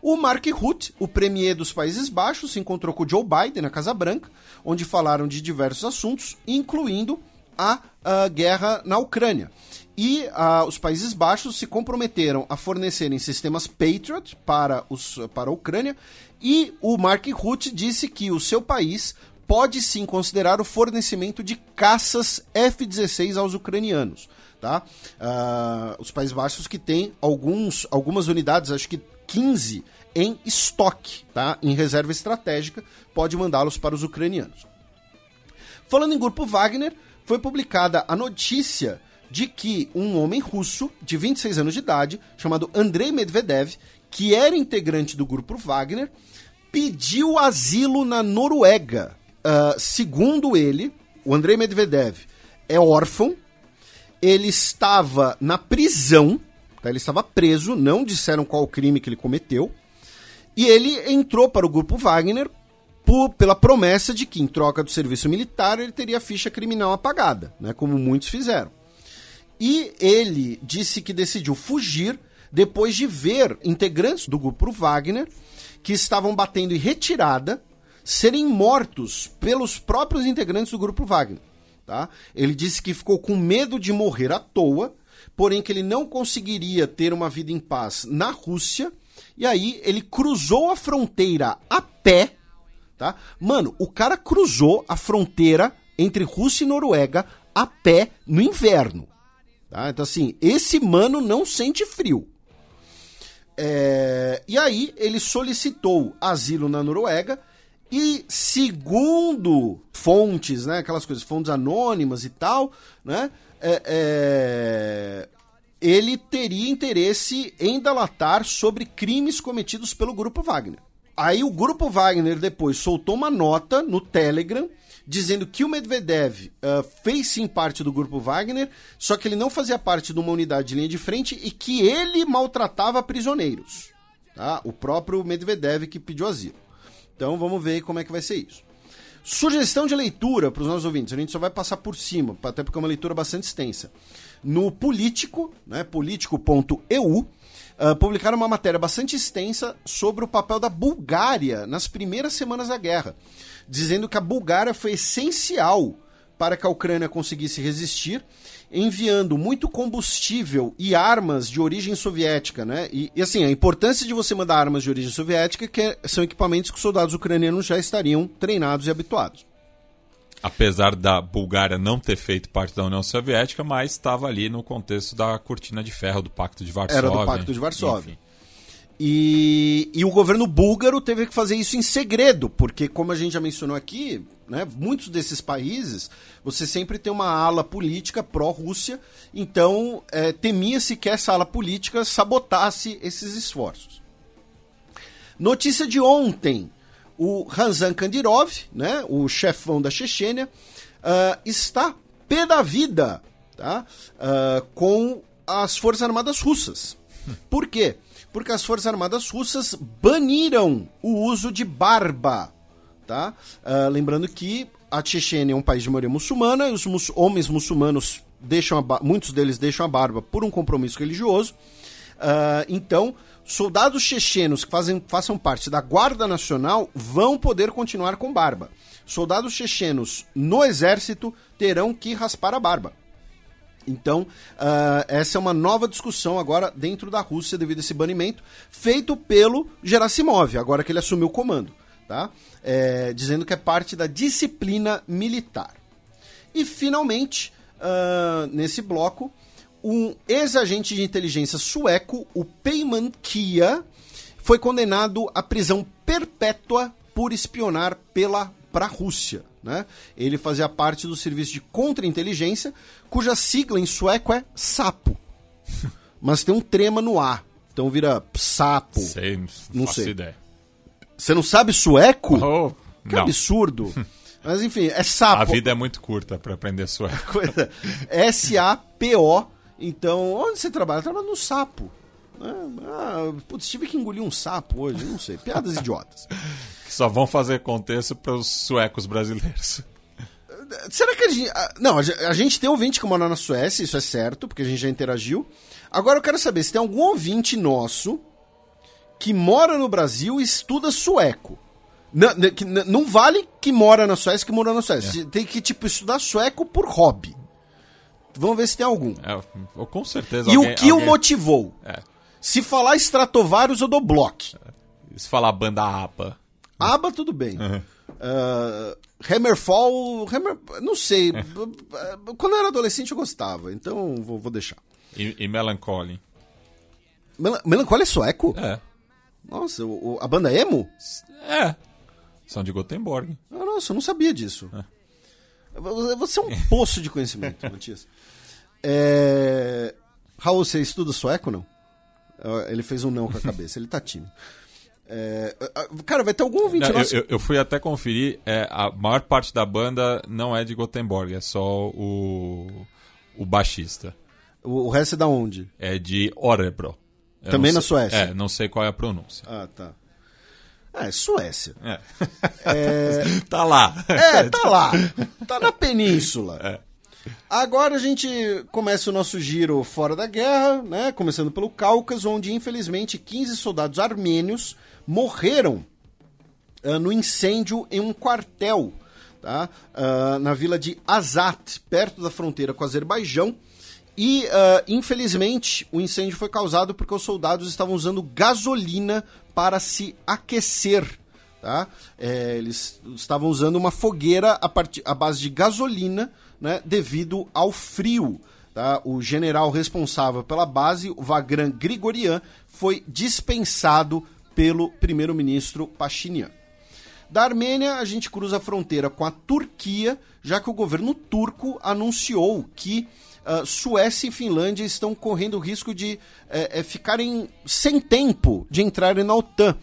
O Mark Rutte, o premier dos Países Baixos, se encontrou com Joe Biden na Casa Branca, onde falaram de diversos assuntos, incluindo a, a guerra na Ucrânia. E uh, os Países Baixos se comprometeram a fornecerem sistemas Patriot para, os, para a Ucrânia. E o Mark Rutte disse que o seu país pode sim considerar o fornecimento de caças F-16 aos ucranianos tá? Uh, os Países Baixos que têm alguns, algumas unidades, acho que 15 em estoque, tá? Em reserva estratégica, pode mandá-los para os ucranianos. Falando em grupo Wagner, foi publicada a notícia de que um homem russo de 26 anos de idade, chamado Andrei Medvedev, que era integrante do grupo Wagner, pediu asilo na Noruega. Uh, segundo ele, o Andrei Medvedev é órfão, ele estava na prisão, tá? ele estava preso, não disseram qual crime que ele cometeu, e ele entrou para o grupo Wagner por, pela promessa de que, em troca do serviço militar, ele teria a ficha criminal apagada, né, como muitos fizeram. E ele disse que decidiu fugir depois de ver integrantes do grupo Wagner que estavam batendo em retirada serem mortos pelos próprios integrantes do grupo Wagner. Tá? Ele disse que ficou com medo de morrer à toa, porém que ele não conseguiria ter uma vida em paz na Rússia, e aí ele cruzou a fronteira a pé, tá? Mano, o cara cruzou a fronteira entre Rússia e Noruega a pé no inverno. Tá? Então, assim, esse mano não sente frio. É... E aí ele solicitou asilo na Noruega e segundo fontes, né, aquelas coisas, fontes anônimas e tal, né, é, é, ele teria interesse em delatar sobre crimes cometidos pelo Grupo Wagner. Aí o Grupo Wagner depois soltou uma nota no Telegram dizendo que o Medvedev uh, fez sim parte do Grupo Wagner, só que ele não fazia parte de uma unidade de linha de frente e que ele maltratava prisioneiros. Tá? O próprio Medvedev que pediu asilo. Então vamos ver como é que vai ser isso. Sugestão de leitura para os nossos ouvintes, a gente só vai passar por cima, até porque é uma leitura bastante extensa. No Político, né, político.eu, uh, publicaram uma matéria bastante extensa sobre o papel da Bulgária nas primeiras semanas da guerra, dizendo que a Bulgária foi essencial para que a Ucrânia conseguisse resistir, enviando muito combustível e armas de origem soviética, né? E, e assim, a importância de você mandar armas de origem soviética é que é, são equipamentos que os soldados ucranianos já estariam treinados e habituados apesar da Bulgária não ter feito parte da União Soviética, mas estava ali no contexto da cortina de ferro do Pacto de Varsóvia. Era do Pacto de Varsóvia. E, e, o governo búlgaro teve que fazer isso em segredo, porque, como a gente já mencionou aqui, né, muitos desses países, você sempre tem uma ala política pró-Rússia, então é, temia-se que essa ala política sabotasse esses esforços. Notícia de ontem: o Ranzan Kadyrov, né, o chefão da Chechênia, uh, está pé da vida tá, uh, com as Forças Armadas Russas. Por quê? Porque as Forças Armadas Russas baniram o uso de barba. Tá? Uh, lembrando que a Chechênia é um país de maioria muçulmana e os homens muçulmanos deixam muitos deles deixam a barba por um compromisso religioso. Uh, então, soldados chechenos que fazem, façam parte da Guarda Nacional vão poder continuar com barba. Soldados chechenos no exército terão que raspar a barba. Então, uh, essa é uma nova discussão agora dentro da Rússia devido a esse banimento, feito pelo Gerasimov, agora que ele assumiu o comando, tá? É, dizendo que é parte da disciplina militar. E, finalmente, uh, nesse bloco, um ex-agente de inteligência sueco, o Peyman Kia, foi condenado à prisão perpétua por espionar pela para a Rússia. Né? Ele fazia parte do serviço de contra-inteligência, cuja sigla em sueco é SAPO. Mas tem um trema no A. Então vira sapo. Sei, não sei. Ideia. Você não sabe sueco? Oh, que não. absurdo. Mas enfim, é sapo. A vida é muito curta para aprender sueco. S-A-P-O então, onde você trabalha? Eu trabalho no sapo. Ah, putz, tive que engolir um sapo hoje, não sei. Piadas idiotas. Só vão fazer contexto para os suecos brasileiros. Será que a gente. Não, a gente tem ouvinte que mora na Suécia, isso é certo, porque a gente já interagiu. Agora eu quero saber se tem algum ouvinte nosso que mora no Brasil e estuda sueco. Não, não vale que mora na Suécia que mora na Suécia. É. Tem que, tipo, estudar sueco por hobby. Vamos ver se tem algum. É, com certeza. E alguém, o que alguém... o motivou? É. Se falar Stratovarius, eu dou bloco. Se falar banda ABBA. ABBA, tudo bem. Uhum. Uh, Hammerfall, Hammer, não sei. Quando eu era adolescente eu gostava, então vou, vou deixar. E, e Melancholy? Mel Melancholy é sueco? É. Nossa, o, a banda emo? É. São de Gothenburg. Ah, nossa, eu não sabia disso. É. Você é um poço de conhecimento, Matias. É... Raul, você estuda sueco não? Ele fez um não com a cabeça, ele tá tímido. É... Cara, vai ter algum ouvinte não, nosso... eu, eu, fui até conferir, é, a maior parte da banda não é de Gothenburg, é só o, o baixista. O, o resto é da onde? É de Orebro. Também na sei, Suécia? É, não sei qual é a pronúncia. Ah, tá. É, Suécia. É. é... tá lá. É, tá lá. Tá na península. Agora a gente começa o nosso giro fora da guerra, né? Começando pelo Cáucaso, onde infelizmente 15 soldados armênios morreram uh, no incêndio em um quartel, tá? Uh, na vila de Azat, perto da fronteira com o Azerbaijão. E, uh, infelizmente, o incêndio foi causado porque os soldados estavam usando gasolina para se aquecer. Tá? É, eles estavam usando uma fogueira a base de gasolina né, devido ao frio. Tá? O general responsável pela base, o Vagran Grigorian, foi dispensado pelo primeiro-ministro Pashinyan. Da Armênia, a gente cruza a fronteira com a Turquia, já que o governo turco anunciou que uh, Suécia e Finlândia estão correndo o risco de é, ficarem sem tempo de entrarem na OTAN.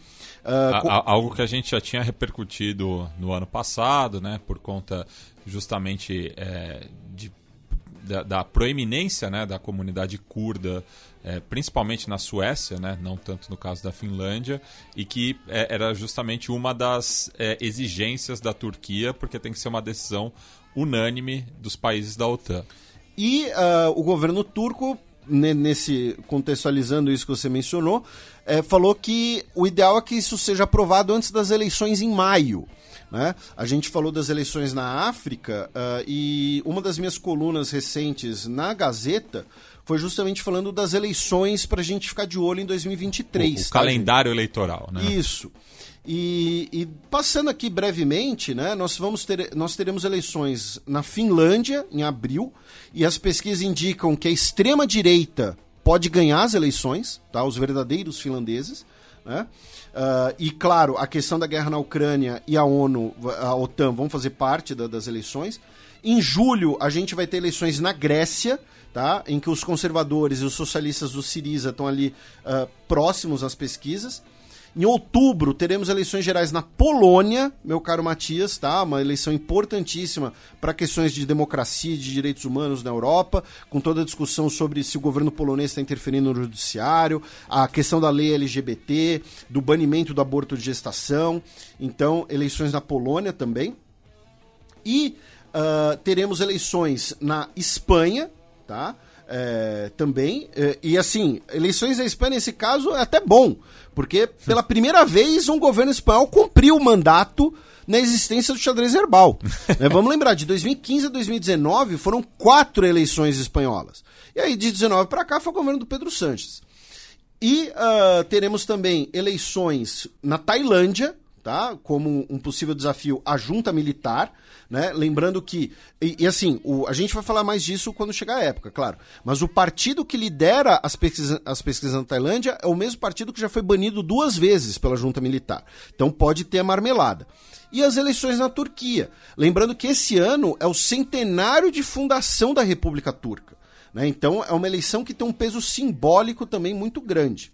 Uh, algo que a gente já tinha repercutido no ano passado, né, por conta justamente é, de, da, da, proeminência né, da comunidade curda, é, principalmente na Suécia, né, não tanto no caso da Finlândia, e que é, era justamente uma das é, exigências da Turquia, porque tem que ser uma decisão unânime dos países da OTAN. E uh, o governo turco nesse contextualizando isso que você mencionou, é, falou que o ideal é que isso seja aprovado antes das eleições em maio. Né? A gente falou das eleições na África uh, e uma das minhas colunas recentes na Gazeta foi justamente falando das eleições para a gente ficar de olho em 2023. O, o tá, calendário gente? eleitoral, né? Isso. E, e, passando aqui brevemente, né, nós, vamos ter, nós teremos eleições na Finlândia em abril, e as pesquisas indicam que a extrema-direita pode ganhar as eleições, tá, os verdadeiros finlandeses. Né? Uh, e claro, a questão da guerra na Ucrânia e a ONU, a OTAN, vão fazer parte da, das eleições. Em julho, a gente vai ter eleições na Grécia, tá? em que os conservadores e os socialistas do Siriza estão ali uh, próximos às pesquisas. Em outubro, teremos eleições gerais na Polônia, meu caro Matias, tá? Uma eleição importantíssima para questões de democracia e de direitos humanos na Europa, com toda a discussão sobre se o governo polonês está interferindo no judiciário, a questão da lei LGBT, do banimento do aborto de gestação. Então, eleições na Polônia também. E uh, teremos eleições na Espanha, tá? É, também. É, e assim, eleições na Espanha, nesse caso, é até bom porque pela primeira vez um governo espanhol cumpriu o mandato na existência do xadrez herbal. né? Vamos lembrar, de 2015 a 2019 foram quatro eleições espanholas. E aí de 19 para cá foi o governo do Pedro Sanches. E uh, teremos também eleições na Tailândia, tá? Como um possível desafio à junta militar, né? Lembrando que, e, e, assim, o, a gente vai falar mais disso quando chegar a época, claro. Mas o partido que lidera as pesquisas, as pesquisas na Tailândia é o mesmo partido que já foi banido duas vezes pela junta militar. Então pode ter a marmelada. E as eleições na Turquia. Lembrando que esse ano é o centenário de fundação da República Turca. Né? Então é uma eleição que tem um peso simbólico também muito grande.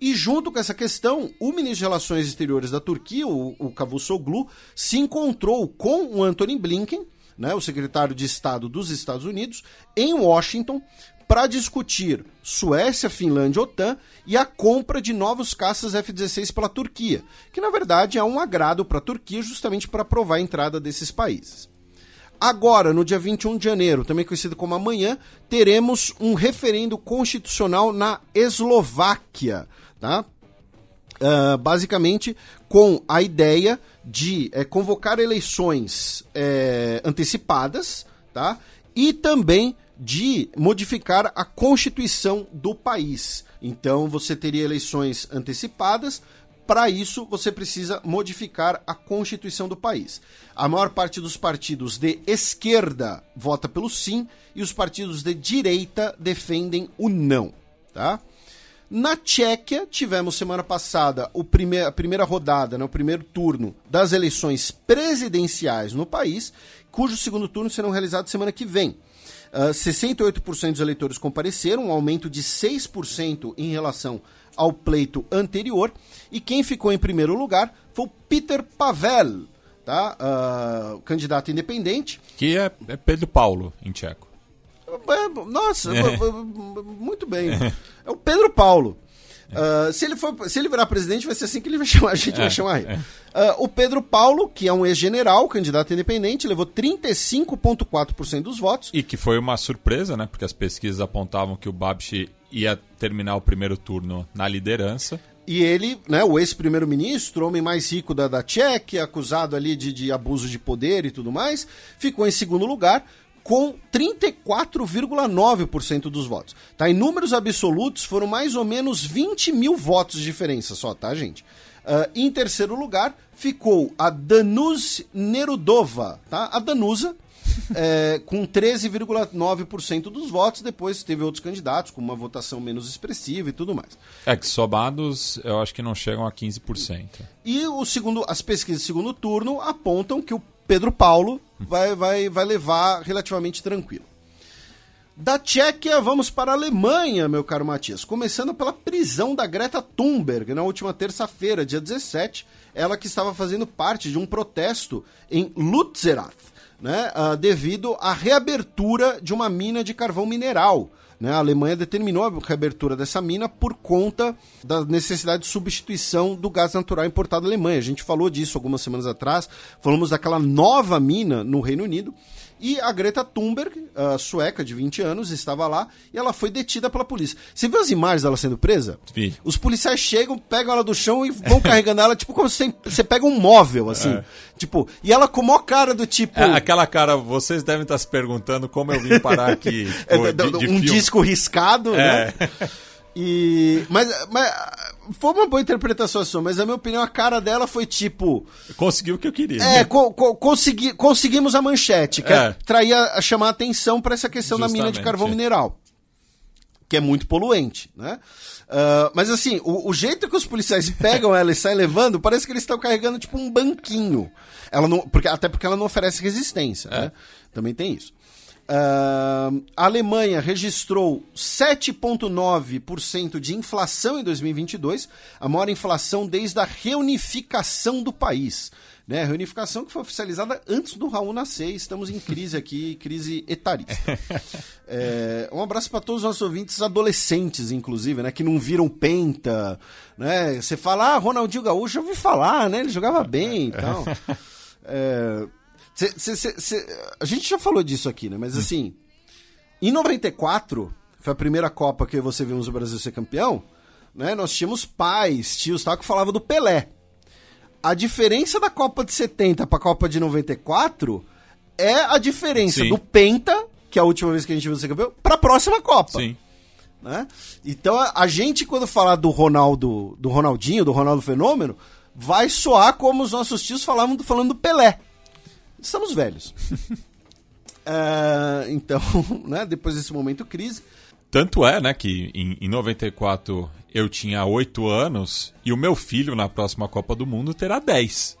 E junto com essa questão, o ministro de Relações Exteriores da Turquia, o, o Cavusoglu, se encontrou com o Anthony Blinken, né, o secretário de Estado dos Estados Unidos, em Washington, para discutir Suécia, Finlândia, OTAN e a compra de novos caças F-16 pela Turquia, que na verdade é um agrado para a Turquia justamente para aprovar a entrada desses países. Agora, no dia 21 de janeiro, também conhecido como amanhã, teremos um referendo constitucional na Eslováquia, tá? Uh, basicamente com a ideia de é, convocar eleições é, antecipadas, tá? E também de modificar a constituição do país. Então você teria eleições antecipadas. Para isso, você precisa modificar a constituição do país. A maior parte dos partidos de esquerda vota pelo sim e os partidos de direita defendem o não, tá? Na Tchequia, tivemos semana passada o prime a primeira rodada, né, o primeiro turno das eleições presidenciais no país, cujo segundo turno serão realizados semana que vem. Uh, ah, 68% dos eleitores compareceram, um aumento de 6% em relação ao pleito anterior. E quem ficou em primeiro lugar foi o Peter Pavel, tá? Uh, candidato independente. Que é, é Pedro Paulo, em tcheco. É, nossa, é. muito bem. É o Pedro Paulo. Uh, se, ele for, se ele virar presidente, vai ser assim que ele vai chamar, a gente é, vai chamar ele. É. Uh, o Pedro Paulo, que é um ex-general, candidato independente, levou 35,4% dos votos. E que foi uma surpresa, né? Porque as pesquisas apontavam que o Babich ia terminar o primeiro turno na liderança. E ele, né, o ex-primeiro-ministro, homem mais rico da, da Tchequia, acusado ali de, de abuso de poder e tudo mais, ficou em segundo lugar, com 34,9% dos votos. Tá? Em números absolutos, foram mais ou menos 20 mil votos de diferença só, tá, gente? Uh, em terceiro lugar, ficou a Danus Nerudova, tá? A Danusa, é, com 13,9% dos votos. Depois teve outros candidatos com uma votação menos expressiva e tudo mais. É que somados eu acho que não chegam a 15%. E o segundo, as pesquisas de segundo turno apontam que o Pedro Paulo vai, vai, vai levar relativamente tranquilo. Da Tchequia, vamos para a Alemanha, meu caro Matias. Começando pela prisão da Greta Thunberg na última terça-feira, dia 17. Ela que estava fazendo parte de um protesto em Lützerath, né, uh, devido à reabertura de uma mina de carvão mineral. Né? A Alemanha determinou a reabertura dessa mina por conta da necessidade de substituição do gás natural importado da Alemanha. A gente falou disso algumas semanas atrás, falamos daquela nova mina no Reino Unido. E a Greta Thunberg, a sueca de 20 anos, estava lá e ela foi detida pela polícia. Você viu as imagens dela sendo presa? Os policiais chegam, pegam ela do chão e vão carregando ela, tipo como você, você pega um móvel, assim. É. Tipo, e ela com a maior cara do tipo. É, aquela cara, vocês devem estar se perguntando como eu vim parar aqui. É, tipo, de- de um filme. disco riscado, É. né? E, mas, mas foi uma boa interpretação sua, mas na minha opinião a cara dela foi tipo, Conseguiu o que eu queria. é, co- co- consegui- conseguimos a manchete, que é, É. a, chamar a atenção para essa questão da mina de Justamente. carvão mineral, que é muito poluente, né? Ah, mas assim, o, o jeito que os policiais pegam ela e saem levando, parece que eles estão carregando tipo um banquinho. Ela não, porque, até porque ela não oferece resistência, né? Também tem isso. Ah, a Alemanha registrou 7,9% de inflação em 2022, a maior inflação desde a reunificação do país. Né? Reunificação que foi oficializada antes do Raul nascer. Estamos em crise aqui, crise etarista. É, um abraço para todos os nossos ouvintes adolescentes, inclusive, né? Que não viram penta, né? Você fala, ah, Ronaldinho Gaúcho, eu ouvi falar, né? Ele jogava bem e tal. É, cê- cê- cê- a gente já falou disso aqui, né? Mas assim, em 94, foi a primeira Copa que você vimos o Brasil ser campeão, né? Nós tínhamos pais, tios, tal, que falavam do Pelé. A diferença da Copa de 70 para a Copa de 94 é a diferença Sim. do Penta, que é a última vez que a gente viu ser campeão, para a próxima Copa Sim. né? Então a, gente quando falar do Ronaldo, do Ronaldinho, do Ronaldo Fenômeno, vai soar como os nossos tios falavam do- falando do Pelé. Estamos velhos. É, então, né, depois desse momento crise, Tanto é, né, que em, em 94 eu tinha 8 anos e o meu filho na próxima Copa do Mundo terá 10.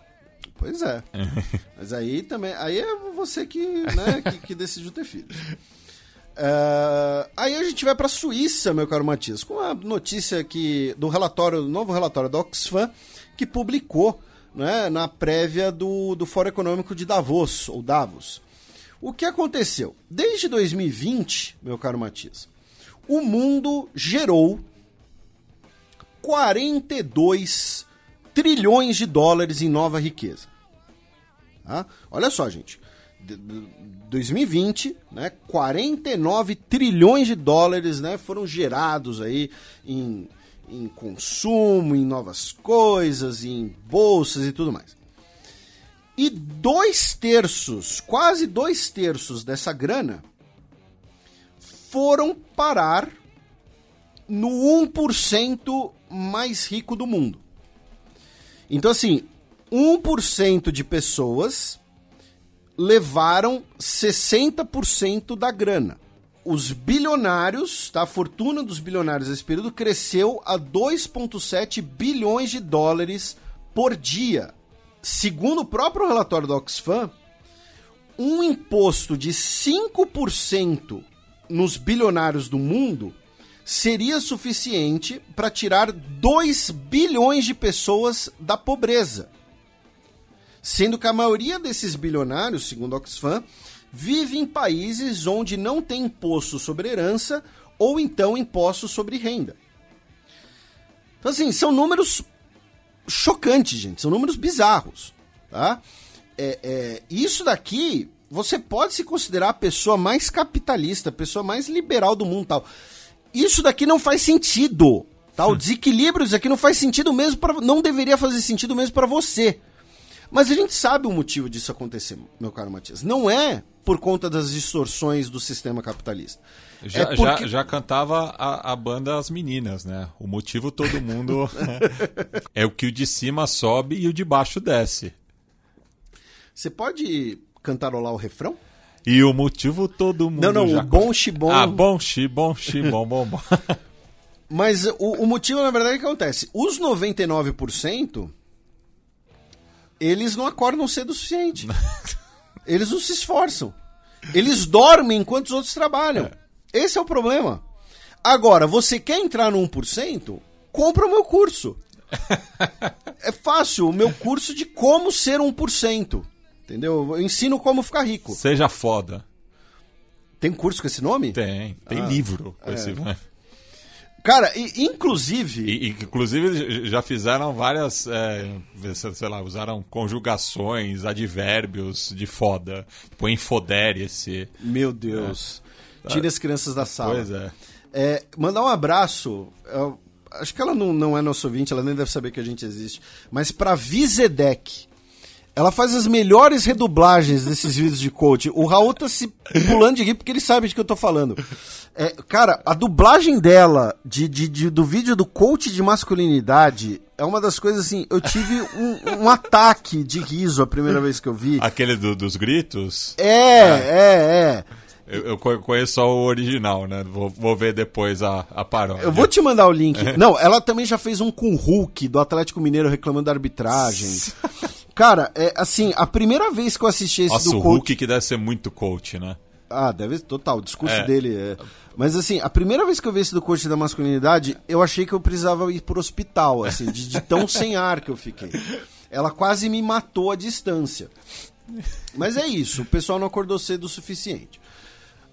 pois é. Mas aí também, aí é você que, né, que, que decidiu ter filho. É, aí a gente vai para a Suíça, meu caro Matias, com a notícia que do relatório, do novo relatório da Oxfam, que publicou né, na prévia do, do Fórum Econômico de Davos, ou Davos. O que aconteceu? Desde 2020, meu caro Matias, o mundo gerou 42 trilhões de dólares em nova riqueza. Tá? Olha só, gente. De- de- 2020, né, 49 trilhões de dólares né, foram gerados aí em, em consumo, em novas coisas, em bolsas e tudo mais. E dois terços, quase dois terços dessa grana foram parar no 1% mais rico do mundo. Então, assim, 1% de pessoas levaram 60% da grana. Os bilionários, tá? a fortuna dos bilionários nesse período cresceu a 2,7 bilhões de dólares por dia. Segundo o próprio relatório da Oxfam, um imposto de 5% nos bilionários do mundo seria suficiente para tirar 2 bilhões de pessoas da pobreza. Sendo que a maioria desses bilionários, segundo a Oxfam, vive em países onde não tem imposto sobre herança ou então imposto sobre renda. Então, assim, são números chocantes, gente. São números bizarros, tá? É, é, isso daqui, você pode se considerar a pessoa mais capitalista, a pessoa mais liberal do mundo, tal. Isso daqui não faz sentido, tá? O desequilíbrio disso aqui não faz sentido mesmo para, não deveria fazer sentido mesmo para você. Mas a gente sabe o motivo disso acontecer, meu caro Matias. Não é por conta das distorções do sistema capitalista. Já, é porque... já, já cantava a, a banda As Meninas, né? O motivo todo mundo é o que o de cima sobe e o de baixo desce. Você pode cantarolar o refrão? E o motivo todo mundo Não, não, já o bom xibom. Ah, bom xi, bom xi, bom, bom, bom. Mas o, o motivo, na verdade, é que acontece. Os 99%, eles não acordam cedo o suficiente. eles não se esforçam. Eles dormem enquanto os outros trabalham. Esse é o problema. Agora, você quer entrar no 1%? Compra o meu curso. é fácil, o meu curso de como ser 1%. Entendeu? Eu ensino como ficar rico. Seja foda. Tem curso com esse nome? Tem. Tem ah, livro com é. esse nome. Cara, e, inclusive. E, inclusive já fizeram várias. É, sei lá, usaram conjugações, advérbios de foda. Tipo, infodere-se. Meu Deus. É. Tire as crianças da sala. Pois é. é mandar um abraço. Eu, acho que ela não, não é nosso ouvinte, ela nem deve saber que a gente existe. Mas pra Vizedec. Ela faz as melhores redublagens desses vídeos de coach. O Raul tá se pulando de rir porque ele sabe de que eu tô falando. É, cara, a dublagem dela de, de, de, do vídeo do coach de masculinidade é uma das coisas assim. Eu tive um, um ataque de riso a primeira vez que eu vi. Aquele do, dos gritos? É, é, é. é. Eu, eu, conheço só o original, né? Vou, vou ver depois a, a paródia. Eu vou te mandar o link. Não, ela também já fez um com o Hulk do Atlético Mineiro reclamando da arbitragem. Cara, é assim, a primeira vez que eu assisti esse Nossa, do o coach... Hulk que deve ser muito coach, né? Ah, deve total, o discurso é. dele é. Mas assim, a primeira vez que eu vi esse do coach da masculinidade, eu achei que eu precisava ir pro hospital, assim, de, de tão sem ar que eu fiquei. Ela quase me matou à distância. Mas é isso, o pessoal não acordou cedo o suficiente.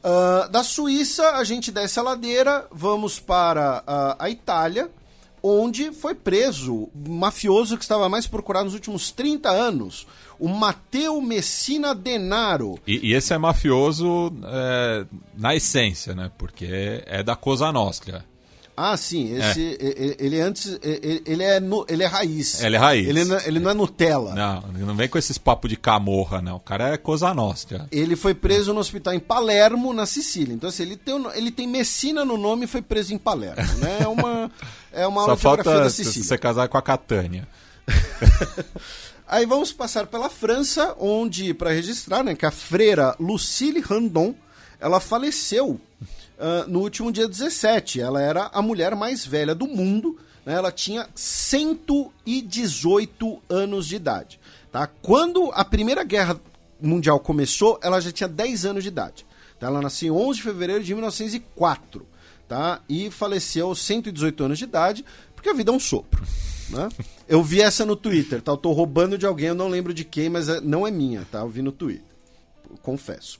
Uh, da Suíça, a gente desce a ladeira, vamos para uh, a Itália, onde foi preso um mafioso que estava mais procurado nos últimos 30 anos, o Matteo Messina Denaro. E, e esse é mafioso é, na essência, né? Porque é da Cosa Nostra. Ah, sim. Esse, é. ele, antes. Ele é, ele é raiz. Ele é raiz. Ele, não, ele não é Nutella. Não, não vem com esses papos de camorra, não. O cara é coisa nossa. Ele foi preso no hospital em Palermo, na Sicília. Então, assim, ele tem, ele tem Messina no nome e foi preso em Palermo. Né? É uma, é uma Só falta da Sicília. você casar com a Catânia. Aí vamos passar pela França, onde, para registrar, né, que a freira Lucille Randon, ela faleceu uh, no último dia 17. Ela era a mulher mais velha do mundo. Né? Ela tinha 118 anos de idade. Tá? Quando a Primeira Guerra Mundial começou, ela já tinha 10 anos de idade. Tá? Ela nasceu em 11 de fevereiro de 1904. Tá? E faleceu aos 118 anos de idade, porque a vida é um sopro. Né? Eu vi essa no Twitter, tá? Eu tô roubando de alguém, eu não lembro de quem, mas é, não é minha, tá? Eu vi no Twitter. Confesso.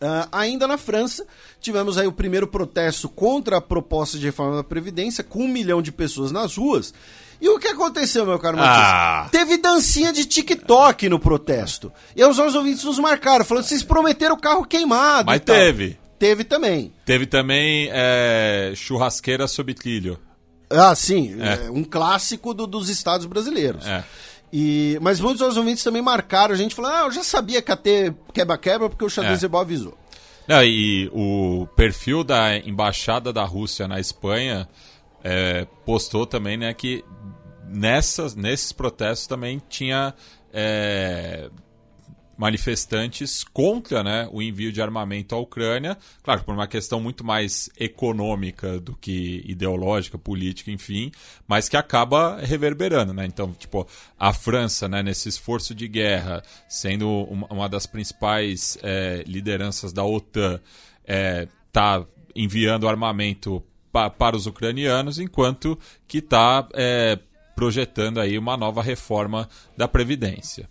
Uh, ainda na França, tivemos aí o primeiro protesto contra a proposta de reforma da Previdência, com um milhão de pessoas nas ruas. E o que aconteceu, meu caro Matias? Ah. Teve dancinha de TikTok no protesto. E os nossos ouvintes nos marcaram, falando que vocês prometeram o carro queimado. Mas teve. Teve também. Teve também é, churrasqueira sob trilho. Ah, sim. É. É um clássico do, dos estados brasileiros. É. E, mas muitos dos ouvintes também marcaram a gente falando, ah, eu já sabia que ia ter quebra-quebra porque o xadrez é. avisou. Não, e o perfil da embaixada da Rússia na Espanha é, postou também né, que nessas, nesses protestos também tinha é, manifestantes contra né, o envio de armamento à Ucrânia, claro, por uma questão muito mais econômica do que ideológica, política, enfim, mas que acaba reverberando, né? Então, tipo, a França, né, nesse esforço de guerra, sendo uma das principais é, lideranças da OTAN, é, tá enviando armamento pa para os ucranianos, enquanto que está é, projetando aí uma nova reforma da Previdência.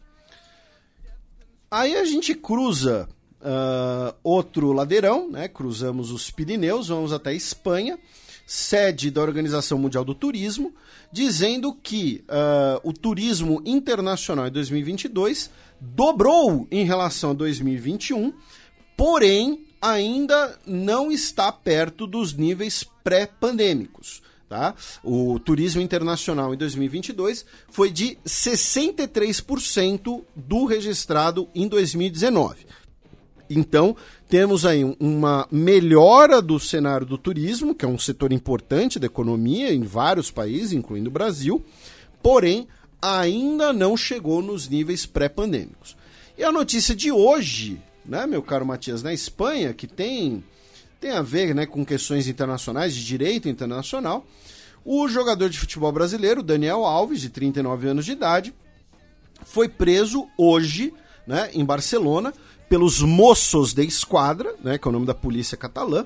Aí a gente cruza uh, outro ladeirão, né? cruzamos os Pirineus, vamos até Espanha, sede da Organização Mundial do Turismo, dizendo que uh, o turismo internacional em 2022 dobrou em relação a 2021, porém ainda não está perto dos níveis pré-pandêmicos. Tá? O turismo internacional em 2022 foi de 63% do registrado em 2019. Então, temos aí uma melhora do cenário do turismo, que é um setor importante da economia em vários países, incluindo o Brasil, porém, ainda não chegou nos níveis pré-pandêmicos. E a notícia de hoje, né, meu caro Matias, na Espanha, que tem tem a ver né, com questões internacionais, de direito internacional. O jogador de futebol brasileiro, Daniel Alves, de 39 anos de idade, foi preso hoje né, em Barcelona pelos moços de esquadra, né, que é o nome da polícia catalã,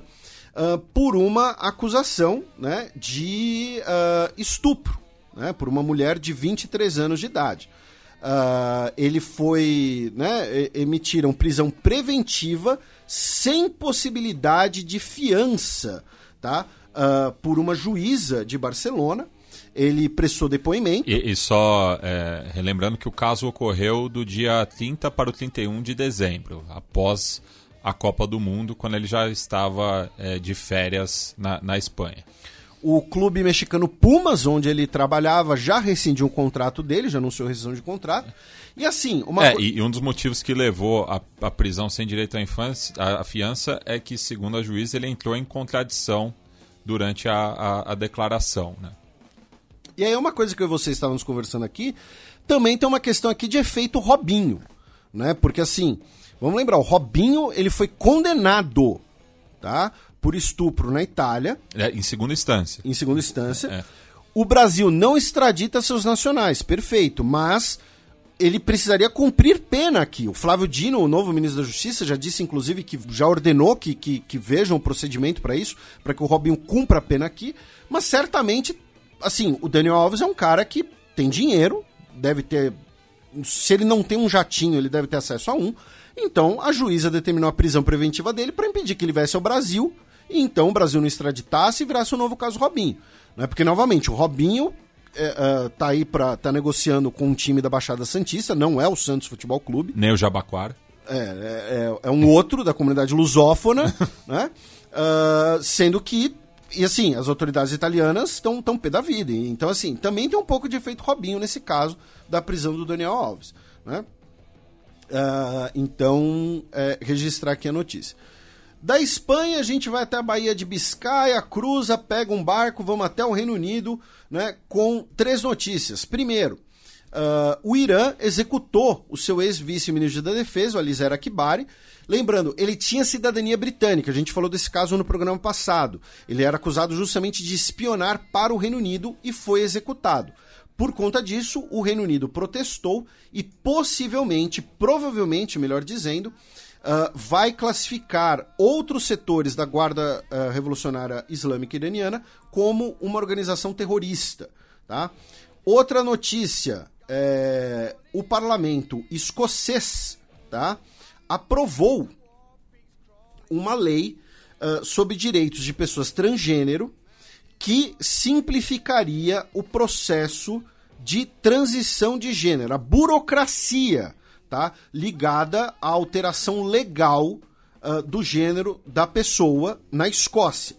uh, por uma acusação né, de uh, estupro, né, por uma mulher de 23 anos de idade. Uh, ele foi. Né, emitiram prisão preventiva sem possibilidade de fiança tá, por uma juíza de Barcelona ele prestou depoimento. E, e só é, relembrando que o caso ocorreu do dia 30 para o 31 de dezembro, após a Copa do Mundo, quando ele já estava é, de férias na, na Espanha. O clube mexicano Pumas, onde ele trabalhava, já rescindiu o contrato dele, já anunciou rescisão de contrato. E assim, uma é, e, e, um dos motivos que levou a, a prisão sem direito à, infância, à, fiança é que, segundo a juíza, ele entrou em contradição durante a, a, a declaração. Né? E aí uma coisa que eu e vocês estávamos conversando aqui, também tem uma questão aqui de efeito Robinho, né? Porque assim, vamos lembrar, o Robinho, ele foi condenado, tá? Por estupro na Itália. É, em segunda instância. Em segunda instância. É. O Brasil não extradita seus nacionais, perfeito, mas ele precisaria cumprir pena aqui. O Flávio Dino, o novo ministro da Justiça, já disse, inclusive, que já ordenou que, que, que vejam o procedimento para isso, para que o Robinho cumpra a pena aqui, mas certamente assim, o Daniel Alves é um cara que tem dinheiro, deve ter. Se ele não tem um jatinho, ele deve ter acesso a um. Então a juíza determinou a prisão preventiva dele para impedir que ele viesse ao Brasil. Então o Brasil não extraditasse e virasse o um novo caso Robinho. É Porque, novamente, o Robinho é, é, tá aí para tá negociando com um time da Baixada Santista, não é o Santos Futebol Clube. Nem o Jabaquara. É, é, é, é um outro da comunidade lusófona, né? Uh, sendo que e assim, as autoridades italianas estão tão pé da vida. Então, assim, também tem um pouco de efeito Robinho nesse caso da prisão do Daniel Alves. Né? Uh, então, é, registrar aqui a notícia. Da Espanha, a gente vai até a Baía de Biscaia, cruza, pega um barco, vamos até o Reino Unido, né, com três notícias. Primeiro, uh, o Irã executou o seu ex-vice-ministro da Defesa, o Alisera Akbari, Lembrando, ele tinha cidadania britânica, a gente falou desse caso no programa passado. Ele era acusado justamente de espionar para o Reino Unido e foi executado. Por conta disso, o Reino Unido protestou e possivelmente, provavelmente, melhor dizendo, uh, vai classificar outros setores da Guarda uh, Revolucionária Islâmica Iraniana como uma organização terrorista. Tá? Outra notícia: é, o parlamento escocês tá? aprovou uma lei uh, sobre direitos de pessoas transgênero que simplificaria o processo de transição de gênero, a burocracia tá, ligada à alteração legal uh, do gênero da pessoa na Escócia.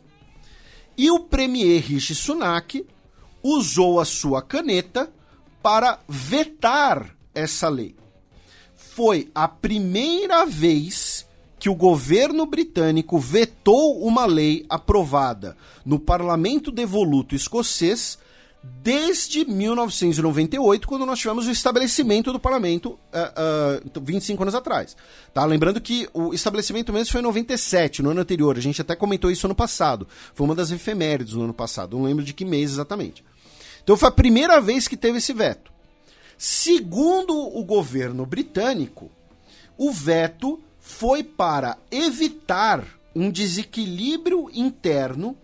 E o premier Rishi Sunak usou a sua caneta para vetar essa lei foi a primeira vez que o governo britânico vetou uma lei aprovada no parlamento devoluto escocês desde 1998, quando nós tivemos o estabelecimento do parlamento uh, uh, 25 anos atrás. Tá? Lembrando que o estabelecimento mesmo foi em 97, no ano anterior. A gente até comentou isso ano passado. Foi uma das efemérides do ano passado. Não lembro de que mês exatamente. Então foi a primeira vez que teve esse veto. Segundo o governo britânico, o veto foi para evitar um desequilíbrio interno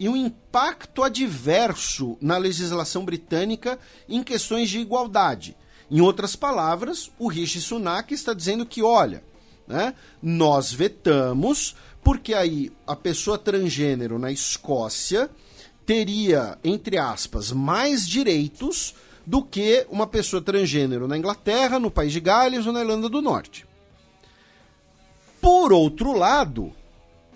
e um impacto adverso na legislação britânica em questões de igualdade. Em outras palavras, o Rishi Sunak está dizendo que, olha, né, nós vetamos porque aí a pessoa transgênero na Escócia teria, entre aspas, mais direitos do que uma pessoa transgênero na Inglaterra, no País de Gales ou na Irlanda do Norte. Por outro lado,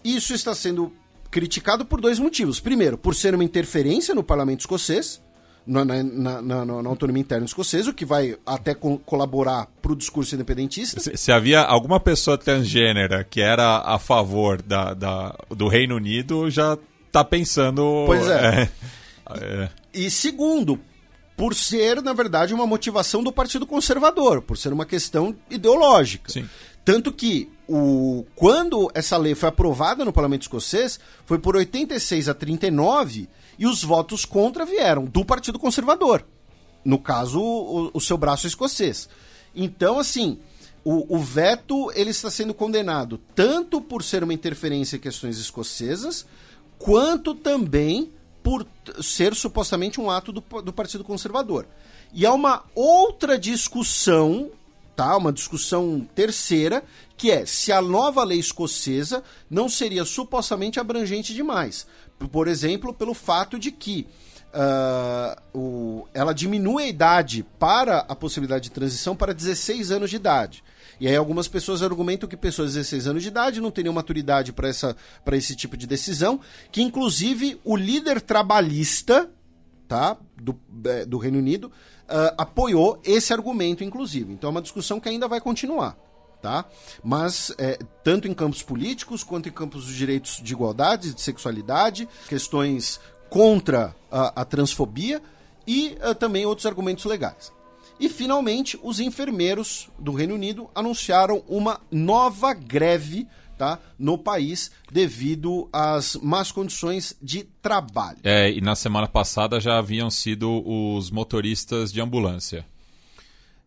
isso está sendo criticado por dois motivos. Primeiro, por ser uma interferência no parlamento escocês, na, na, na, na autonomia interna escocesa, o que vai até co colaborar para o discurso independentista. Se, se, havia alguma pessoa transgênera que era a favor da, da do Reino Unido, já está pensando. Pois é. é, é. E, e segundo, por ser, na verdade, uma motivação do Partido Conservador, por ser uma questão ideológica. Sim. Tanto que o, quando essa lei foi aprovada no parlamento escocês, foi por 86 a 39 e os votos contra vieram do Partido Conservador. No caso, o, o seu braço escocês. Então, assim, o, o veto ele está sendo condenado tanto por ser uma interferência em questões escocesas, quanto também por ser supostamente um ato do, do Partido Conservador. E há uma outra discussão, tá? Uma discussão terceira, que é se a nova lei escocesa não seria supostamente abrangente demais. Por exemplo, pelo fato de que ah, o- ela diminui a idade para a possibilidade de transição para 16 anos de idade. E aí algumas pessoas argumentam que pessoas de 16 anos de idade não teriam maturidade para esse tipo de decisão, que inclusive o líder trabalhista, tá, do, eh, do Reino Unido, ah, apoiou esse argumento inclusive. Então é uma discussão que ainda vai continuar. Tá? Mas eh, tanto em campos políticos quanto em campos dos direitos de igualdade, de sexualidade, questões contra a, a transfobia e ah, também outros argumentos legais. E finalmente, os enfermeiros do Reino Unido anunciaram uma nova greve tá, no país devido às más condições de trabalho. É, e na semana passada já haviam sido os motoristas de ambulância.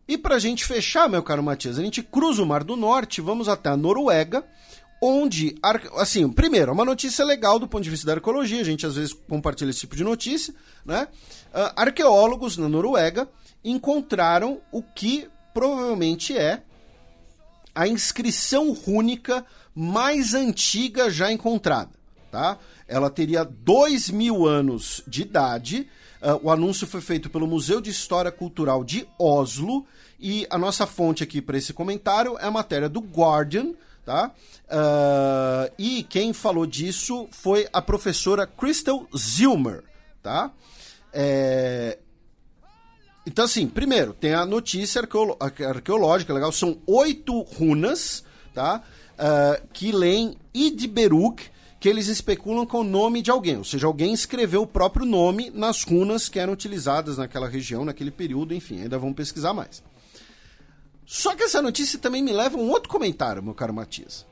E para a gente fechar, meu caro Matias, a gente cruza o Mar do Norte, vamos até a Noruega, onde, assim, primeiro, é uma notícia legal do ponto de vista da arqueologia, a gente às vezes compartilha esse tipo de notícia, né? Ah, arqueólogos na Noruega encontraram o que provavelmente é a inscrição rúnica mais antiga já encontrada, tá? Ela teria dois mil anos de idade. Ah, o anúncio foi feito pelo Museu de História Cultural de Oslo e a nossa fonte aqui para esse comentário é a matéria do Guardian, tá? Ah, e quem falou disso foi a professora Crystal Zilmer, tá? É, então, assim, primeiro, tem a notícia arqueolo- arque- arqueológica, legal, são oito runas, tá? Ah, que leem Idberuk, que eles especulam com o nome de alguém, ou seja, alguém escreveu o próprio nome nas runas que eram utilizadas naquela região, naquele período, enfim, ainda vamos pesquisar mais. Só que essa notícia também me leva a um outro comentário, meu caro Matias.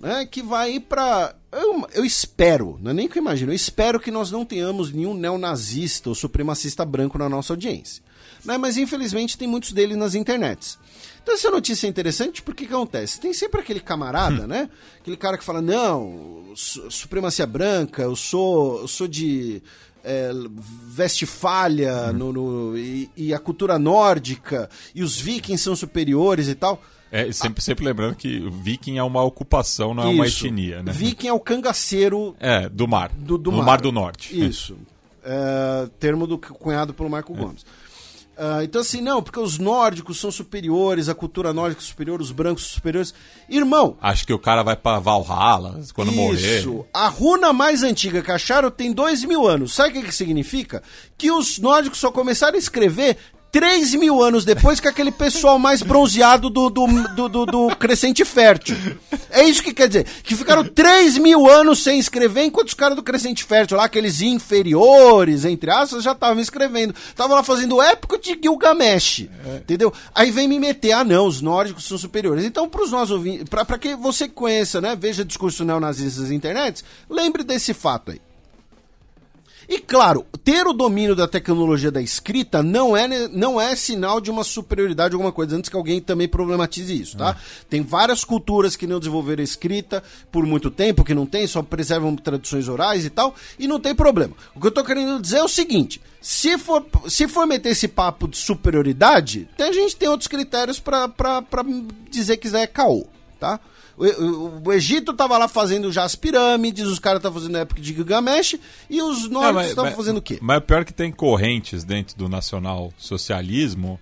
Né, que vai para eu, eu espero, não é nem que eu imagino, eu espero que nós não tenhamos nenhum neonazista ou supremacista branco na nossa audiência. Né, mas infelizmente tem muitos deles nas internets. Então essa notícia é interessante porque que acontece? Tem sempre aquele camarada, né? Aquele cara que fala, não, su- supremacia branca, eu sou, eu sou de é, Vestfália no, no- e, e a cultura nórdica, e os vikings são superiores e tal. É, sempre, sempre lembrando que viking é uma ocupação, não é uma Isso. etnia, né? Viking é o cangaceiro É, do mar. do, do no mar. mar. do Norte. Isso. É, termo do cunhado pelo Marco Gomes. Ah, então, assim, não, porque os nórdicos são superiores, a cultura nórdica é superior, os brancos superiores. Irmão, Acho que o cara vai pra Valhalla quando morrer. isso. A runa mais antiga que acharam tem dois mil anos. Sabe o que, que significa? Que os nórdicos só começaram a escrever 3 mil anos depois que aquele pessoal mais bronzeado do, do, do, do- do Crescente Fértil. É isso que quer dizer. Que ficaram 3 mil anos sem escrever, enquanto os caras do Crescente Fértil, lá, aqueles inferiores, entre aspas, já estavam escrevendo. Estavam lá fazendo o épico de Gilgamesh. Entendeu? Aí vem me meter, ah não, os nórdicos são superiores. Então, pros nós ouvintes, pra, pra que você conheça, né, veja discurso neonazista nas internets, lembre desse fato aí. E claro, ter o domínio da tecnologia da escrita não é, não é sinal de uma superioridade alguma coisa, antes que alguém também problematize isso, tá? Tem várias culturas que não desenvolveram a escrita por muito tempo, que não tem, só preservam traduções orais e tal, e não tem problema. O que eu tô querendo dizer é o seguinte: se for, se for meter esse papo de superioridade, a gente tem outros critérios pra dizer que isso é caô, tá? O, o- Egito tava lá fazendo já as pirâmides, os caras estavam fazendo a época de Gilgamesh, e os nórdicos estavam fazendo o quê? Mas o pior é que tem correntes dentro do nacional-socialismo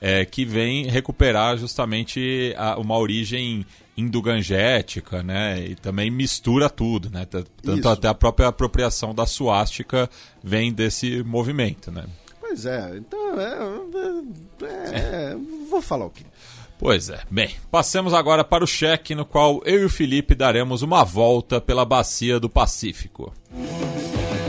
é, que vem recuperar justamente a- uma origem indogangética, né? E também mistura tudo, né? Tanto Isso. até a própria apropriação da suástica vem desse movimento, né? Pois é, então é, é- é- vou falar o quê? Pois é. Bem, passemos agora para o cheque no qual eu e o Felipe daremos uma volta pela bacia do Pacífico. Cheque.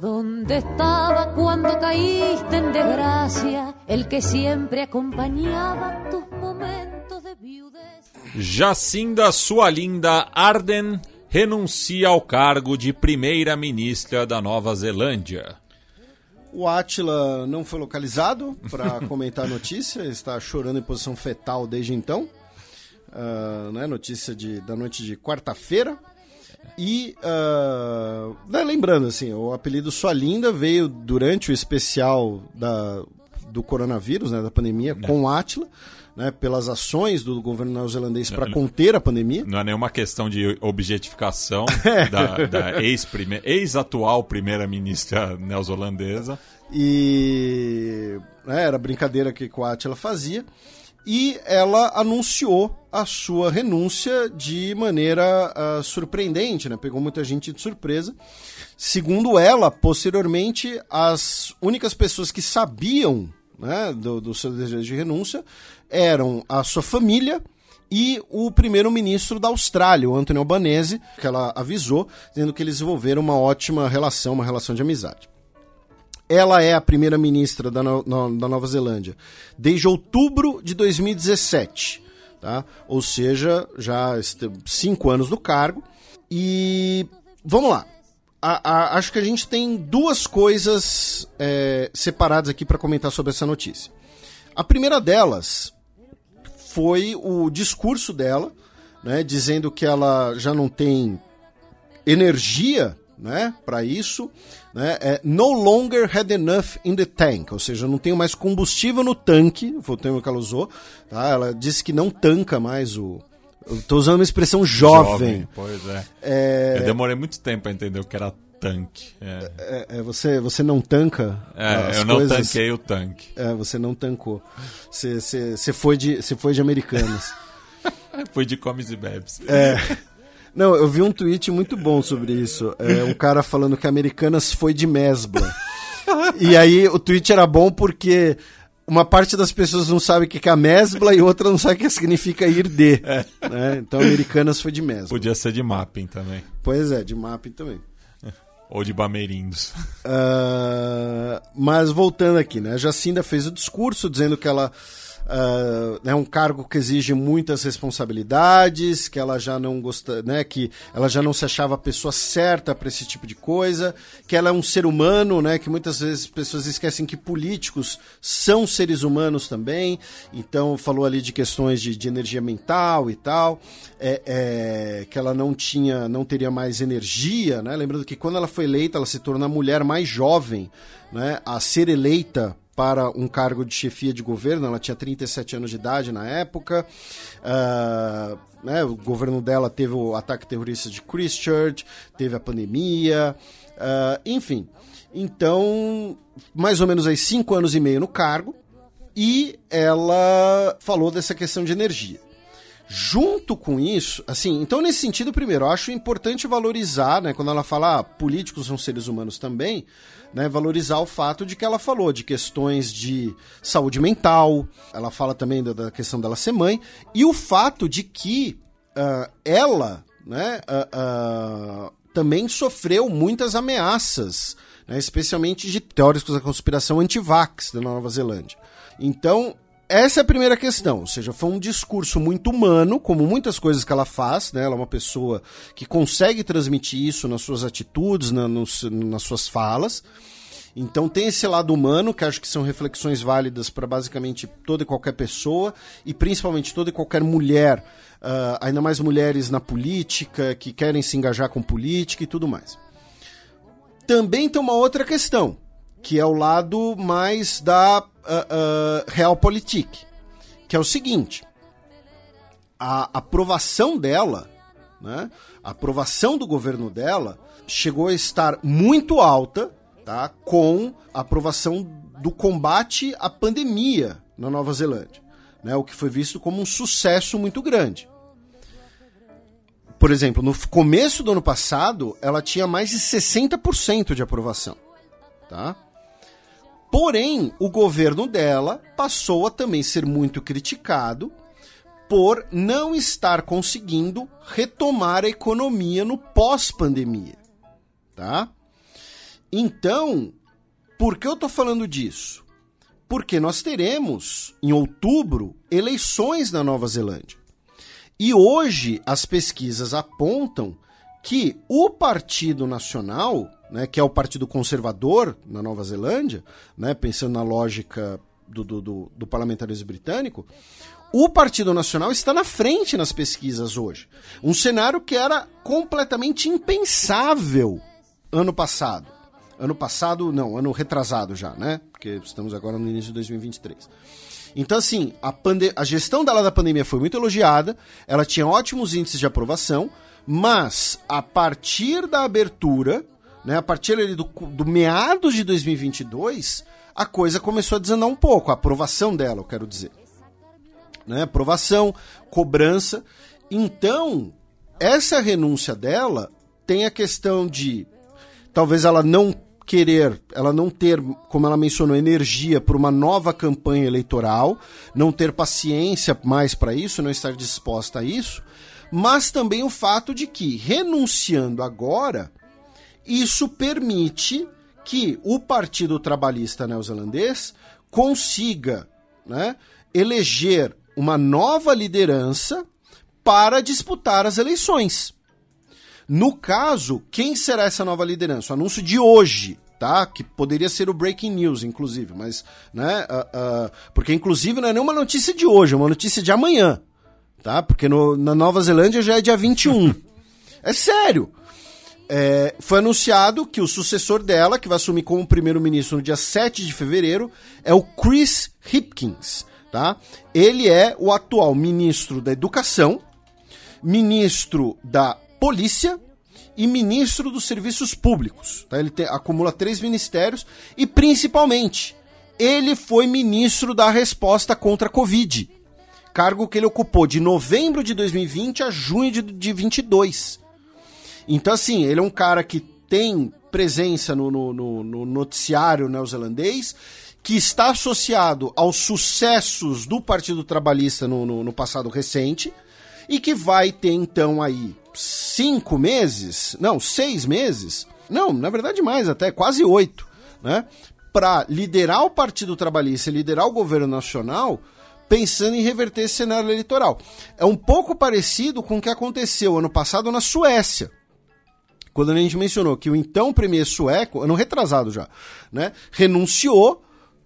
Donde estaba cuando caíste en desgracia, el que siempre acompañaba tus momentos Jacinda Sua Linda Arden renuncia ao cargo de primeira-ministra da Nova Zelândia. O Atila não foi localizado para comentar a notícia, está chorando em posição fetal desde então. Uh, né, notícia de, da noite de quarta-feira. E, uh, né, lembrando, assim, o apelido Sua Linda veio durante o especial da, do coronavírus, né, da pandemia, não. com o Atila né, pelas ações do governo neozelandês para conter a pandemia. Não é nenhuma questão de objetificação é. da, da ex-atual ex primeira-ministra neozelandesa. E né, era brincadeira que a Atila fazia. E ela anunciou a sua renúncia de maneira uh, surpreendente, né? pegou muita gente de surpresa. Segundo ela, posteriormente, as únicas pessoas que sabiam né, do, do seu desejo de renúncia eram a sua família e o primeiro-ministro da Austrália, o Anthony Albanese, que ela avisou, dizendo que eles desenvolveram uma ótima relação, uma relação de amizade. Ela é a primeira-ministra da, no, da Nova Zelândia desde outubro de 2017, tá? ou seja, já cinco anos no cargo. E vamos lá. A, a, acho que a gente tem duas coisas é, separadas aqui para comentar sobre essa notícia. A primeira delas foi o discurso dela, né, dizendo que ela já não tem energia né, para isso, né, é, no longer had enough in the tank, ou seja, não tenho mais combustível no tanque, foi o termo que ela usou, tá? ela disse que não tanca mais o... Estou usando uma expressão jovem. jovem pois é. é. Eu demorei muito tempo para entender o que era tanque. É. É, é, você, você não tanca. É, eu não coisas. tanquei o tanque. É, você não tancou. Você, foi, de, foi de Americanas. foi de comes e bebes. É. Não, eu vi um tweet muito bom sobre isso. É, um cara falando que Americanas foi de Mesbla. e aí o tweet era bom porque uma parte das pessoas não sabe o que é a mesbla e outra não sabe o que significa ir de. É. Né? Então, Americanas foi de mesbla. Podia ser de mapping também. Pois é, de mapping também. Ou de Bamerindos. Uh, mas voltando aqui, né? A Jacinda fez o discurso dizendo que ela Uh, é um cargo que exige muitas responsabilidades, que ela já não gosta, né, que ela já não se achava a pessoa certa para esse tipo de coisa, que ela é um ser humano, né, que muitas vezes pessoas esquecem que políticos são seres humanos também. Então falou ali de questões de, de energia mental e tal, é, é, que ela não tinha, não teria mais energia, né? Lembrando que quando ela foi eleita, ela se tornou a mulher mais jovem, né, a ser eleita para um cargo de chefia de governo. Ela tinha 37 anos de idade na época. Uh, né, o governo dela teve o ataque terrorista de Christchurch, teve a pandemia, uh, enfim. Então, mais ou menos aí cinco anos e meio no cargo. E ela falou dessa questão de energia. Junto com isso, assim, então nesse sentido, primeiro, eu acho importante valorizar, né, quando ela fala ah, políticos são seres humanos também, né, valorizar o fato de que ela falou de questões de saúde mental, ela fala também da, da questão dela ser mãe, e o fato de que uh, ela né, uh, uh, também sofreu muitas ameaças, né, especialmente de teóricos da conspiração anti-vax da Nova Zelândia. Então, essa é a primeira questão, ou seja, foi um discurso muito humano, como muitas coisas que ela faz, né? Ela é uma pessoa que consegue transmitir isso nas suas atitudes, na, nos, nas suas falas. Então tem esse lado humano, que acho que são reflexões válidas para basicamente toda e qualquer pessoa, e principalmente toda e qualquer mulher, uh, ainda mais mulheres na política, que querem se engajar com política e tudo mais. Também tem uma outra questão, que é o lado mais da uh, uh, realpolitik, que é o seguinte: a aprovação dela, né, a aprovação do governo dela chegou a estar muito alta, tá, com a aprovação do combate à pandemia na Nova Zelândia, né, o que foi visto como um sucesso muito grande. Por exemplo, no começo do ano passado, ela tinha mais de 60% de aprovação. Tá? Porém, o governo dela passou a também ser muito criticado por não estar conseguindo retomar a economia no pós-pandemia, tá? Então, por que eu estou falando disso? Porque nós teremos, em outubro, eleições na Nova Zelândia. E hoje as pesquisas apontam que o Partido Nacional, né, que é o Partido Conservador na Nova Zelândia, né, pensando na lógica do, do, do, parlamentarismo britânico, o Partido Nacional está na frente nas pesquisas hoje. Um cenário que era completamente impensável ano passado. Ano passado, não, ano retrasado já, né? Porque estamos agora no início de 2023. Então, assim, a, a gestão dela da pandemia foi muito elogiada, ela tinha ótimos índices de aprovação, mas a partir da abertura, né, a partir ali do, do meados de 2022, a coisa começou a desandar um pouco, a aprovação dela, eu quero dizer. Né, aprovação, cobrança. Então, essa renúncia dela tem a questão de talvez ela não querer, ela não ter, como ela mencionou, energia para uma nova campanha eleitoral, não ter paciência mais para isso, não estar disposta a isso, mas também o fato de que, renunciando agora, isso permite que o Partido Trabalhista Neozelandês consiga né, eleger uma nova liderança para disputar as eleições. No caso, quem será essa nova liderança? O anúncio de hoje, tá? Que poderia ser o breaking news, inclusive, mas, né? Uh, uh, porque, inclusive, não é nenhuma notícia de hoje, é uma notícia de amanhã, tá? Porque no, na Nova Zelândia já é dia 21. é sério. É, foi anunciado que o sucessor dela, que vai assumir como primeiro-ministro no dia 7 de fevereiro, é o Chris Hipkins, tá? Ele é o atual ministro da Educação, ministro da Polícia e ministro dos Serviços Públicos. Tá? Ele te, acumula três ministérios e, principalmente, ele foi ministro da resposta contra a Covid. Cargo que ele ocupou de novembro de 2020 a junho de, de 22. Então, assim, ele é um cara que tem presença no, no, no, no noticiário neozelandês, que está associado aos sucessos do Partido Trabalhista no, passado recente, e que vai ter então aí cinco meses, não, seis meses, não, na verdade mais, até quase oito, né? Para liderar o Partido Trabalhista e liderar o governo nacional, pensando em reverter esse cenário eleitoral. É um pouco parecido com o que aconteceu ano passado na Suécia. Quando a gente mencionou que o então premier sueco, ano retrasado já, né, renunciou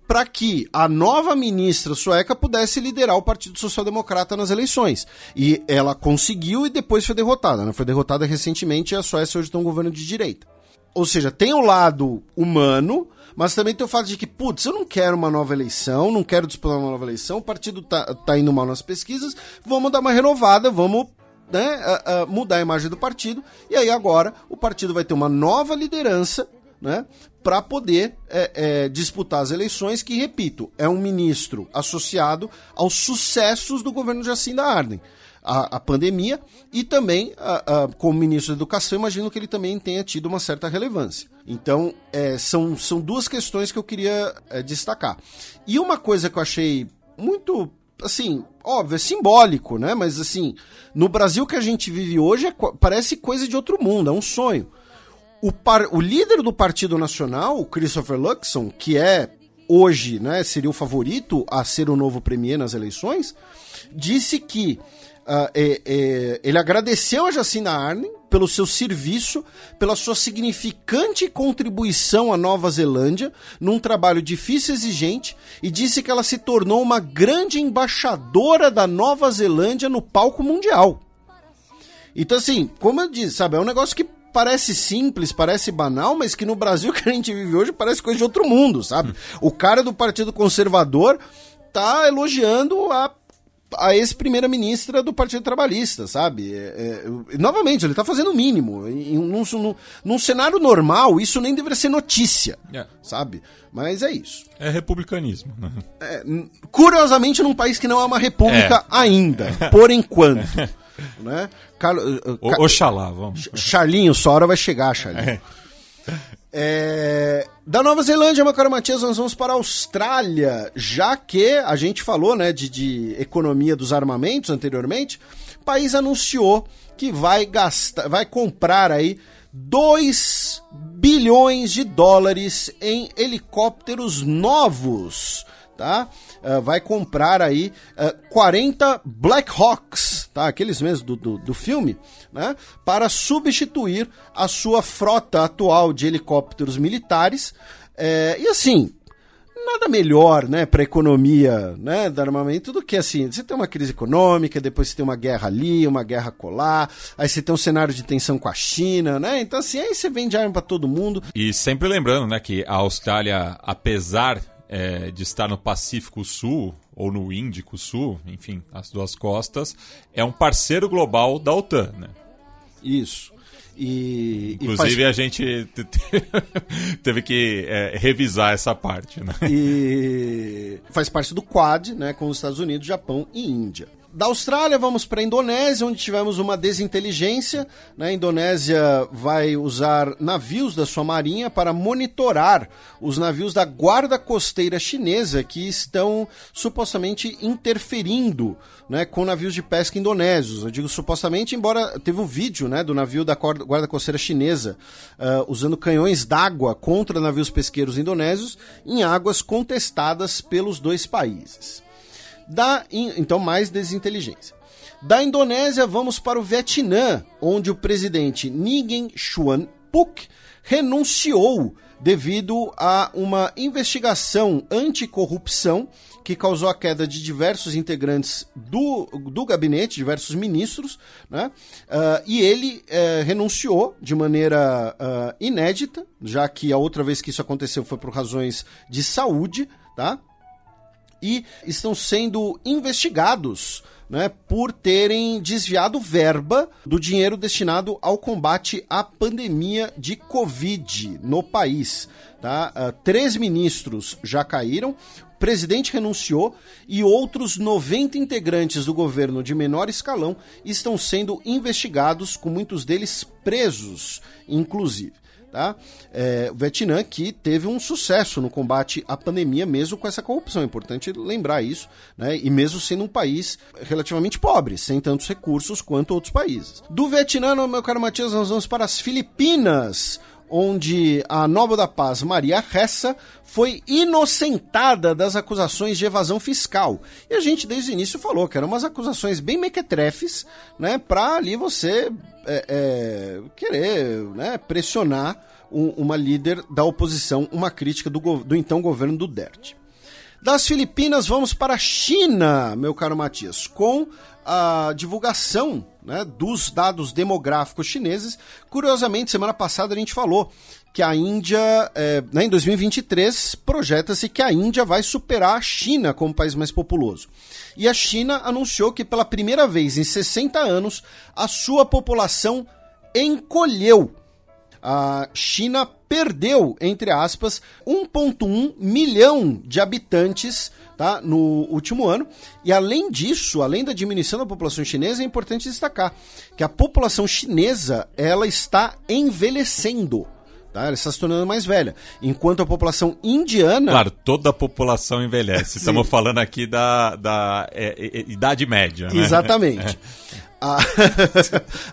para que a nova ministra sueca pudesse liderar o Partido Social Democrata nas eleições. E ela conseguiu e depois foi derrotada. Né? Foi derrotada recentemente e a Suécia hoje tem um governo de direita. Ou seja, tem o lado humano, mas também tem o fato de que, putz, eu não quero uma nova eleição, não quero disputar uma nova eleição, o partido tá, tá indo mal nas pesquisas, vamos dar uma renovada, vamos né, uh, uh, mudar a imagem do partido. E aí agora o partido vai ter uma nova liderança né, para poder é, é, disputar as eleições, que, repito, é um ministro associado aos sucessos do governo Jacinda Arden. A, a pandemia e também, a, a, como ministro da Educação, imagino que ele também tenha tido uma certa relevância. Então, é, são, são duas questões que eu queria é, destacar. E uma coisa que eu achei muito assim, óbvio, é simbólico, né? Mas assim, no Brasil que a gente vive hoje é, parece coisa de outro mundo, é um sonho. O, par, o líder do Partido Nacional, Christopher Luxon, que é hoje, né, seria o favorito a ser o novo premier nas eleições, disse que uh, é, é, ele agradeceu a Jacinda Arden pelo seu serviço, pela sua significante contribuição à Nova Zelândia num trabalho difícil e exigente e disse que ela se tornou uma grande embaixadora da Nova Zelândia no palco mundial. Então, assim, como eu disse, sabe, é um negócio que parece simples, parece banal, mas que no Brasil que a gente vive hoje parece coisa de outro mundo, sabe? O cara do Partido Conservador tá elogiando a a ex-primeira-ministra do Partido Trabalhista, sabe? É, é, novamente, ele está fazendo o mínimo. Em, num, num, num, cenário normal, isso nem deveria ser notícia, é. sabe? Mas é isso. É republicanismo. Né? É, curiosamente, num país que não é uma república é. ainda, por enquanto. né? Carlos, uh, o, Oxalá, vamos. Charlinho, sua hora vai chegar, Charlinho. É. Da Nova Zelândia, meu caro Matias, nós vamos para a Austrália, já que a gente falou né, de, de economia dos armamentos anteriormente, o país anunciou que vai gastar, vai comprar aí 2 bilhões de dólares em helicópteros novos, tá? Uh, vai comprar aí uh, 40 Black Hawks, tá? aqueles mesmos do, do, do filme, né? para substituir a sua frota atual de helicópteros militares. É, e assim, nada melhor, né, para a economia, né, do armamento do que assim, você tem uma crise econômica, depois você tem uma guerra ali, uma guerra colar, aí você tem um cenário de tensão com a China, né? Então assim, aí você vende arma para todo mundo. E sempre lembrando, né, que a Austrália, apesar é, de estar no Pacífico Sul ou no Índico Sul, enfim, as duas costas, é um parceiro global da OTAN, né? Isso. E, Inclusive, e faz... a gente teve que é, revisar essa parte. Né? E faz parte do Quad, né, com os Estados Unidos, Japão e Índia. Da Austrália, vamos para a Indonésia, onde tivemos uma desinteligência. Né? A Indonésia vai usar navios da sua marinha para monitorar os navios da guarda costeira chinesa que estão supostamente interferindo né, com navios de pesca indonésios. Eu digo supostamente, embora teve um vídeo né, do navio da guarda costeira chinesa uh, usando canhões d'água contra navios pesqueiros indonésios em águas contestadas pelos dois países. Da, então, mais desinteligência. Da Indonésia, vamos para o Vietnã, onde o presidente Nguyen Xuan Phuc renunciou devido a uma investigação anticorrupção que causou a queda de diversos integrantes do, do gabinete, diversos ministros, né? Uh, e ele uh, renunciou de maneira uh, inédita, já que a outra vez que isso aconteceu foi por razões de saúde, tá? E estão sendo investigados né, por terem desviado verba do dinheiro destinado ao combate à pandemia de Covid no país. Tá? Uh, três ministros já caíram, o presidente renunciou e outros 90 integrantes do governo de menor escalão estão sendo investigados, com muitos deles presos, inclusive. Tá? É, o Vietnã que teve um sucesso no combate à pandemia, mesmo com essa corrupção. É importante lembrar isso, né? e mesmo sendo um país relativamente pobre, sem tantos recursos quanto outros países. Do Vietnã, meu caro Matias, nós vamos para as Filipinas, onde a Nobel da Paz Maria Ressa foi inocentada das acusações de evasão fiscal. E a gente desde o início falou que eram umas acusações bem mequetrefes, né, para ali você é, é, querer né, pressionar um, uma líder da oposição, uma crítica do, do então governo do Duterte. Das Filipinas, vamos para a China, meu caro Matias, com a divulgação né, dos dados demográficos chineses. Curiosamente, semana passada a gente falou que a Índia, é, né, em 2023, projeta-se que a Índia vai superar a China como país mais populoso. E a China anunciou que pela primeira vez em 60 anos a sua população encolheu. A China perdeu, entre aspas, 1,1 milhão de habitantes tá, no último ano. E além disso, além da diminuição da população chinesa, é importante destacar que a população chinesa ela está envelhecendo. Tá? Ela está se tornando mais velha. Enquanto a população indiana. Claro, toda a população envelhece. Estamos falando aqui da, da é, é, é Idade Média. Né? Exatamente. A,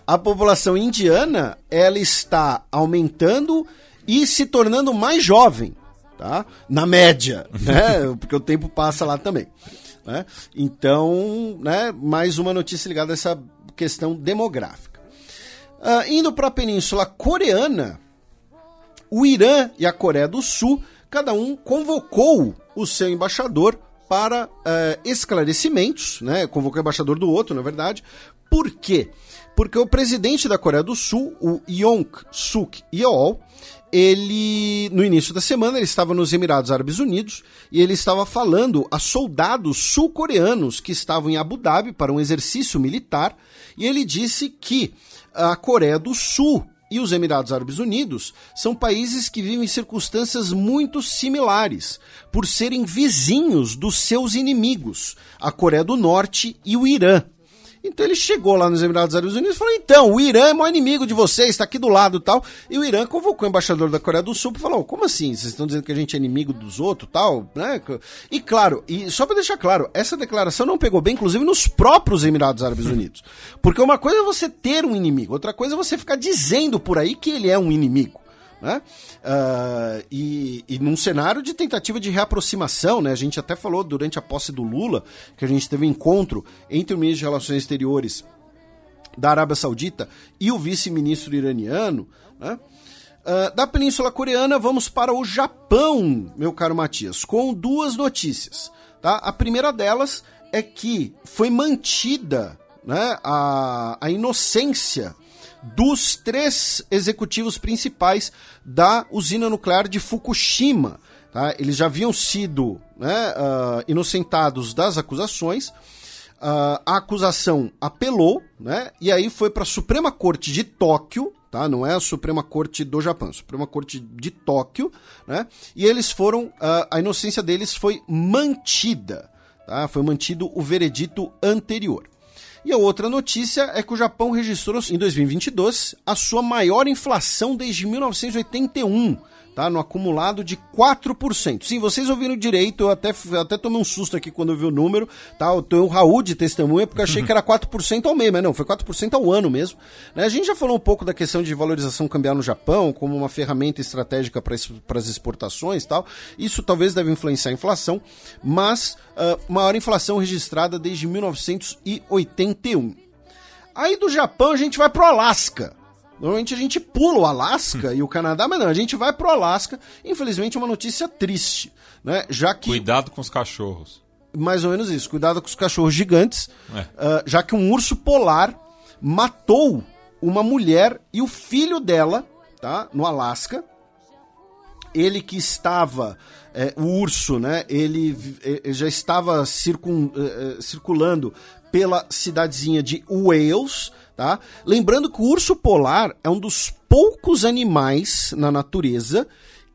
a população indiana ela está aumentando e se tornando mais jovem, tá? Na média, né? Porque o tempo passa lá também. Né? Então, né, mais uma notícia ligada a essa questão demográfica. Uh, indo para a Península Coreana, o Irã e a Coreia do Sul, cada um convocou o seu embaixador para uh, esclarecimentos, né? Convocou o embaixador do outro, na verdade. Por quê? Porque o presidente da Coreia do Sul, o Yong Suk Yeol, ele no início da semana ele estava nos Emirados Árabes Unidos e ele estava falando a soldados sul-coreanos que estavam em Abu Dhabi para um exercício militar e ele disse que a Coreia do Sul e os Emirados Árabes Unidos são países que vivem circunstâncias muito similares, por serem vizinhos dos seus inimigos, a Coreia do Norte e o Irã. Então ele chegou lá nos Emirados Árabes Unidos e falou: então, o Irã é maior inimigo de vocês, está aqui do lado tal. E o Irã convocou o embaixador da Coreia do Sul e falou: como assim? Vocês estão dizendo que a gente é inimigo dos outros tal? Né? E claro, e só para deixar claro, essa declaração não pegou bem, inclusive, nos próprios Emirados Árabes Unidos. Porque uma coisa é você ter um inimigo, outra coisa é você ficar dizendo por aí que ele é um inimigo. Né? Uh, e, e num cenário de tentativa de reaproximação, né? a gente até falou durante a posse do Lula que a gente teve um encontro entre o ministro de Relações Exteriores da Arábia Saudita e o vice-ministro iraniano, né? Uh, da Península Coreana, vamos para o Japão, meu caro Matias, com duas notícias. Tá? A primeira delas é que foi mantida né, a, a inocência dos três executivos principais da usina nuclear de Fukushima. Tá? Eles já haviam sido né, uh, inocentados das acusações. Uh, a acusação apelou, né, e aí foi para a Suprema Corte de Tóquio, tá? Não é a Suprema Corte do Japão, a Suprema Corte de Tóquio, né? E eles foram, uh, a inocência deles foi mantida, tá? Foi mantido o veredito anterior. E a outra notícia é que o Japão registrou em 2022 a sua maior inflação desde 1981 tá? No acumulado de 4%. Sim, vocês ouviram direito, eu até, até tomei um susto aqui quando eu vi o número, tá? Eu tenho o Raul de testemunha, porque achei que era 4% ao mês, mas não, foi 4% ao ano mesmo. Né? A gente já falou um pouco da questão de valorização cambial no Japão, como uma ferramenta estratégica para as exportações tal. Isso talvez deve influenciar a inflação, mas uh, maior inflação registrada desde 1981. Aí do Japão a gente vai pro Alasca. Normalmente a gente pula o Alasca e o Canadá, mas não, a gente vai pro Alasca. Infelizmente, uma notícia triste, né? Já que. Cuidado com os cachorros. Mais ou menos isso, cuidado com os cachorros gigantes, é. uh, já que um urso polar matou uma mulher e o filho dela, tá? No Alasca. Ele que estava, é, o urso, né? Ele, ele já estava circun, uh, circulando pela cidadezinha de Wales, tá? Lembrando que o urso polar é um dos poucos animais na natureza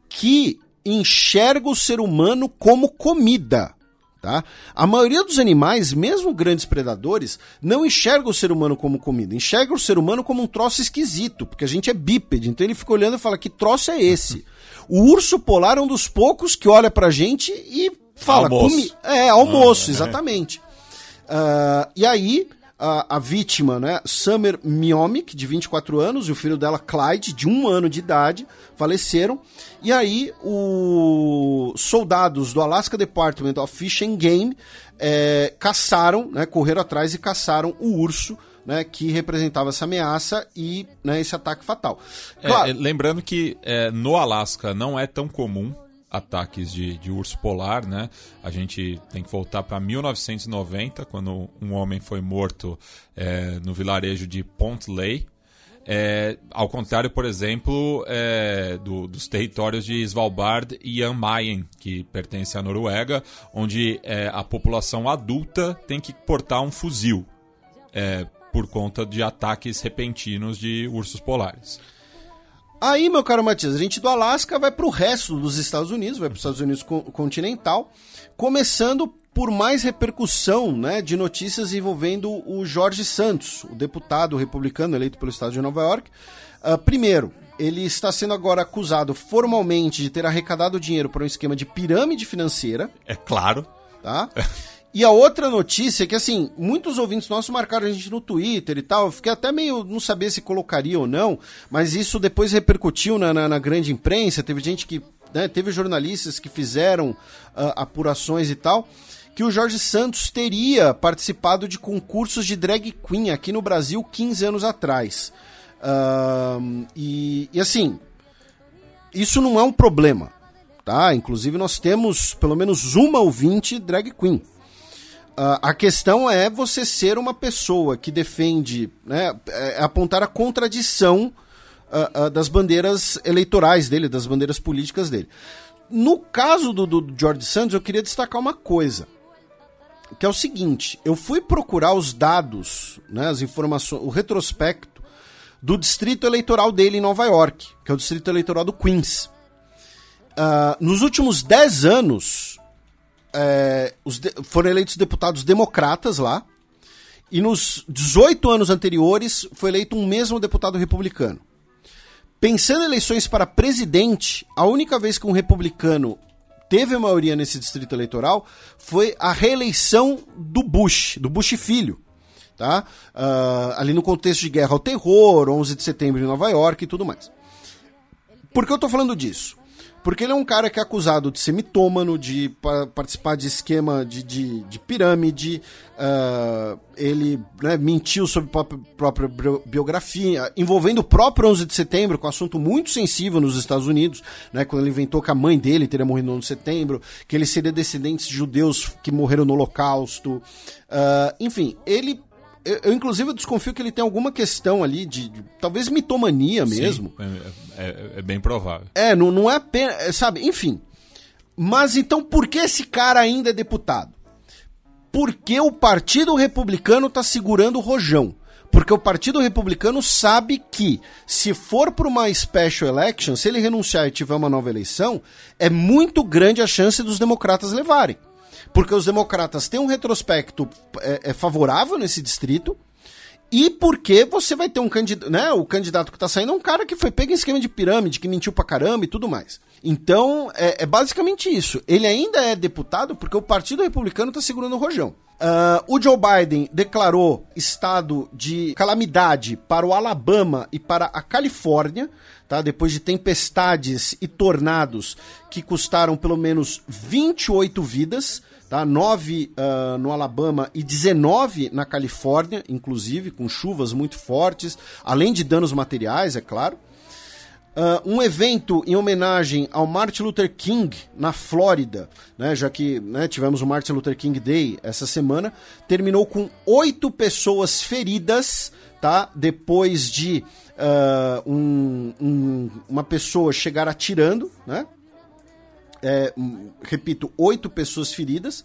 que enxerga o ser humano como comida. Tá? A maioria dos animais, mesmo grandes predadores, não enxerga o ser humano como comida, enxerga o ser humano como um troço esquisito, porque a gente é bípede, então ele fica olhando e fala: que troço é esse? o urso polar é um dos poucos que olha pra gente e fala: almoço. É, almoço, exatamente. Uh, e aí, a, a, vítima, né, Summer Miomic, de 24 anos, e o filho dela, Clyde, de um ano de idade, faleceram. E aí, os soldados do Alaska Department of Fish and Game é, caçaram, né, correram atrás e caçaram o urso. Né, que representava essa ameaça e né, esse ataque fatal. Claro, é, lembrando que é, no Alasca não é tão comum ataques de, de urso polar, né? A gente tem que voltar para 1990, quando um homem foi morto é, no vilarejo de Pontley. É, ao contrário, por exemplo, é, do, dos territórios de Svalbard e Jan Mayen, que pertence à Noruega, onde é, a população adulta tem que portar um fuzil é, por conta de ataques repentinos de ursos polares. Aí, meu caro Matias, a gente do Alasca vai para o resto dos Estados Unidos, vai para os Estados Unidos continental, começando por mais repercussão né, de notícias envolvendo o Jorge Santos, o deputado republicano eleito pelo estado de Nova York. Uh, primeiro, ele está sendo agora acusado formalmente de ter arrecadado dinheiro para um esquema de pirâmide financeira. É claro. Tá? E a outra notícia é que, assim, muitos ouvintes nossos marcaram a gente no Twitter e tal. Eu fiquei até meio não saber se colocaria ou não, mas isso depois repercutiu na, na, na grande imprensa. Teve gente que. Né, teve jornalistas que fizeram uh, apurações e tal. Que o Jorge Santos teria participado de concursos de drag queen aqui no Brasil 15 anos atrás. Uh, e, e assim, isso não é um problema, tá? Inclusive nós temos pelo menos uma ouvinte drag queen. Uh, a questão é você ser uma pessoa que defende, né, é apontar a contradição uh, uh, das bandeiras eleitorais dele, das bandeiras políticas dele. No caso do, do George Santos, eu queria destacar uma coisa, que é o seguinte: eu fui procurar os dados, né, as informações, o retrospecto do distrito eleitoral dele em Nova York, que é o distrito eleitoral do Queens. nos últimos 10 anos, é, de, foram eleitos deputados democratas lá, e nos 18 anos anteriores foi eleito um mesmo deputado republicano. Pensando em eleições para presidente, a única vez que um republicano teve maioria nesse distrito eleitoral foi a reeleição do Bush, do Bush filho. Tá? Uh, ali no contexto de guerra ao terror, 11 de setembro em Nova York e tudo mais. Por que eu estou falando disso? Porque ele é um cara que é acusado de ser mitômano, de pa participar de esquema de, de, de pirâmide, uh, ele né, mentiu sobre a própria biografia, envolvendo o próprio 11 de setembro, com um assunto muito sensível nos Estados Unidos, né, quando ele inventou que a mãe dele teria morrido no 11 de setembro, que ele seria descendente de judeus que morreram no Holocausto. Uh, enfim, ele eu, eu, inclusive, eu desconfio que ele tem alguma questão ali de, de talvez mitomania mesmo. Sim, é, é, é, bem provável. É, não, não é apenas. É, sabe, enfim. Mas então, por que esse cara ainda é deputado? Porque o Partido Republicano está segurando o rojão. Porque o Partido Republicano sabe que, se for para uma special election, se ele renunciar e tiver uma nova eleição, é muito grande a chance dos democratas levarem porque os democratas têm um retrospecto é, é favorável nesse distrito e porque você vai ter um candidato, né? O candidato que está saindo é um cara que foi pego em esquema de pirâmide, que mentiu pra caramba e tudo mais. Então, é, é basicamente isso. Ele ainda é deputado porque o Partido Republicano está segurando o rojão. Uh, o Joe Biden declarou estado de calamidade para o Alabama e para a Califórnia, tá? depois de tempestades e tornados que custaram pelo menos 28 vidas tá? 9 uh, no Alabama e 19 na Califórnia, inclusive, com chuvas muito fortes, além de danos materiais, é claro. Uh, um evento em homenagem ao Martin Luther King na Flórida, né, já que né, tivemos o Martin Luther King Day essa semana, terminou com oito pessoas feridas, tá? Depois de uh, um, um, uma pessoa chegar atirando, né? É, repito, oito pessoas feridas.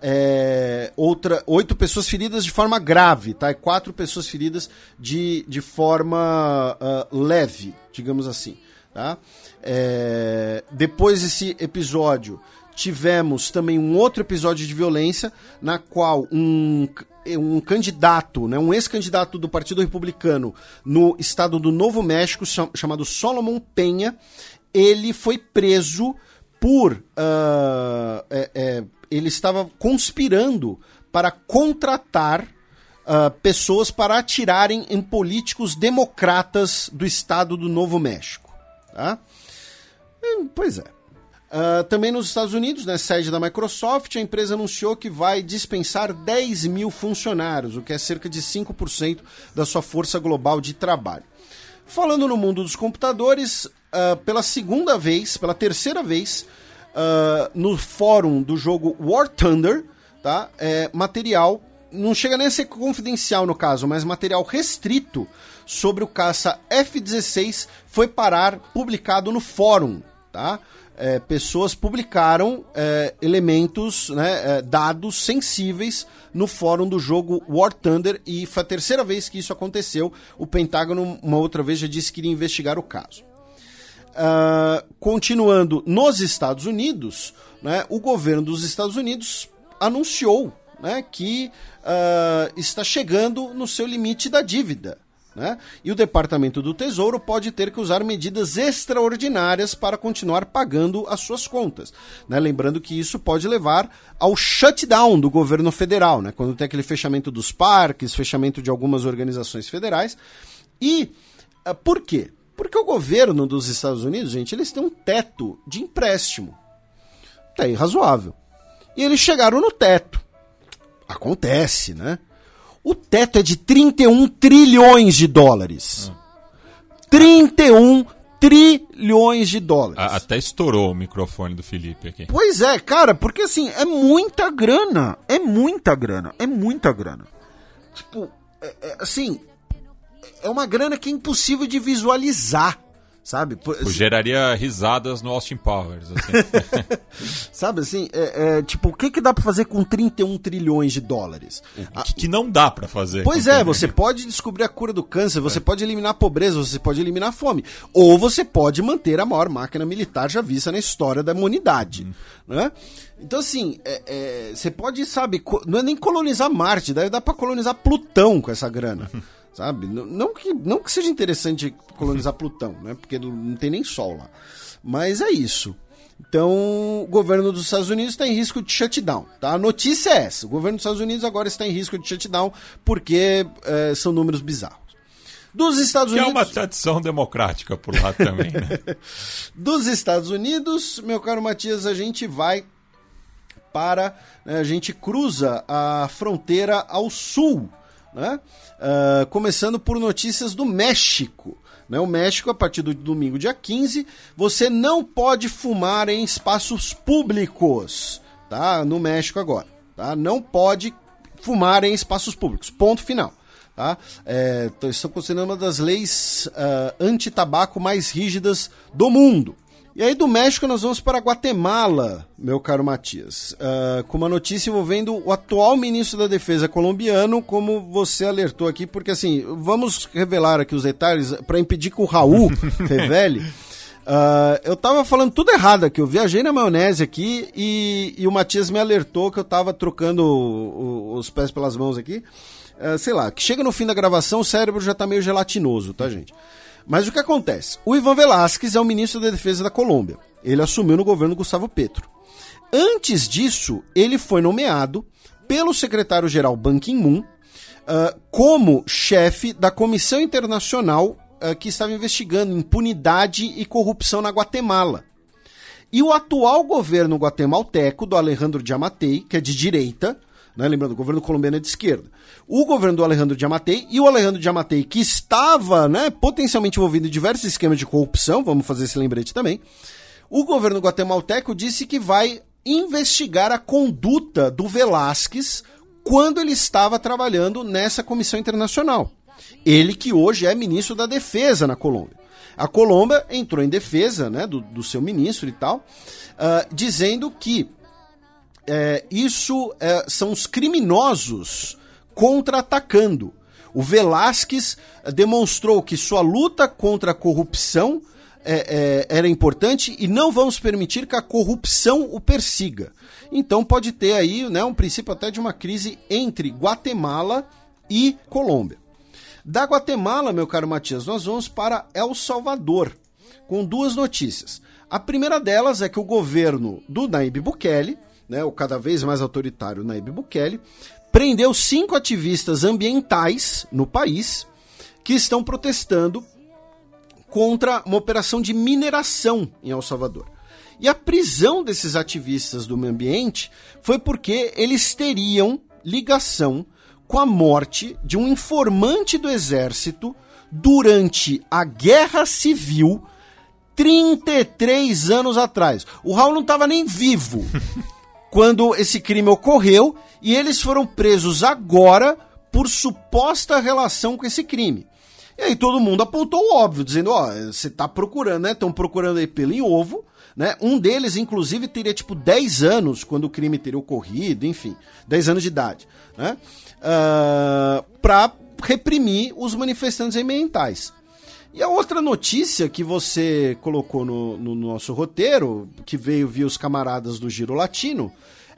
É, outra, oito pessoas feridas de forma grave, tá? E quatro pessoas feridas de, de forma uh, leve, digamos assim. Tá? É, depois desse episódio, tivemos também um outro episódio de violência, na qual um, um candidato, né, um ex-candidato do Partido Republicano no estado do Novo México, chamado Solomon Penha, ele foi preso por. Uh, é, é, ele estava conspirando para contratar uh, pessoas para atirarem em políticos democratas do estado do Novo México. Tá? Hum, pois é. Uh, também nos Estados Unidos, né, sede da Microsoft, a empresa anunciou que vai dispensar 10 mil funcionários, o que é cerca de 5% da sua força global de trabalho. Falando no mundo dos computadores, uh, pela segunda vez, pela terceira vez, uh, no fórum do jogo War Thunder, tá? É, material, não chega nem a ser confidencial no caso, mas material restrito sobre o caça F-16 foi parar publicado no fórum, tá? É, pessoas publicaram é, elementos, né, é, dados sensíveis no fórum do jogo War Thunder e foi a terceira vez que isso aconteceu. O Pentágono, uma outra vez, já disse que iria investigar o caso. Uh, continuando nos Estados Unidos, né, o governo dos Estados Unidos anunciou né, que uh, está chegando no seu limite da dívida. Né? E o Departamento do Tesouro pode ter que usar medidas extraordinárias para continuar pagando as suas contas. Né? Lembrando que isso pode levar ao shutdown do governo federal, né? quando tem aquele fechamento dos parques, fechamento de algumas organizações federais. E uh, por quê? Porque o governo dos Estados Unidos, gente, eles têm um teto de empréstimo. Até razoável. E eles chegaram no teto. Acontece, né? O teto é de 31 trilhões de dólares. Ah. 31 trilhões de dólares. Até estourou o microfone do Felipe aqui. Pois é, cara, porque assim, é muita grana. É muita grana. É muita grana. Tipo, é, é, assim, é uma grana que é impossível de visualizar, sabe? Por, assim, geraria risadas no Austin Powers, assim. sabe assim, é, é, tipo, o que, que dá para fazer com 31 trilhões de dólares? O que, que não dá para fazer. Pois é, você pode descobrir a cura do câncer, você é. pode eliminar a pobreza, você pode eliminar a fome, ou você pode manter a maior máquina militar já vista na história da humanidade, hum. né? Então, assim, é, é, você pode, sabe, não é nem colonizar Marte, dá, dá para colonizar Plutão com essa grana. sabe? Não que, não que seja interessante colonizar Plutão, né? Porque não tem nem Sol lá. Mas é isso. Então, o governo dos Estados Unidos está em risco de shutdown. Tá? A notícia é essa: o governo dos Estados Unidos agora está em risco de shutdown porque é, são números bizarros. Dos Estados Que é Unidos. uma tradição democrática por lá também, né? Dos Estados Unidos, meu caro Matias, a gente vai para. né, a gente cruza a fronteira ao sul, né? Ah, começando por notícias do México. Né? O México, a partir do domingo, dia 15, você não pode fumar em espaços públicos. Tá? No México agora. Tá? Não pode fumar em espaços públicos. Ponto final. Tá? É, então, estão considerando uma das leis ah, anti-tabaco mais rígidas do mundo. E aí do México nós vamos para Guatemala, meu caro Matias, ah, com uma notícia envolvendo o atual ministro da Defesa colombiano, como você alertou aqui, porque assim, vamos revelar aqui os detalhes para impedir que o Raul revele. Ah, eu tava falando tudo errado aqui, eu viajei na maionese aqui e, e o Matias me alertou que eu tava trocando o- o- os pés pelas mãos aqui. Ah, sei lá, que chega no fim da gravação o cérebro já tá meio gelatinoso, tá, gente? Mas o que acontece? O Ivan Velasquez é o ministro da Defesa da Colômbia. Ele assumiu no governo Gustavo Petro. Antes disso, ele foi nomeado pelo secretário-geral Ban Ki-moon ah, como chefe da Comissão Internacional ah, que estava investigando impunidade e corrupção na Guatemala. E o atual governo guatemalteco, do Alejandro Giammattei, que é de direita, né? lembrando, o governo colombiano é de esquerda. O governo do Alejandro Giammattei e o Alejandro Giammattei, que estava né, potencialmente envolvido em diversos esquemas de corrupção, vamos fazer esse lembrete também, o governo guatemalteco disse que vai investigar a conduta do Velasquez quando ele estava trabalhando nessa comissão internacional. Ele que hoje é ministro da Defesa na Colômbia. A Colômbia entrou em defesa né, do, do seu ministro e tal, ah, dizendo que é, isso é, são os criminosos contra-atacando. O Velasquez eh, demonstrou que sua luta contra a corrupção é, é, era importante e não vamos permitir que a corrupção o persiga. Então pode ter aí né, um princípio até de uma crise entre Guatemala e Colômbia. Da Guatemala, meu caro Matias, nós vamos para El Salvador, com duas notícias. A primeira delas é que o governo do Naib Bukele, né, o cada vez mais autoritário Naib Bukele, prendeu cinco ativistas ambientais no país que estão protestando contra uma operação de mineração em El Salvador. E a prisão desses ativistas do meio ambiente foi porque eles teriam ligação com a morte de um informante do exército durante a Guerra Civil 33 anos atrás. O Raul não estava nem vivo quando esse crime ocorreu e eles foram presos agora por suposta relação com esse crime. E aí todo mundo apontou o óbvio, dizendo, ó, você tá procurando, né? Estão procurando aí pelo em ovo, né? Um deles, inclusive, teria tipo 10 anos quando o crime teria ocorrido, enfim, 10 anos de idade, né? Uh, pra reprimir os manifestantes ambientais. E a outra notícia que você colocou no, no nosso roteiro, que veio via os camaradas do Giro Latino,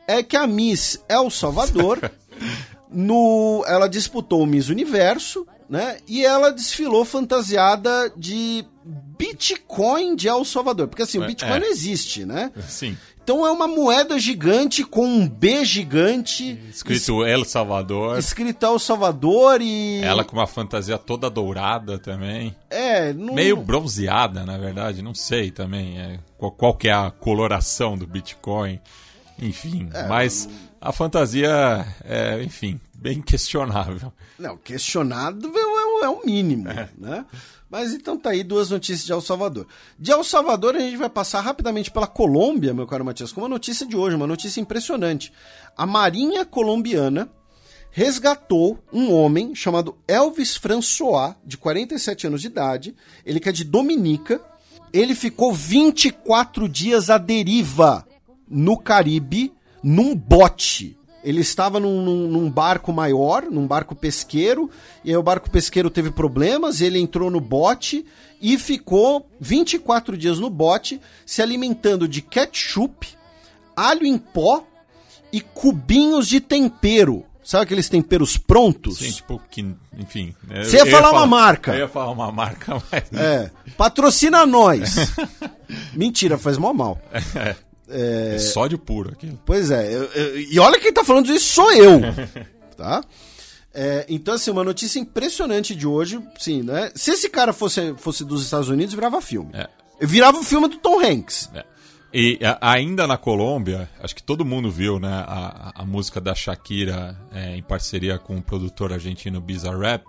é que a Miss El Salvador, no, ela disputou o Miss Universo, né? E ela desfilou fantasiada de Bitcoin de El Salvador. Porque assim, o É. Bitcoin não existe, né? Sim. Então é uma moeda gigante com um B gigante. Escrito El Salvador. Escrito El Salvador e. Ela com uma fantasia toda dourada também. É, não... Meio bronzeada, na verdade, não sei também é, qual, qual que é a coloração do Bitcoin. Enfim, É, mas a fantasia é, enfim, bem questionável. Não, questionado é, o- é o mínimo, É. né? Mas então tá aí duas notícias de El Salvador. De El Salvador a gente vai passar rapidamente pela Colômbia, meu caro Matias, com uma notícia de hoje, uma notícia impressionante. A Marinha colombiana resgatou um homem chamado Elvis François, de 47 anos de idade, ele que é de Dominica. Ele ficou 24 dias à deriva no Caribe, num bote. Ele estava num, num- num barco maior, num barco pesqueiro, e aí o barco pesqueiro teve problemas, ele entrou no bote e ficou 24 dias no bote, se alimentando de ketchup, alho em pó e cubinhos de tempero. Sabe aqueles temperos prontos? Sim, tipo, que, enfim. né, Você ia eu falar uma marca. Eu ia falar uma marca, mas. É, patrocina nós. Mentira, faz mó mal. É sódio puro aquilo. Pois é, eu- eu- e olha quem tá falando isso sou eu, tá? É, então, assim, uma notícia impressionante de hoje, sim, né? Se esse cara fosse, fosse dos Estados Unidos, virava filme. É. Virava o filme do Tom Hanks. É. E a, ainda na Colômbia, acho que todo mundo viu, né, a, a música da Shakira é, em parceria com o produtor argentino Bizarrap.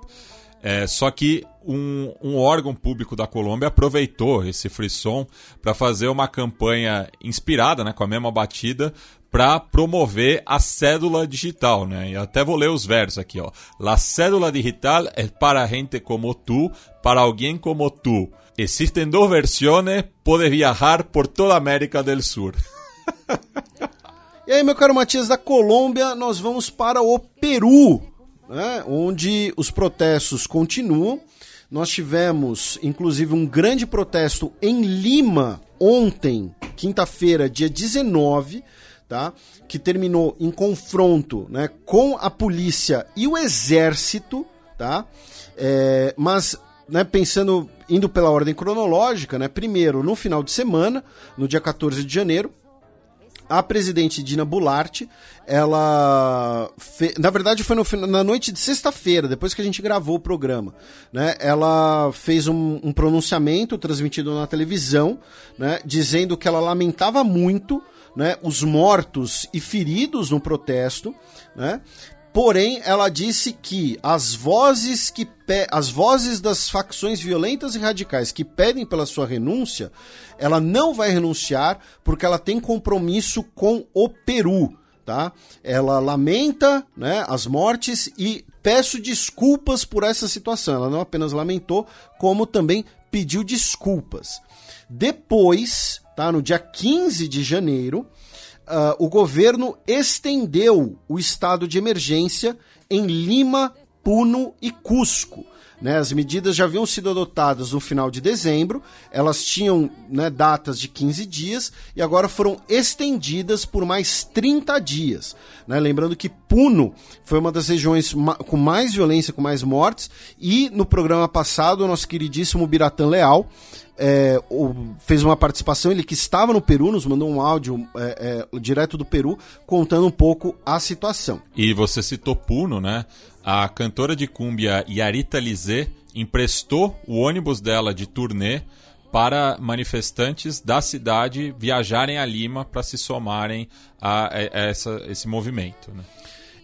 É, só que um, um, órgão público da Colômbia aproveitou esse frisson para fazer uma campanha inspirada, né, com a mesma batida, para promover a cédula digital, né? E até vou ler os versos aqui, ó. La cédula digital é para gente como tu, para alguém como tu. Existem duas versões, pode viajar por toda a América do Sul. e aí, meu caro Matias, da Colômbia, nós vamos para o Peru, né? onde os protestos continuam. Nós tivemos, inclusive, um grande protesto em Lima ontem, quinta-feira, dia 19, tá? que terminou em confronto né, com a polícia e o exército, tá? É, mas né, pensando, indo pela ordem cronológica, né, primeiro no final de semana, no dia 14 de janeiro, a presidente Dina Boulart, ela. Fe... Na verdade, foi no... na noite de sexta-feira, depois que a gente gravou o programa. Né? Ela fez um, um pronunciamento transmitido na televisão, né? dizendo que ela lamentava muito né, os mortos e feridos no protesto, né, Porém, ela disse que as vozes que as vozes das facções violentas e radicais que pedem pela sua renúncia, ela não vai renunciar porque ela tem compromisso com o Peru, tá? Ela lamenta, né, as mortes e peço desculpas por essa situação. Ela não apenas lamentou, como também pediu desculpas. Depois, tá, no dia 15 de janeiro, uh, o governo estendeu o estado de emergência em Lima, Puno e Cusco. Né, as medidas já haviam sido adotadas no final de dezembro, elas tinham né, datas de 15 dias e agora foram estendidas por mais 30 dias. Né? Lembrando que Puno foi uma das regiões com mais violência, com mais mortes, e no programa passado, o nosso queridíssimo Biratã Leal é, fez uma participação, ele que estava no Peru, nos mandou um áudio é, é, direto do Peru, contando um pouco a situação. E você citou Puno, né? A cantora de cúmbia Yarita Lizé emprestou o ônibus dela de turnê para manifestantes da cidade viajarem a Lima para se somarem a, a, essa, esse movimento. Né?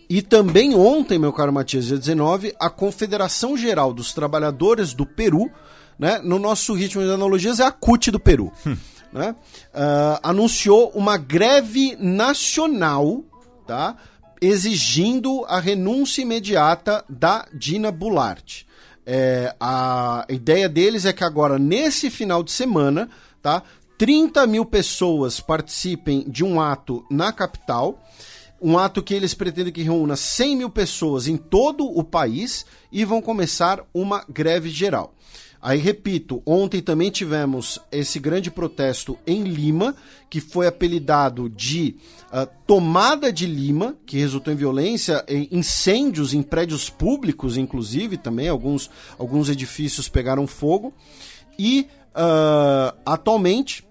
E também ontem, meu caro Matias, dia 19, a Confederação Geral dos Trabalhadores do Peru né, no nosso ritmo de analogias, é a CUT do Peru. Hum. Né, uh, anunciou uma greve nacional tá, exigindo a renúncia imediata da Dina Boulart. É, a ideia deles é que agora, nesse final de semana, tá, 30 mil pessoas participem de um ato na capital, um ato que eles pretendem que reúna 100 mil pessoas em todo o país e vão começar uma greve geral. Aí, repito, ontem também tivemos esse grande protesto em Lima, que foi apelidado de uh, Tomada de Lima, que resultou em violência, em incêndios em prédios públicos, inclusive, também, alguns, alguns edifícios pegaram fogo. E, uh, atualmente,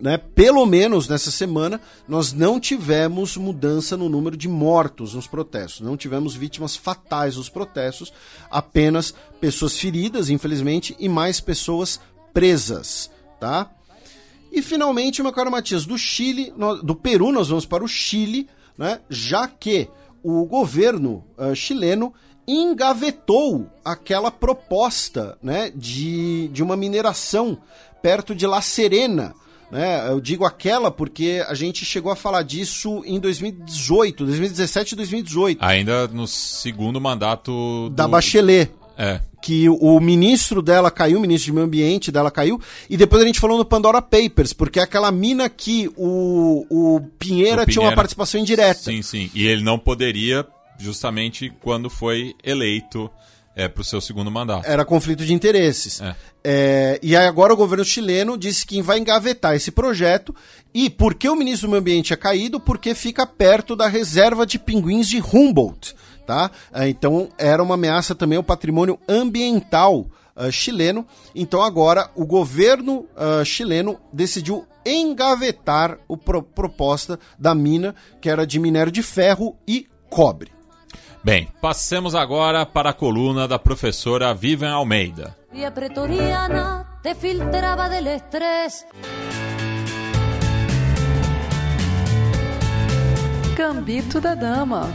né, pelo menos nessa semana, nós não tivemos mudança no número de mortos nos protestos, não tivemos vítimas fatais nos protestos, apenas pessoas feridas, infelizmente, e mais pessoas presas, tá? E finalmente, meu caro Matias, do Chile, do Peru nós vamos para o Chile, né, já que o governo uh, chileno engavetou aquela proposta né, de, de uma mineração perto de La Serena, né? Eu digo aquela porque a gente chegou a falar disso em 2018, 2017 e 2018. Ainda no segundo mandato do... da Bachelet. É. Que o ministro dela caiu, o ministro de meio ambiente dela caiu, e depois a gente falou no Pandora Papers, porque é aquela mina que o, o Pinheira, o Pinheira tinha uma participação indireta. Sim, sim. E ele não poderia, justamente quando foi eleito é, para o seu segundo mandato. Era conflito de interesses. É. É, e aí agora o governo chileno disse que vai engavetar esse projeto. E por que o ministro do Meio Ambiente é caído? Porque fica perto da reserva de pinguins de Humboldt. Tá? É, então era uma ameaça também ao patrimônio ambiental uh, chileno. Então agora o governo uh, chileno decidiu engavetar a pro proposta da mina, que era de minério de ferro e cobre. Bem, passemos agora para a coluna da professora Vivian Almeida. Via pretoriana te filtraba del estrés. Gambito da Dama.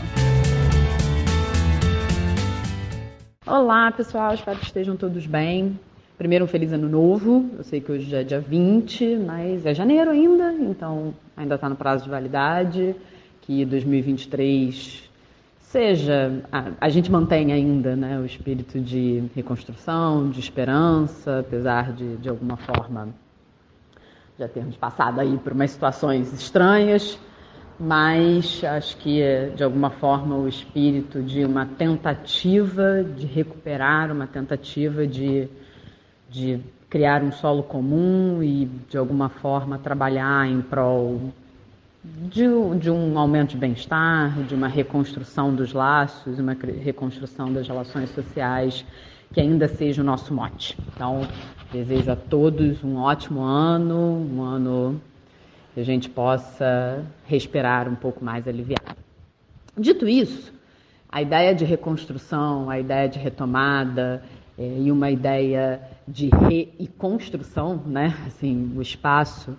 Olá, pessoal, espero que estejam todos bem. Primeiro, um feliz ano novo. Eu sei que hoje já é dia 20, mas é janeiro ainda, então ainda está no prazo de validade. Que 2023 seja. A, a gente mantém ainda né, o espírito de reconstrução, de esperança, apesar de, de alguma forma, já termos passado aí por umas situações estranhas mas acho que de alguma forma o espírito de uma tentativa de recuperar, uma tentativa de, de criar um solo comum e de alguma forma trabalhar em prol de, de um aumento de bem-estar, de uma reconstrução dos laços, uma reconstrução das relações sociais, que ainda seja o nosso mote. Então, desejo a todos um ótimo ano, um ano que a gente possa respirar um pouco mais aliviado. Dito isso, a ideia de reconstrução, a ideia de retomada é, e uma ideia de re e construção, né? assim, o espaço,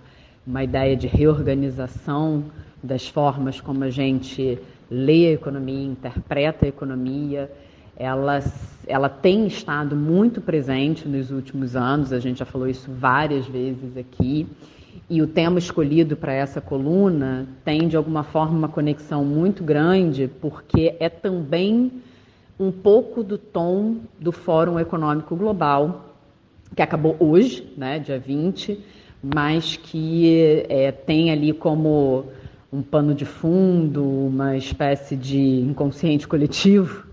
uma ideia de reorganização das formas como a gente lê a economia, interpreta a economia, ela, ela tem estado muito presente nos últimos anos, a gente já falou isso várias vezes aqui, e o tema escolhido para essa coluna tem, de alguma forma, uma conexão muito grande, porque é também um pouco do tom do Fórum Econômico Global, que acabou hoje, né, dia 20, mas que é, tem ali como um pano de fundo, uma espécie de inconsciente coletivo,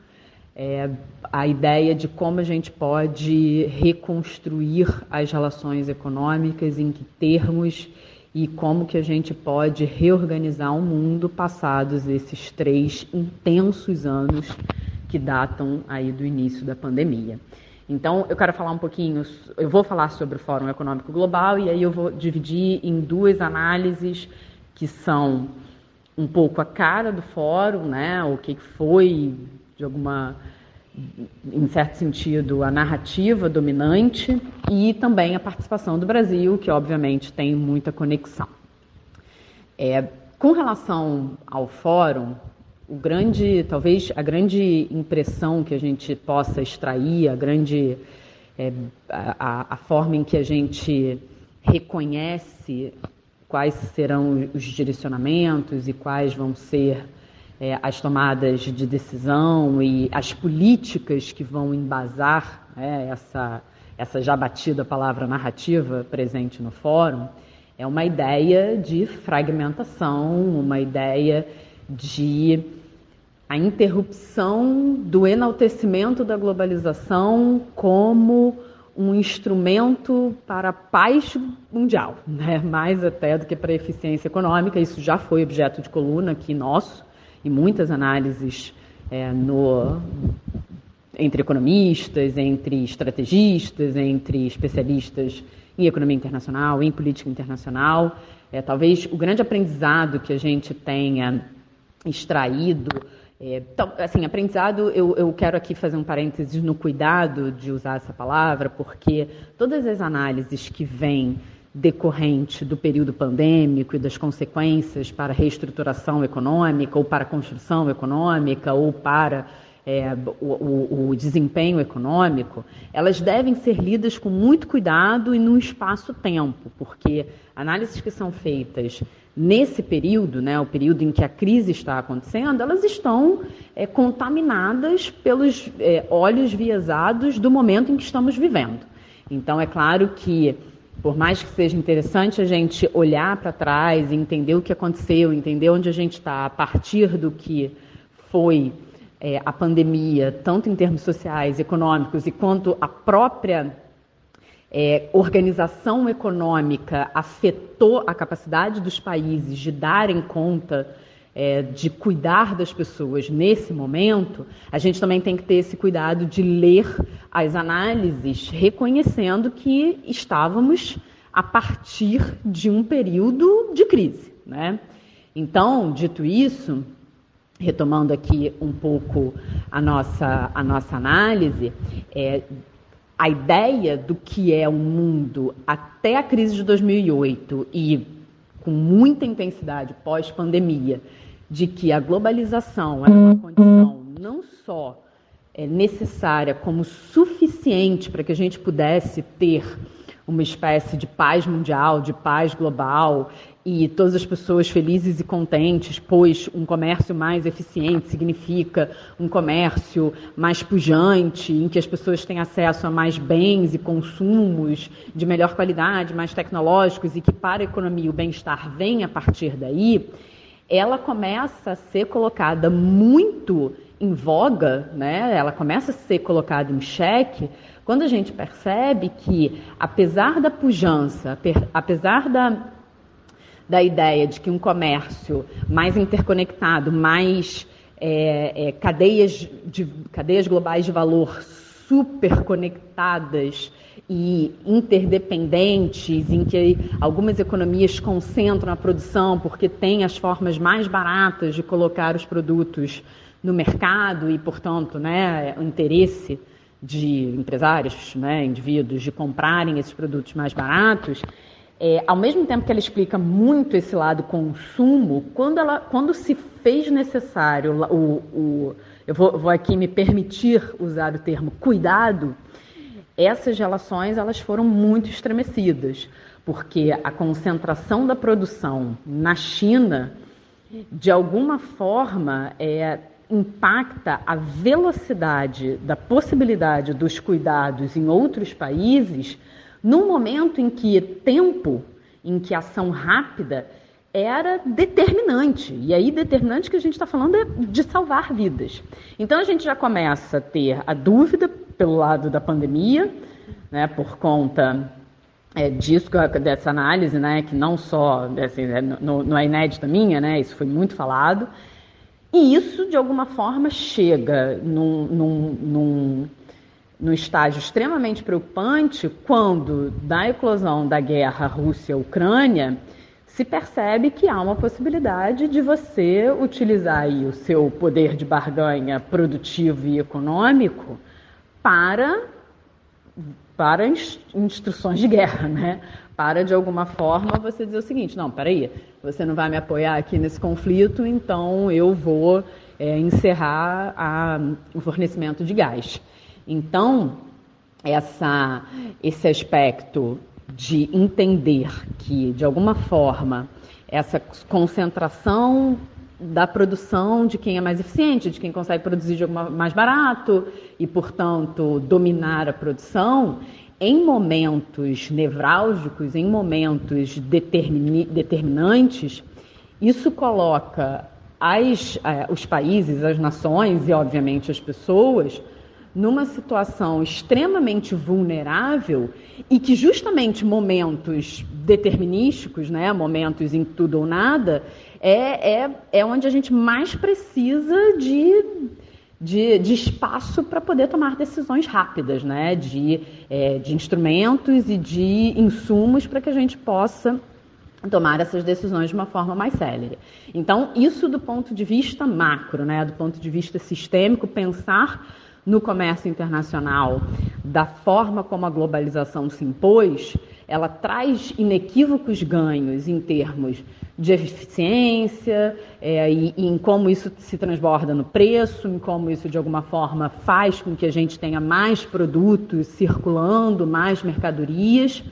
é, a ideia de como a gente pode reconstruir as relações econômicas, em que termos e como que a gente pode reorganizar o mundo passados esses três intensos anos que datam aí do início da pandemia. Então, eu quero falar um pouquinho, eu vou falar sobre o Fórum Econômico Global e aí eu vou dividir em duas análises que são um pouco a cara do fórum, né, o que foi de alguma em certo sentido, a narrativa dominante e também a participação do Brasil, que obviamente tem muita conexão. É, com relação ao fórum, o grande, talvez a grande impressão que a gente possa extrair, a grande é, a, a forma em que a gente reconhece quais serão os direcionamentos e quais vão ser é, as tomadas de decisão e as políticas que vão embasar é, essa, essa já batida palavra narrativa presente no fórum, é uma ideia de fragmentação, uma ideia de a interrupção do enaltecimento da globalização como um instrumento para a paz mundial, né? mais até do que para a eficiência econômica. Isso já foi objeto de coluna aqui nosso e muitas análises é, no, entre economistas, entre estrategistas, entre especialistas em economia internacional, em política internacional. É, talvez o grande aprendizado que a gente tenha extraído, é, assim, aprendizado, eu, eu quero aqui fazer um parênteses no cuidado de usar essa palavra, porque todas as análises que vêm decorrente do período pandêmico e das consequências para a reestruturação econômica, ou para a construção econômica, ou para é, o, o, desempenho econômico, elas devem ser lidas com muito cuidado e num espaço-tempo, porque análises que são feitas nesse período, né, o período em que a crise está acontecendo, elas estão é, contaminadas pelos é, olhos viesados do momento em que estamos vivendo. Então, é claro que por mais que seja interessante a gente olhar para trás e entender o que aconteceu, entender onde a gente está a partir do que foi é, a pandemia, tanto em termos sociais, econômicos e quanto a própria é, organização econômica afetou a capacidade dos países de darem conta é, de cuidar das pessoas nesse momento, a gente também tem que ter esse cuidado de ler as análises, reconhecendo que estávamos a partir de um período de crise. Né? Então, dito isso, retomando aqui um pouco a nossa, a nossa análise, é, a ideia do que é o mundo até a crise de 2008 e com muita intensidade pós-pandemia, de que a globalização é uma condição não só é, necessária, como suficiente para que a gente pudesse ter uma espécie de paz mundial, de paz global e todas as pessoas felizes e contentes, pois um comércio mais eficiente significa um comércio mais pujante, em que as pessoas têm acesso a mais bens e consumos de melhor qualidade, mais tecnológicos e que para a economia o bem-estar vem a partir daí, ela começa a ser colocada muito em voga, né? ela começa a ser colocada em xeque quando a gente percebe que, apesar da pujança, apesar da da ideia de que um comércio mais interconectado, mais é, é, cadeias, de, cadeias globais de valor super conectadas e interdependentes, em que algumas economias concentram a produção porque têm as formas mais baratas de colocar os produtos no mercado e, portanto, né, o interesse de empresários, né, indivíduos, de comprarem esses produtos mais baratos, é, ao mesmo tempo que ela explica muito esse lado consumo, quando, ela, quando se fez necessário o, o eu vou, vou, aqui me permitir usar o termo cuidado, essas relações elas foram muito estremecidas, porque a concentração da produção na China, de alguma forma, é, impacta a velocidade da possibilidade dos cuidados em outros países num momento em que tempo, em que ação rápida era determinante. E aí, determinante que a gente está falando é de salvar vidas. Então, a gente já começa a ter a dúvida pelo lado da pandemia, né, por conta é, disso, dessa análise, né, que não só, assim, é, não, não é inédita minha, né, isso foi muito falado. E isso, de alguma forma, chega num, num, num no estágio extremamente preocupante quando, da eclosão da guerra Rússia-Ucrânia, se percebe que há uma possibilidade de você utilizar o seu poder de barganha produtivo e econômico para, para instruções de guerra, né? Para, de alguma forma, você dizer o seguinte, não, peraí, você não vai me apoiar aqui nesse conflito, então eu vou é, encerrar a, o fornecimento de gás. Então, essa, esse aspecto de entender que, de alguma forma, essa concentração da produção de quem é mais eficiente, de quem consegue produzir de alguma, mais barato e, portanto, dominar a produção, em momentos nevrálgicos, em momentos determinantes, isso coloca as, eh, os países, as nações e, obviamente, as pessoas numa situação extremamente vulnerável e que justamente momentos determinísticos, né, momentos em tudo ou nada, é, é, é onde a gente mais precisa de, de, de espaço para poder tomar decisões rápidas, né, de, é, de instrumentos e de insumos para que a gente possa tomar essas decisões de uma forma mais célere. Então, isso do ponto de vista macro, né, do ponto de vista sistêmico, pensar no comércio internacional, da forma como a globalização se impôs, ela traz inequívocos ganhos em termos de eficiência é, e, e, em como isso se transborda no preço, em como isso de alguma forma faz com que a gente tenha mais produtos circulando, mais mercadorias,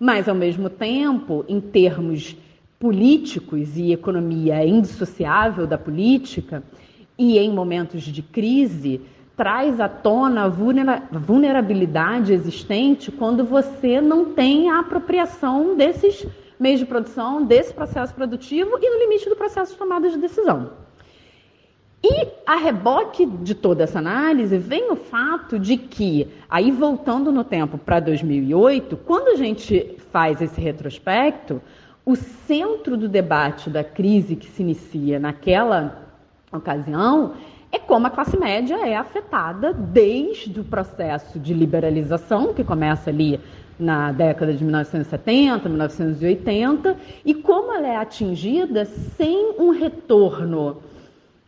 mas ao mesmo tempo, em termos políticos e economia indissociável da política, e em momentos de crise, traz à tona a vulnerabilidade existente quando você não tem a apropriação desses meios de produção, desse processo produtivo e no limite do processo de tomada de decisão. E a reboque de toda essa análise vem o fato de que, aí voltando no tempo para 2008, quando a gente faz esse retrospecto, o centro do debate da crise que se inicia naquela ocasião é como a classe média é afetada desde o processo de liberalização, que começa ali na década de 1970, 1980, e como ela é atingida sem um retorno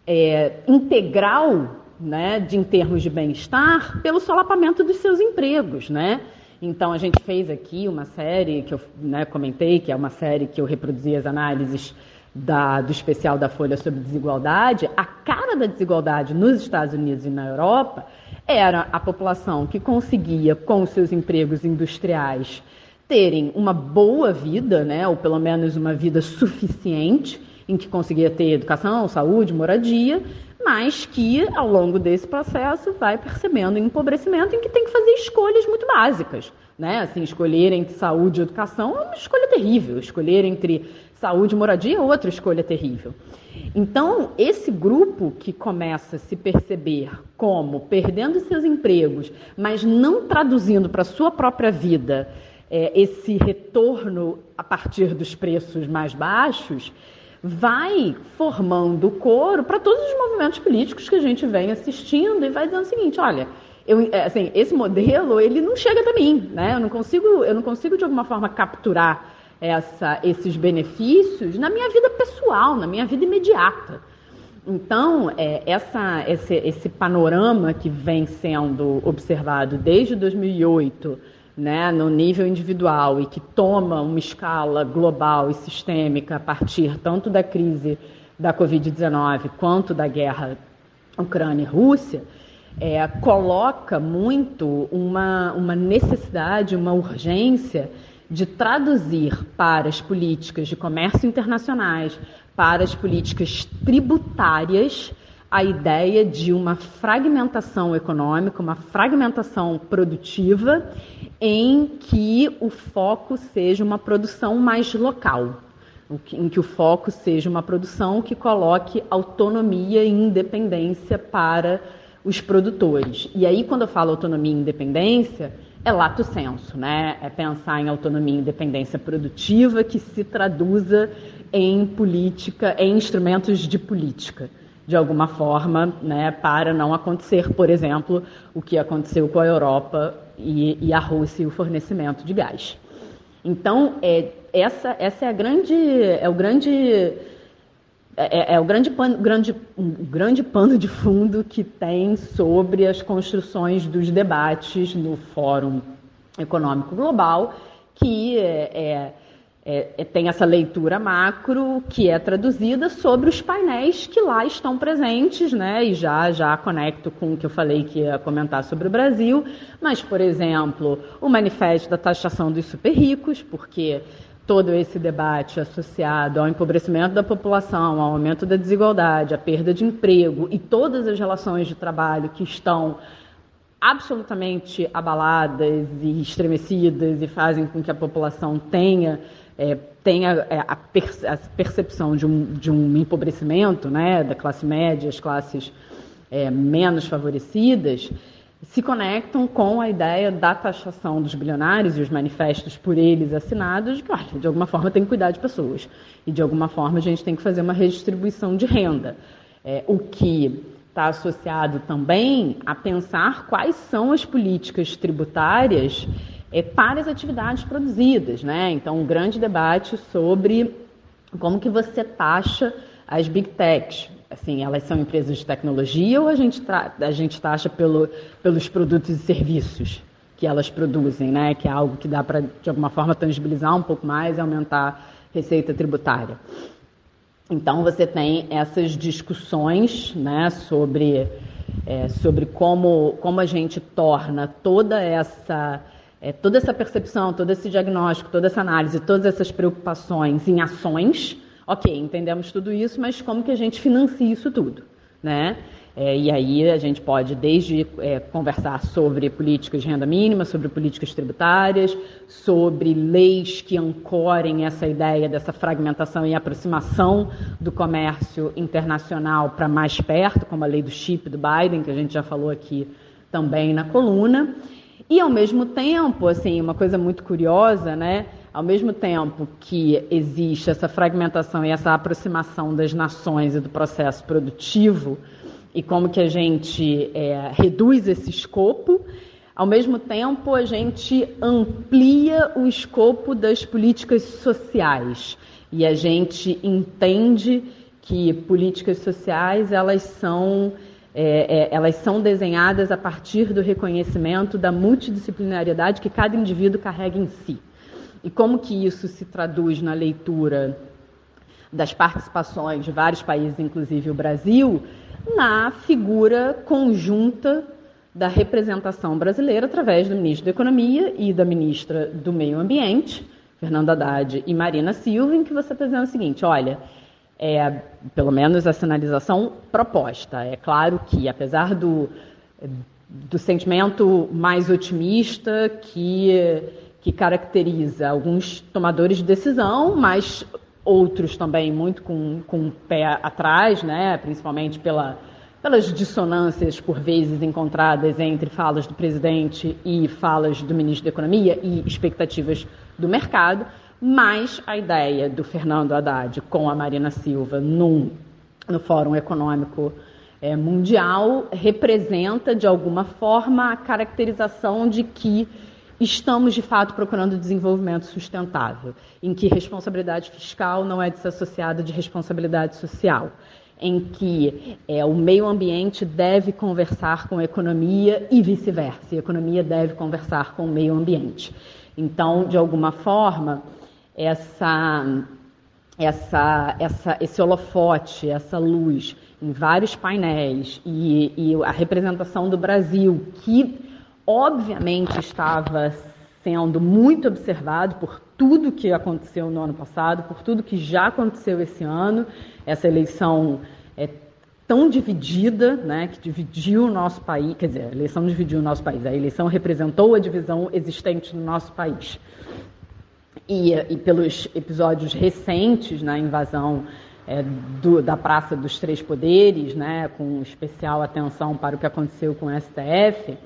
é, integral, né, de, em termos de bem-estar, pelo solapamento dos seus empregos, né? Então a gente fez aqui uma série que eu né, comentei, que é uma série que eu reproduzi as análises da, do especial da Folha sobre desigualdade. A cara da desigualdade nos Estados Unidos e na Europa era a população que conseguia, com seus empregos industriais, terem uma boa vida, né, ou pelo menos uma vida suficiente, em que conseguia ter educação, saúde, moradia, mas que ao longo desse processo vai percebendo empobrecimento em que tem que fazer escolhas muito básicas. Né? Assim, escolher entre saúde e educação é uma escolha terrível. Escolher entre saúde moradia é outra escolha terrível. Então, esse grupo que começa a se perceber como perdendo seus empregos, mas não traduzindo para a sua própria vida é, esse retorno a partir dos preços mais baixos, vai formando coro para todos os movimentos políticos que a gente vem assistindo e vai dizendo o seguinte, olha, eu, é, assim, esse modelo ele não chega até mim, né? Eu não consigo, eu não consigo de alguma forma capturar essa, esses benefícios na minha vida pessoal, na minha vida imediata. Então, é, essa, esse, esse panorama que vem sendo observado desde 2008 né, no nível individual e que toma uma escala global e sistêmica a partir tanto da crise da Covid-19 quanto da guerra Ucrânia-Rússia, é, coloca muito uma, uma necessidade, uma urgência de traduzir para as políticas de comércio internacionais, para as políticas tributárias, a ideia de uma fragmentação econômica, uma fragmentação produtiva, em que o foco seja uma produção mais local, em que o foco seja uma produção que coloque autonomia e independência para os produtores. E aí, quando eu falo autonomia e independência, é lato senso, né? É pensar em autonomia e independência produtiva que se traduza em política, em instrumentos de política de alguma forma, né, para não acontecer, por exemplo, o que aconteceu com a Europa e, e a Rússia e o fornecimento de gás. Então, é, essa, essa é a grande, é o grande, é, é o grande pano, grande, um grande pano de fundo que tem sobre as construções dos debates no Fórum Econômico Global, que é, é é, é, tem essa leitura macro que é traduzida sobre os painéis que lá estão presentes, né? E já já conecto com o que eu falei que ia comentar sobre o Brasil, mas por exemplo, o manifesto da taxação dos super ricos, porque todo esse debate associado ao empobrecimento da população, ao aumento da desigualdade, à perda de emprego e todas as relações de trabalho que estão absolutamente abaladas e estremecidas e fazem com que a população tenha é, tem a, é, a, a, percepção de um, de um empobrecimento né, da classe média, as classes é, menos favorecidas, se conectam com a ideia da taxação dos bilionários e os manifestos por eles assinados, de que, olha, de alguma forma tem que cuidar de pessoas. E de alguma forma a gente tem que fazer uma redistribuição de renda. É, o que está associado também a pensar quais são as políticas tributárias é, para as atividades produzidas, né? Então, um grande debate sobre como que você taxa as big techs. Assim, elas são empresas de tecnologia ou a gente, a gente taxa pelo, pelos produtos e serviços que elas produzem, né? Que é algo que dá para, de alguma forma, tangibilizar um pouco mais e aumentar receita tributária. Então, você tem essas discussões né, sobre, é, sobre como, como a gente torna toda essa é, toda essa percepção, todo esse diagnóstico, toda essa análise, todas essas preocupações em ações, ok, entendemos tudo isso, mas como que a gente financia isso tudo, né? É, e aí a gente pode desde é, conversar sobre políticas de renda mínima, sobre políticas tributárias, sobre leis que ancorem essa ideia dessa fragmentação e aproximação do comércio internacional para mais perto, como a lei do chip do Biden, que a gente já falou aqui também na coluna. E ao mesmo tempo, assim, uma coisa muito curiosa, né? Ao mesmo tempo que existe essa fragmentação e essa aproximação das nações e do processo produtivo, e como que a gente é, reduz esse escopo, ao mesmo tempo a gente amplia o escopo das políticas sociais e a gente entende que políticas sociais elas são é, é, elas são desenhadas a partir do reconhecimento da multidisciplinariedade que cada indivíduo carrega em si. E como que isso se traduz na leitura das participações de vários países, inclusive o Brasil, na figura conjunta da representação brasileira através do ministro da Economia e da ministra do Meio Ambiente, Fernando Haddad e Marina Silva, em que você está dizendo o seguinte: olha, é, pelo menos a sinalização proposta. É claro que, apesar do, do sentimento mais otimista que, que caracteriza alguns tomadores de decisão, mas outros também muito com, com o pé atrás, né, principalmente pela, pelas dissonâncias, por vezes, encontradas entre falas do presidente e falas do ministro da Economia e expectativas do mercado. Mas a ideia do Fernando Haddad com a Marina Silva num, no Fórum Econômico é, Mundial representa, de alguma forma, a caracterização de que estamos, de fato, procurando desenvolvimento sustentável, em que responsabilidade fiscal não é desassociada de responsabilidade social, em que é, o meio ambiente deve conversar com a economia e vice-versa, a economia deve conversar com o meio ambiente. Então, de alguma forma, essa, essa, essa, esse holofote, essa luz em vários painéis e, e a representação do Brasil, que obviamente estava sendo muito observado por tudo que aconteceu no ano passado, por tudo que já aconteceu esse ano, essa eleição é tão dividida, né, que dividiu o nosso país, quer dizer, a eleição dividiu o nosso país, a eleição representou a divisão existente no nosso país e, e pelos episódios recentes na invasão é, do, da Praça dos Três Poderes, né, com especial atenção para o que aconteceu com o STF.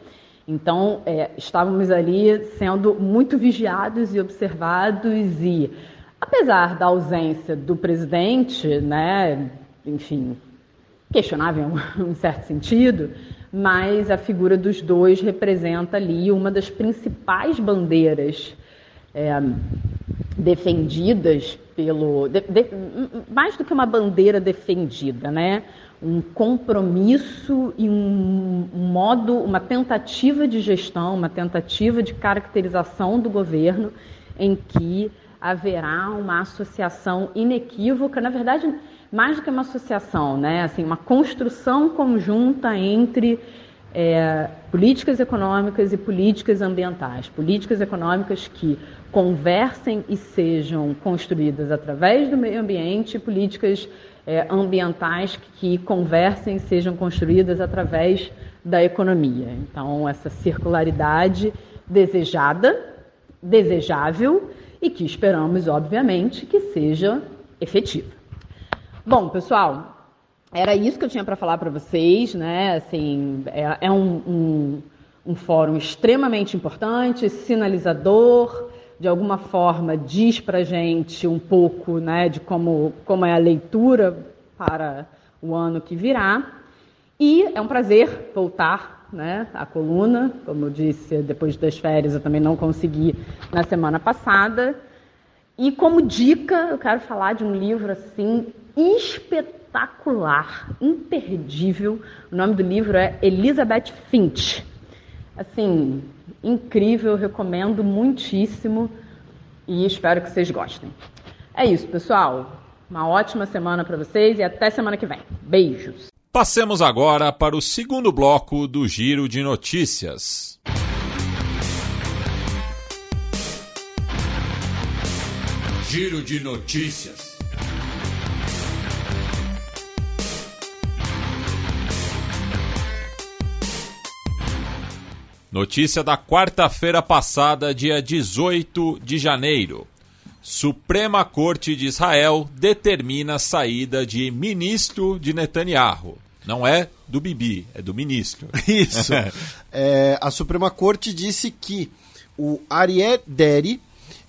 Então, é, estávamos ali sendo muito vigiados e observados e, apesar da ausência do presidente, né, enfim, questionável em um certo sentido, mas a figura dos dois representa ali uma das principais bandeiras é, defendidas pelo. De, de, mais do que uma bandeira defendida, né? Um compromisso e um, modo, uma tentativa de gestão, uma tentativa de caracterização do governo em que haverá uma associação inequívoca, na verdade, mais do que uma associação, né? assim, uma construção conjunta entre é, políticas econômicas e políticas ambientais, políticas econômicas que conversem e sejam construídas através do meio ambiente, políticas é, ambientais que conversem sejam construídas através da economia. Então, essa circularidade desejada, desejável e que esperamos, obviamente, que seja efetiva. Bom, pessoal, era isso que eu tinha para falar para vocês, né? Assim, é, é um, um, um, fórum extremamente importante, sinalizador, de alguma forma diz para gente um pouco, né, de como, como é a leitura para o ano que virá. E é um prazer voltar, né, à coluna, como eu disse, depois das férias eu também não consegui na semana passada. E como dica, eu quero falar de um livro assim espetacular imperdível. O nome do livro é Elizabeth Finch. Assim, incrível, recomendo muitíssimo e espero que vocês gostem. É isso, pessoal. Uma ótima semana para vocês e até semana que vem. Beijos. Passemos agora para o segundo bloco do Giro de Notícias. Giro de Notícias. Notícia da quarta-feira passada, dia 18 de janeiro. Suprema Corte de Israel determina a saída de ministro de Netanyahu. Não é do Bibi, é do ministro. Isso. é, a Suprema Corte disse que o Ariel Deri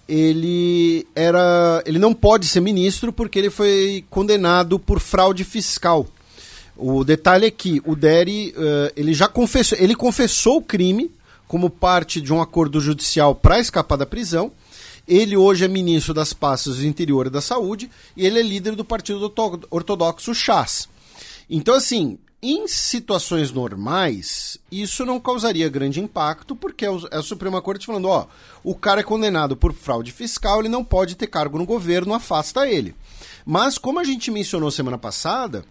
ele era ele não pode ser ministro porque ele foi condenado por fraude fiscal. O detalhe é que o Deri, uh, ele já confessou, ele confessou o crime como parte de um acordo judicial para escapar da prisão Ele hoje é ministro das Pastas do Interior e da Saúde e ele é líder do Partido Orto- Ortodoxo Chas. Então, assim, em situações normais, isso não causaria grande impacto, porque é é a Suprema Corte falando, ó, o cara é condenado por fraude fiscal, ele não pode ter cargo no governo, afasta ele. Mas, como a gente mencionou semana passada,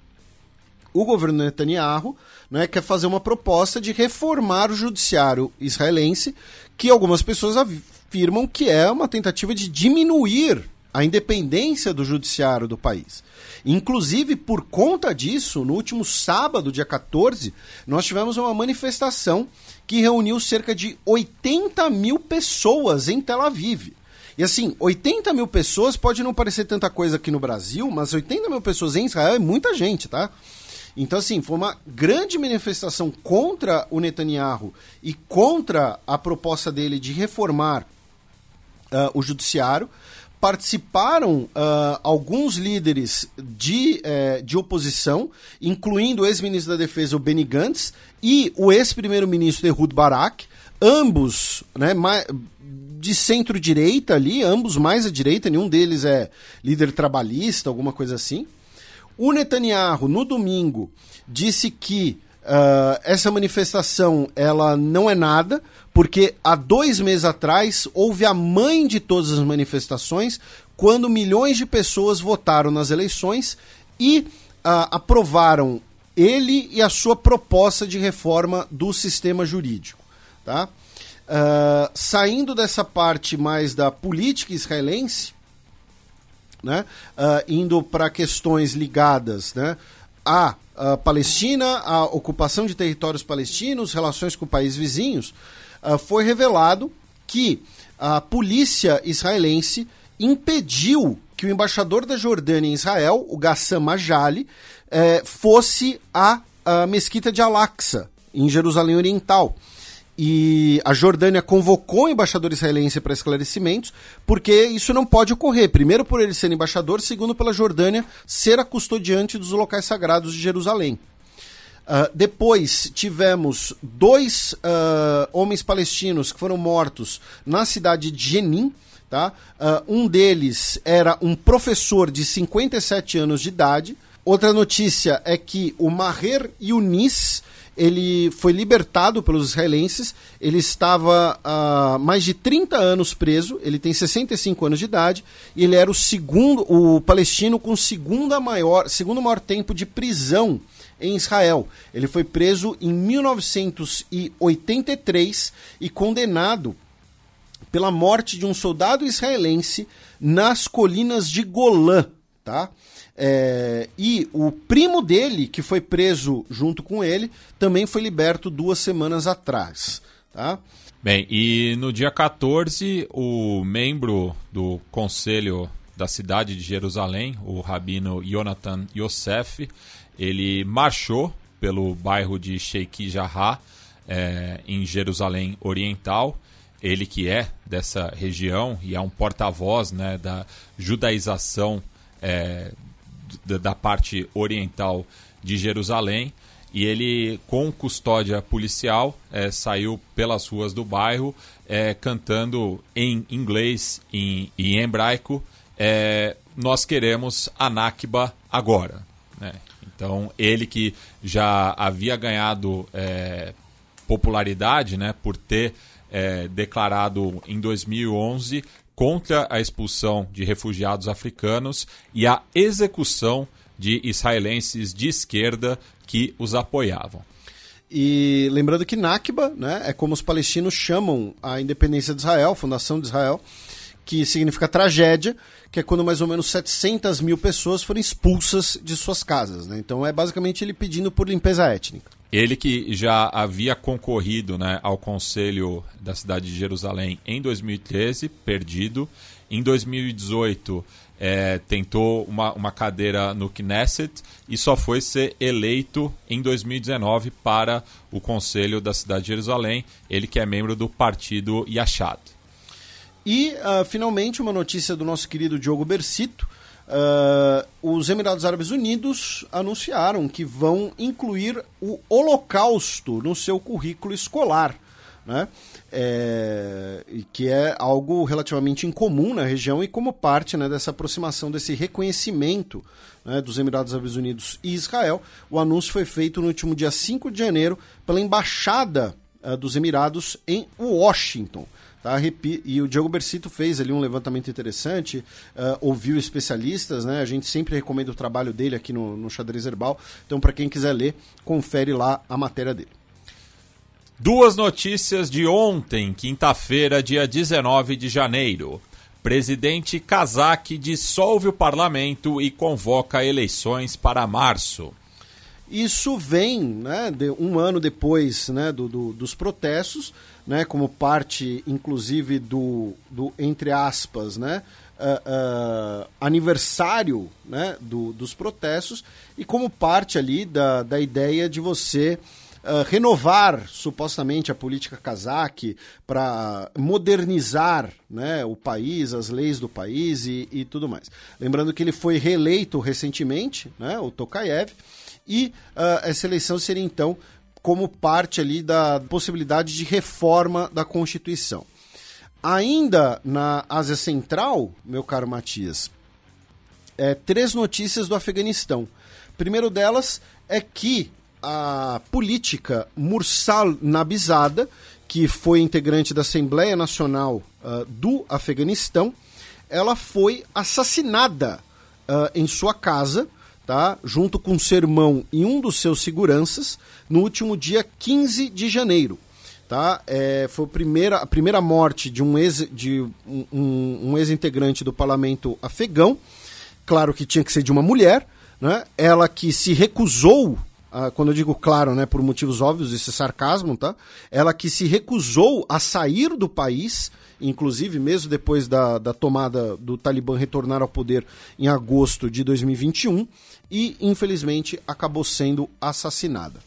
o governo Netanyahu né, quer fazer uma proposta de reformar o judiciário israelense, que algumas pessoas afirmam que é uma tentativa de diminuir a independência do judiciário do país. Inclusive, por conta disso, no último sábado, dia 14, nós tivemos uma manifestação que reuniu cerca de 80 mil pessoas em Tel Aviv. E assim, 80 mil pessoas pode não parecer tanta coisa aqui no Brasil, mas 80 mil pessoas em Israel é muita gente, tá? Então, assim, foi uma grande manifestação contra o Netanyahu e contra a proposta dele de reformar ah, o judiciário. Participaram ah, alguns líderes de, eh, de oposição, incluindo o ex-ministro da Defesa, o Benny Gantz, e o ex-primeiro-ministro Ehud Barak, ambos né, de centro-direita ali, ambos mais à direita, nenhum deles é líder trabalhista, alguma coisa assim. O Netanyahu, no domingo, disse que ah, essa manifestação ela não é nada, porque há dois meses atrás houve a mãe de todas as manifestações, quando milhões de pessoas votaram nas eleições e ah, aprovaram ele e a sua proposta de reforma do sistema jurídico. Tá? Ah, saindo dessa parte mais da política israelense, né, ah, indo para questões ligadas né, à, à Palestina, à ocupação de territórios palestinos, relações com países vizinhos, ah, foi revelado que a polícia israelense impediu que o embaixador da Jordânia em Israel, o Gassam Majali, eh, fosse à, à mesquita de Al-Aqsa, em Jerusalém Oriental. E a Jordânia convocou o embaixador israelense para esclarecimentos, porque isso não pode ocorrer. Primeiro, por ele ser embaixador, segundo, pela Jordânia ser a custodiante dos locais sagrados de Jerusalém. Uh, depois tivemos dois uh, homens palestinos que foram mortos na cidade de Jenin. Tá? Uh, um deles era um professor de 57 anos de idade. Outra notícia é que o Maher Yunis ele foi libertado pelos israelenses. Ele estava há mais de 30 anos preso. Ele tem 65 anos de idade. E ele era o segundo, o palestino com segunda maior, segundo maior tempo de prisão em Israel. Ele foi preso em 1983 e condenado pela morte de um soldado israelense nas colinas de Golã, tá? É, e o primo dele, que foi preso junto com ele, também foi liberto duas semanas atrás, tá? Bem, e no dia 14, o membro do conselho da cidade de Jerusalém, o rabino Jonathan Yosef, ele marchou pelo bairro de Sheikh Jarrah, é, em Jerusalém Oriental. Ele que é dessa região e é um porta-voz né, da judaização é, da, parte oriental de Jerusalém. E ele, com custódia policial, é, saiu pelas ruas do bairro é, cantando em inglês e em, em hebraico: é, Nós queremos a Nakba agora. Né? Então, ele que já havia ganhado popularidade né, por ter declarado em 2011 contra a expulsão de refugiados africanos e a execução de israelenses de esquerda que os apoiavam. E lembrando que Nakba né, é como os palestinos chamam a independência de Israel, a fundação de Israel, que significa tragédia, que é quando mais ou menos 700 mil pessoas foram expulsas de suas casas. Né? Então é basicamente ele pedindo por limpeza étnica. Ele que já havia concorrido né, ao Conselho da cidade de Jerusalém em 2013, perdido. Em 2018, é, tentou uma, uma cadeira no Knesset e só foi ser eleito em 2019 para o Conselho da cidade de Jerusalém. Ele que é membro do partido Yachad. E, uh, finalmente, uma notícia do nosso querido Diogo Bercito. Uh, os Emirados Árabes Unidos anunciaram que vão incluir o Holocausto no seu currículo escolar. né? É, que é algo relativamente incomum na região e como parte né, dessa aproximação, desse reconhecimento né, dos Emirados Árabes Unidos e Israel. O anúncio foi feito no último dia 5 de janeiro pela Embaixada uh, dos Emirados em Washington. Tá? E o Diogo Bercito fez ali um levantamento interessante, uh, ouviu especialistas, né? A gente sempre recomenda o trabalho dele aqui no, no Xadrez Herbal. Então, para quem quiser ler, confere lá a matéria dele. Duas notícias de ontem, quinta-feira, dia 19 de janeiro. Presidente Kazak dissolve o parlamento e convoca eleições para março. Isso vem né, de, um ano depois né, do, do, dos protestos, né, como parte, inclusive, do, do entre aspas, né, uh, uh, aniversário né, do, dos protestos e como parte ali da, da ideia de você uh, renovar supostamente a política kazakh para modernizar né, o país, as leis do país e, e tudo mais. Lembrando que ele foi reeleito recentemente, né, o Tokayev, e uh, essa eleição seria então como parte ali da possibilidade de reforma da Constituição. Ainda na Ásia Central, meu caro Matias, é, três notícias do Afeganistão. Primeiro delas é que a política Mursal Nabizada, que foi integrante da Assembleia Nacional uh, do Afeganistão, ela foi assassinada uh, em sua casa tá? junto com seu irmão e um dos seus seguranças, no último dia 15 de janeiro. Tá? É, foi a primeira, a primeira morte de um ex, de um, um, um ex-integrante do parlamento afegão. Claro que tinha que ser de uma mulher, né? ela que se recusou quando eu digo claro, né, por motivos óbvios, esse é sarcasmo, tá? Ela que se recusou a sair do país, inclusive mesmo depois da, da tomada do Talibã retornar ao poder em agosto de 2021, e infelizmente acabou sendo assassinada.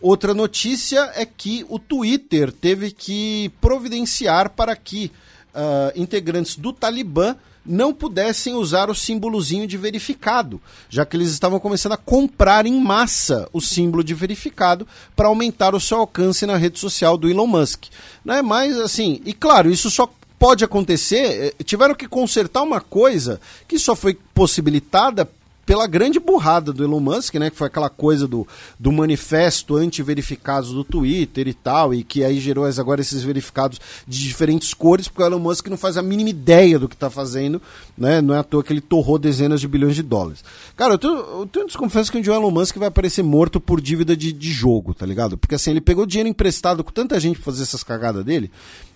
Outra notícia é que o Twitter teve que providenciar para que uh, integrantes do Talibã não pudessem usar o símbolozinho de verificado, já que eles estavam começando a comprar em massa o símbolo de verificado para aumentar o seu alcance na rede social do Elon Musk. Né? Mas, assim, e claro, isso só pode acontecer. Eh, tiveram que consertar uma coisa que só foi possibilitada pela grande burrada do Elon Musk, né? Que foi aquela coisa do, do manifesto anti-verificados do Twitter e tal, e que aí gerou agora esses verificados de diferentes cores, porque o Elon Musk não faz a mínima ideia do que está fazendo, né? Não é à toa que ele torrou dezenas de bilhões de dólares. Cara, eu eu tenho desconfiança que o Elon Musk vai aparecer morto por dívida de, de jogo, tá ligado? Porque assim, ele pegou dinheiro emprestado com tanta gente pra fazer essas cagadas dele,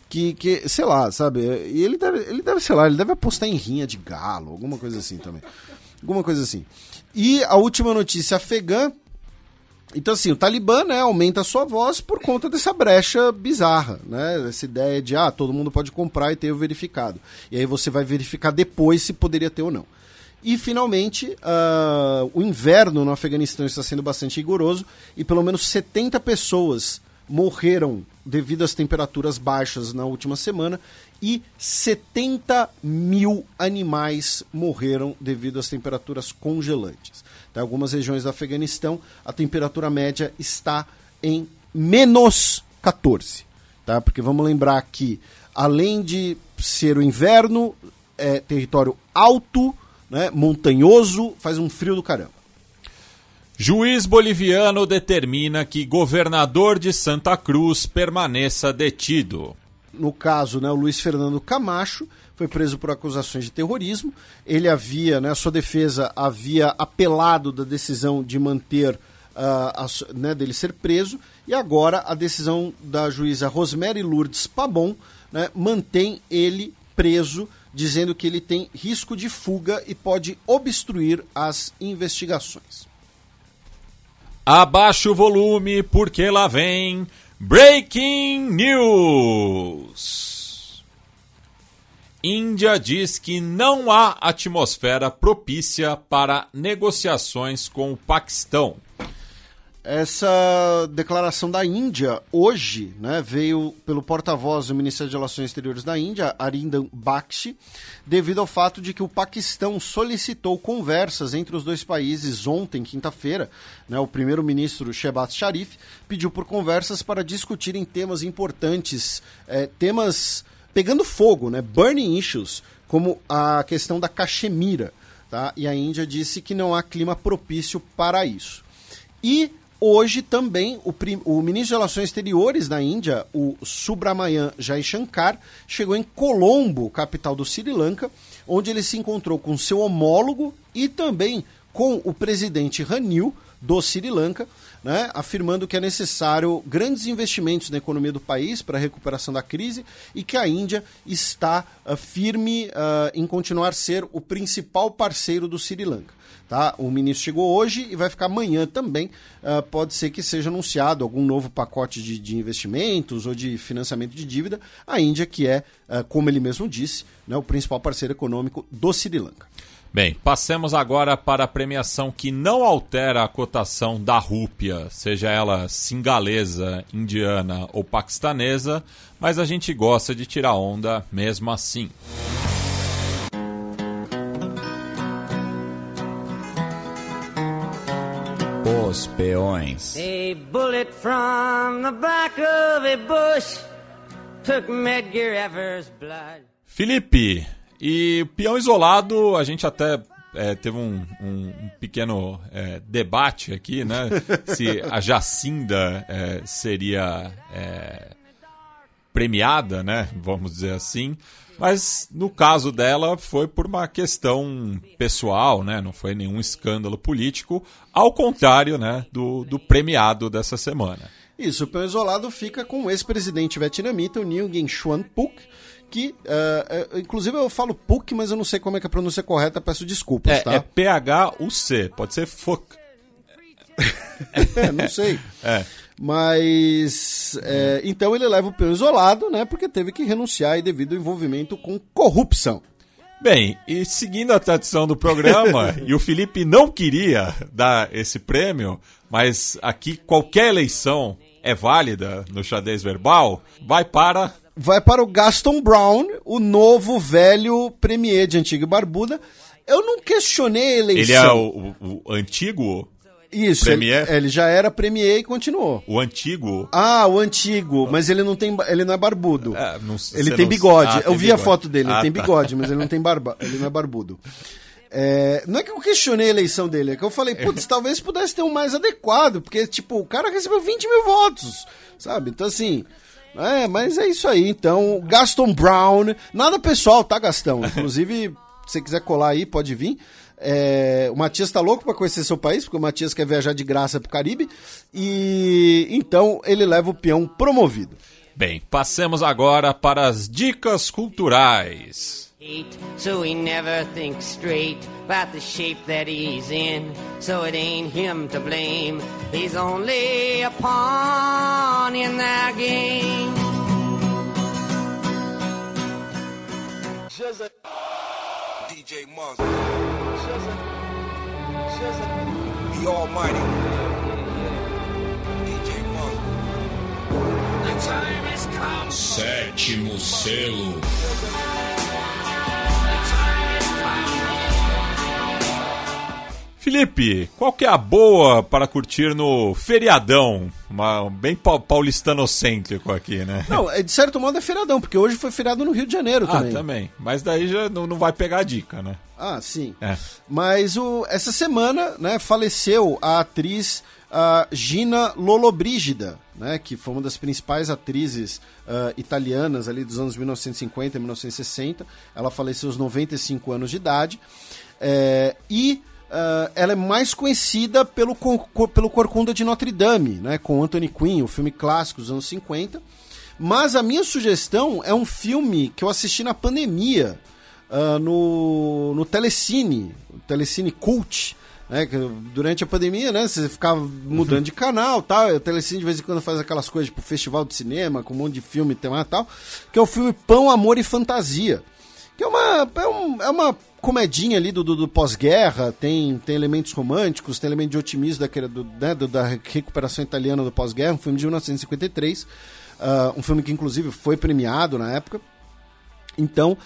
que, que, sei lá, sabe? E ele deve, ele deve, sei lá, ele deve apostar em rinha de galo, alguma coisa assim também. Alguma coisa assim. E a última notícia afegã. Então, assim, o Talibã né, aumenta a sua voz por conta dessa brecha bizarra, né? Essa ideia de, ah, todo mundo pode comprar e ter o verificado. E aí você vai verificar depois se poderia ter ou não. E, finalmente, uh, o inverno no Afeganistão está sendo bastante rigoroso e pelo menos 70 pessoas morreram devido às temperaturas baixas na última semana e 70 mil animais morreram devido às temperaturas congelantes. Em algumas regiões do Afeganistão, a temperatura média está em menos 14. Tá? Porque vamos lembrar que, além de ser o inverno, é território alto, né, montanhoso, faz um frio do caramba. Juiz boliviano determina que governador de Santa Cruz permaneça detido. No caso, né, o Luiz Fernando Camacho foi preso por acusações de terrorismo. Ele havia, né, sua defesa havia apelado da decisão de manter, uh, a, né, dele ser preso, e agora a decisão da juíza Rosemary Lourdes Pabon né, mantém ele preso, dizendo que ele tem risco de fuga e pode obstruir as investigações. Abaixa o volume, porque lá vem Breaking News. Índia diz que não há atmosfera propícia para negociações com o Paquistão. Essa declaração da Índia hoje, né, veio pelo porta-voz do Ministério de Relações Exteriores da Índia, Arindam Bakshi, devido ao fato de que o Paquistão solicitou conversas entre os dois países ontem, quinta-feira. Né, o primeiro-ministro Shehbaz Sharif pediu por conversas para discutirem temas importantes, é, temas pegando fogo, né, burning issues, como a questão da Caxemira. Tá? E a Índia disse que não há clima propício para isso. E Hoje também o, o, ministro de Relações Exteriores da Índia, o Subramanian Jaishankar, chegou em Colombo, capital do Sri Lanka, onde ele se encontrou com seu homólogo e também com o presidente Ranil do Sri Lanka, né, afirmando que é necessário grandes investimentos na economia do país para a recuperação da crise e que a Índia está uh, firme uh, em continuar a ser o principal parceiro do Sri Lanka. Tá? O ministro chegou hoje e vai ficar amanhã também. Uh, pode ser que seja anunciado algum novo pacote de, de, investimentos ou de financiamento de dívida. A Índia, que é, uh, como ele mesmo disse, né, o principal parceiro econômico do Sri Lanka. Bem, passemos agora para a premiação que não altera a cotação da rúpia, seja ela singalesa, indiana ou paquistanesa, mas a gente gosta de tirar onda mesmo assim. Os peões. A bullet from the back of a bush took Medgar Evers' blood. Felipe, e o peão isolado, a gente até é, teve um, um, um pequeno é, debate aqui, né? Se a Jacinda é, seria é, premiada, né? Vamos dizer assim. Mas no caso dela foi por uma questão pessoal, né? Não foi nenhum escândalo político, ao contrário, né, do, do premiado dessa semana. Isso, o peão isolado fica com o ex-presidente vietnamita, o Nguyen Xuan Phuc, que, uh, inclusive eu falo Phuc, mas eu não sei como é que é a pronúncia correta, peço desculpas, é, tá? É P-H-U-C, pode ser Phuc. é, não sei. É. Mas é, então ele leva o peão isolado, né? Porque teve que renunciar devido ao envolvimento com corrupção. Bem, e seguindo a tradição do programa, e o Felipe não queria dar esse prêmio, mas aqui qualquer eleição é válida no xadrez verbal, vai para. Vai para o Gaston Brown, o novo velho premier de Antiga e Barbuda. Eu não questionei a eleição. Ele é o, o, o antigo isso, Premier? Ele, ele, já era Premier e continuou. O antigo? Ah, o antigo, mas ele não tem, ele não é barbudo. É, não, ele tem bigode. Ah, Eu vi bigode. a foto dele, ah, ele tem tá. bigode, mas ele não tem barba, ele não é barbudo. É, não é que eu questionei a eleição dele, é que eu falei, putz, talvez pudesse ter um mais adequado, porque, tipo, o cara recebeu 20 mil votos, sabe? Então, assim, é, mas é isso aí. Então, Gaston Brown, nada pessoal, tá, Gastão? Inclusive, se você quiser colar aí, pode vir. É, o Matias tá louco para conhecer seu país, porque o Matias quer viajar de graça pro Caribe. E então ele leva o peão promovido. Bem, passemos agora para as dicas culturais. So he never thinks straight about the shape that he's in. So it ain't him to blame. He's only a pawn in that game. DJ Monk. The Almighty. DJ. The time has come. Sétimo selo. Felipe, qual que é a boa para curtir no feriadão? Uma, bem paulistanocêntrico aqui, né? Não, é, de certo modo é feriadão, porque hoje foi feriado no Rio de Janeiro ah, também. Ah, também. Mas daí já não, não vai pegar a dica, né? Ah, sim. É. Mas o, essa semana, né, faleceu a atriz Gina Lollobrigida, né, que foi uma das principais atrizes uh, italianas ali dos anos 1950 e 1960. Ela faleceu aos 95 anos de idade. É, e Uh, ela é mais conhecida pelo, pelo Corcunda de Notre Dame, né, com Anthony Quinn, o filme clássico dos anos 50. Mas a minha sugestão é um filme que eu assisti na pandemia, uh, no, no Telecine, Telecine Cult, né, durante a pandemia, né, você ficava mudando de canal, tal, o Telecine de vez em quando faz aquelas coisas, tipo festival de cinema, com um monte de filme e tal, que é o filme Pão, Amor e Fantasia que é uma, é, um, é uma comedinha ali do, do, do pós-guerra, tem, tem elementos românticos, tem elemento de otimismo daquele, do, né, do- da recuperação italiana do pós-guerra, um filme de 1953, ah, um filme que inclusive foi premiado na época. Então,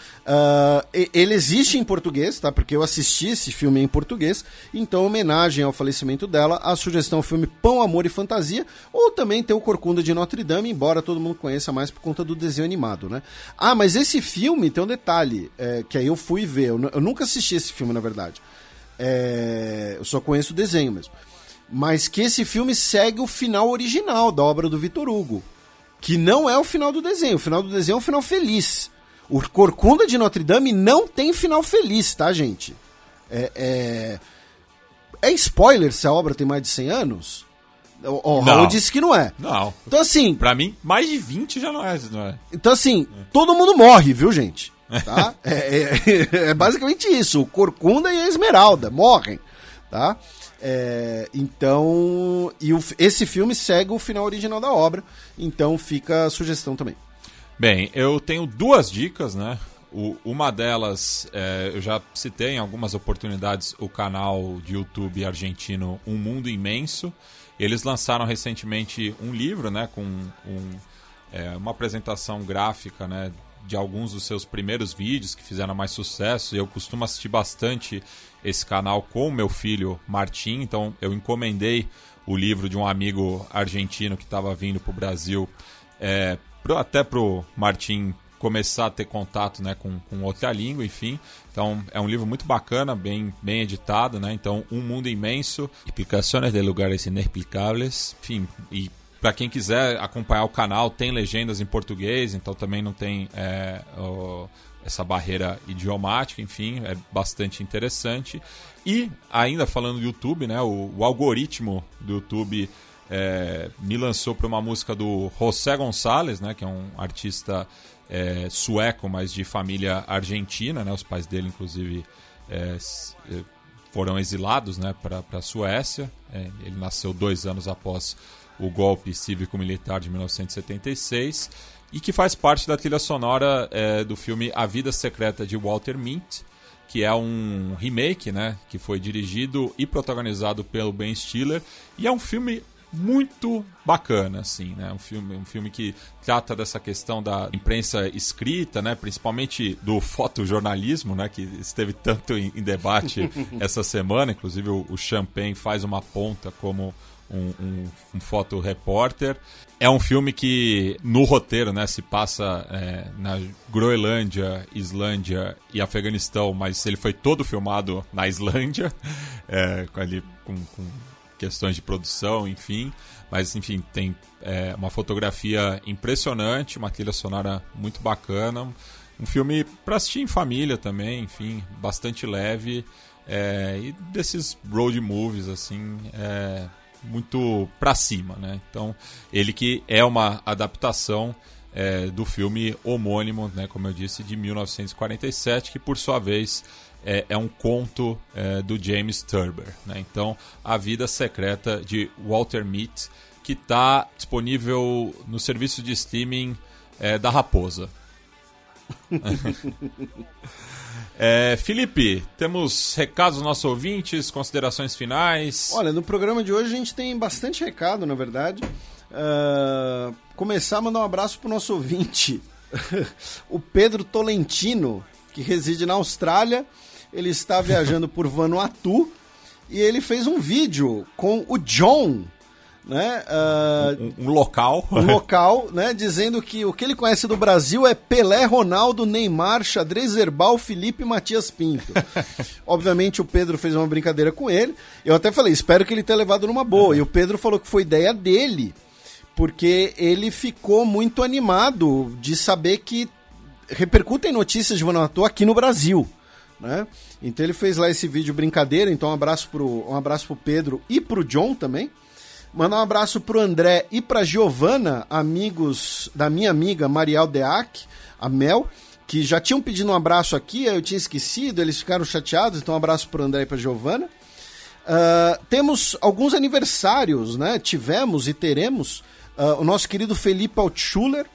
e- ele existe em português, tá? Porque eu assisti esse filme em português. Então, em homenagem ao falecimento dela, a sugestão é o filme Pão, Amor e Fantasia, ou também tem o Corcunda de Notre Dame, embora todo mundo conheça mais por conta do desenho animado, né? Ah, mas esse filme tem um detalhe, é, que aí eu fui ver. Eu, eu nunca assisti esse filme, na verdade. É, eu só conheço o desenho mesmo. Mas que esse filme segue o final original da obra do Vitor Hugo. Que não é o final do desenho. O final do desenho é um final feliz. O Corcunda de Notre Dame não tem final feliz, tá, gente? É, é... é spoiler se a obra tem mais de 100 anos? O, o Não. Raul disse que não é. Não. Então, assim, Pra mim, mais de 20 já não é. Não é. então, assim, todo mundo morre, viu, gente? Tá? É, é- é basicamente isso. O Corcunda e a Esmeralda morrem, tá? É, então, e o- esse filme segue o final original da obra, então fica a sugestão também. Bem, eu tenho duas dicas, né? O- uma delas, é, eu já citei em algumas oportunidades o canal de YouTube argentino Um Mundo Imenso. Eles lançaram recentemente um livro, né? Com um, é, uma apresentação gráfica, né? De alguns dos seus primeiros vídeos que fizeram mais sucesso. Eu costumo assistir bastante esse canal com o meu filho Martim, então eu encomendei o livro de um amigo argentino que estava vindo para o Brasil é, pro, até pro Martim começar a ter contato né, com, com outra língua, enfim. Então é um livro muito bacana, bem, bem editado, né? Então, Um Mundo Imenso, Explicações de Lugares Inexplicáveis, enfim, e para quem quiser acompanhar o canal, tem legendas em português, então também não tem é, o- essa barreira idiomática, enfim, é bastante interessante. E ainda falando do YouTube, né, o, o algoritmo do YouTube é, me lançou para uma música do José Gonçalves, né, que é um artista é, sueco, mas de família argentina, né, os pais dele, inclusive, é, é, foram exilados né, para a Suécia. É, ele nasceu dois anos após o golpe cívico-militar de 1976 e que faz parte da trilha sonora é, do filme A Vida Secreta de Walter Mint, que é um remake, né, que foi dirigido e protagonizado pelo Ben Stiller e é um filme muito bacana, assim, né? Um filme, um filme que trata dessa questão da imprensa escrita, né? Principalmente do fotojornalismo, né? Que esteve tanto em, em debate essa semana. Inclusive o, o Champagne faz uma ponta como um, um, um fotorepórter. É um filme que, no roteiro, né, se passa é, na Groenlândia, Islândia e Afeganistão, mas ele foi todo filmado na Islândia, é, com ali com, com questões de produção, enfim. Mas, enfim, tem é, uma fotografia impressionante, uma trilha sonora muito bacana. Um filme para assistir em família também, enfim, bastante leve. é, e desses road movies, assim, é, muito pra cima, né? Então, ele que é uma adaptação é, do filme homônimo, né, como eu disse, de 1947, que por sua vez é, é um conto é, do James Turber. Né? Então, A Vida Secreta de Walter Mitty, que está disponível no serviço de streaming é, da Raposa. É, Felipe, temos recados dos nossos ouvintes, considerações finais. Olha, no programa de hoje a gente tem bastante recado, na verdade. Ah, começar a mandar um abraço pro nosso ouvinte, o Pedro Tolentino, que reside na Austrália. Ele está viajando por Vanuatu e ele fez um vídeo com o John, né? ah, Um, um local. um local, né, dizendo que o que ele conhece do Brasil é Pelé, Ronaldo, Neymar, Xadrez Herbal, Felipe e Matias Pinto. Obviamente o Pedro fez uma brincadeira com ele. Eu até falei, espero que ele tenha levado numa boa. E o Pedro falou que foi ideia dele, porque ele ficou muito animado de saber que repercutem notícias de Vanuatu aqui no Brasil. Né? Então ele fez lá esse vídeo brincadeira, então um abraço pro, um abraço pro Pedro e pro John também. Mandar um abraço pro André e pra Giovana, amigos da minha amiga Mariel Deac, a Mel, que já tinham pedido um abraço aqui, eu tinha esquecido, eles ficaram chateados, então um abraço pro André e pra Giovana. Ah, temos alguns aniversários, né? Tivemos e teremos ah, o nosso querido Felipe Altschuler,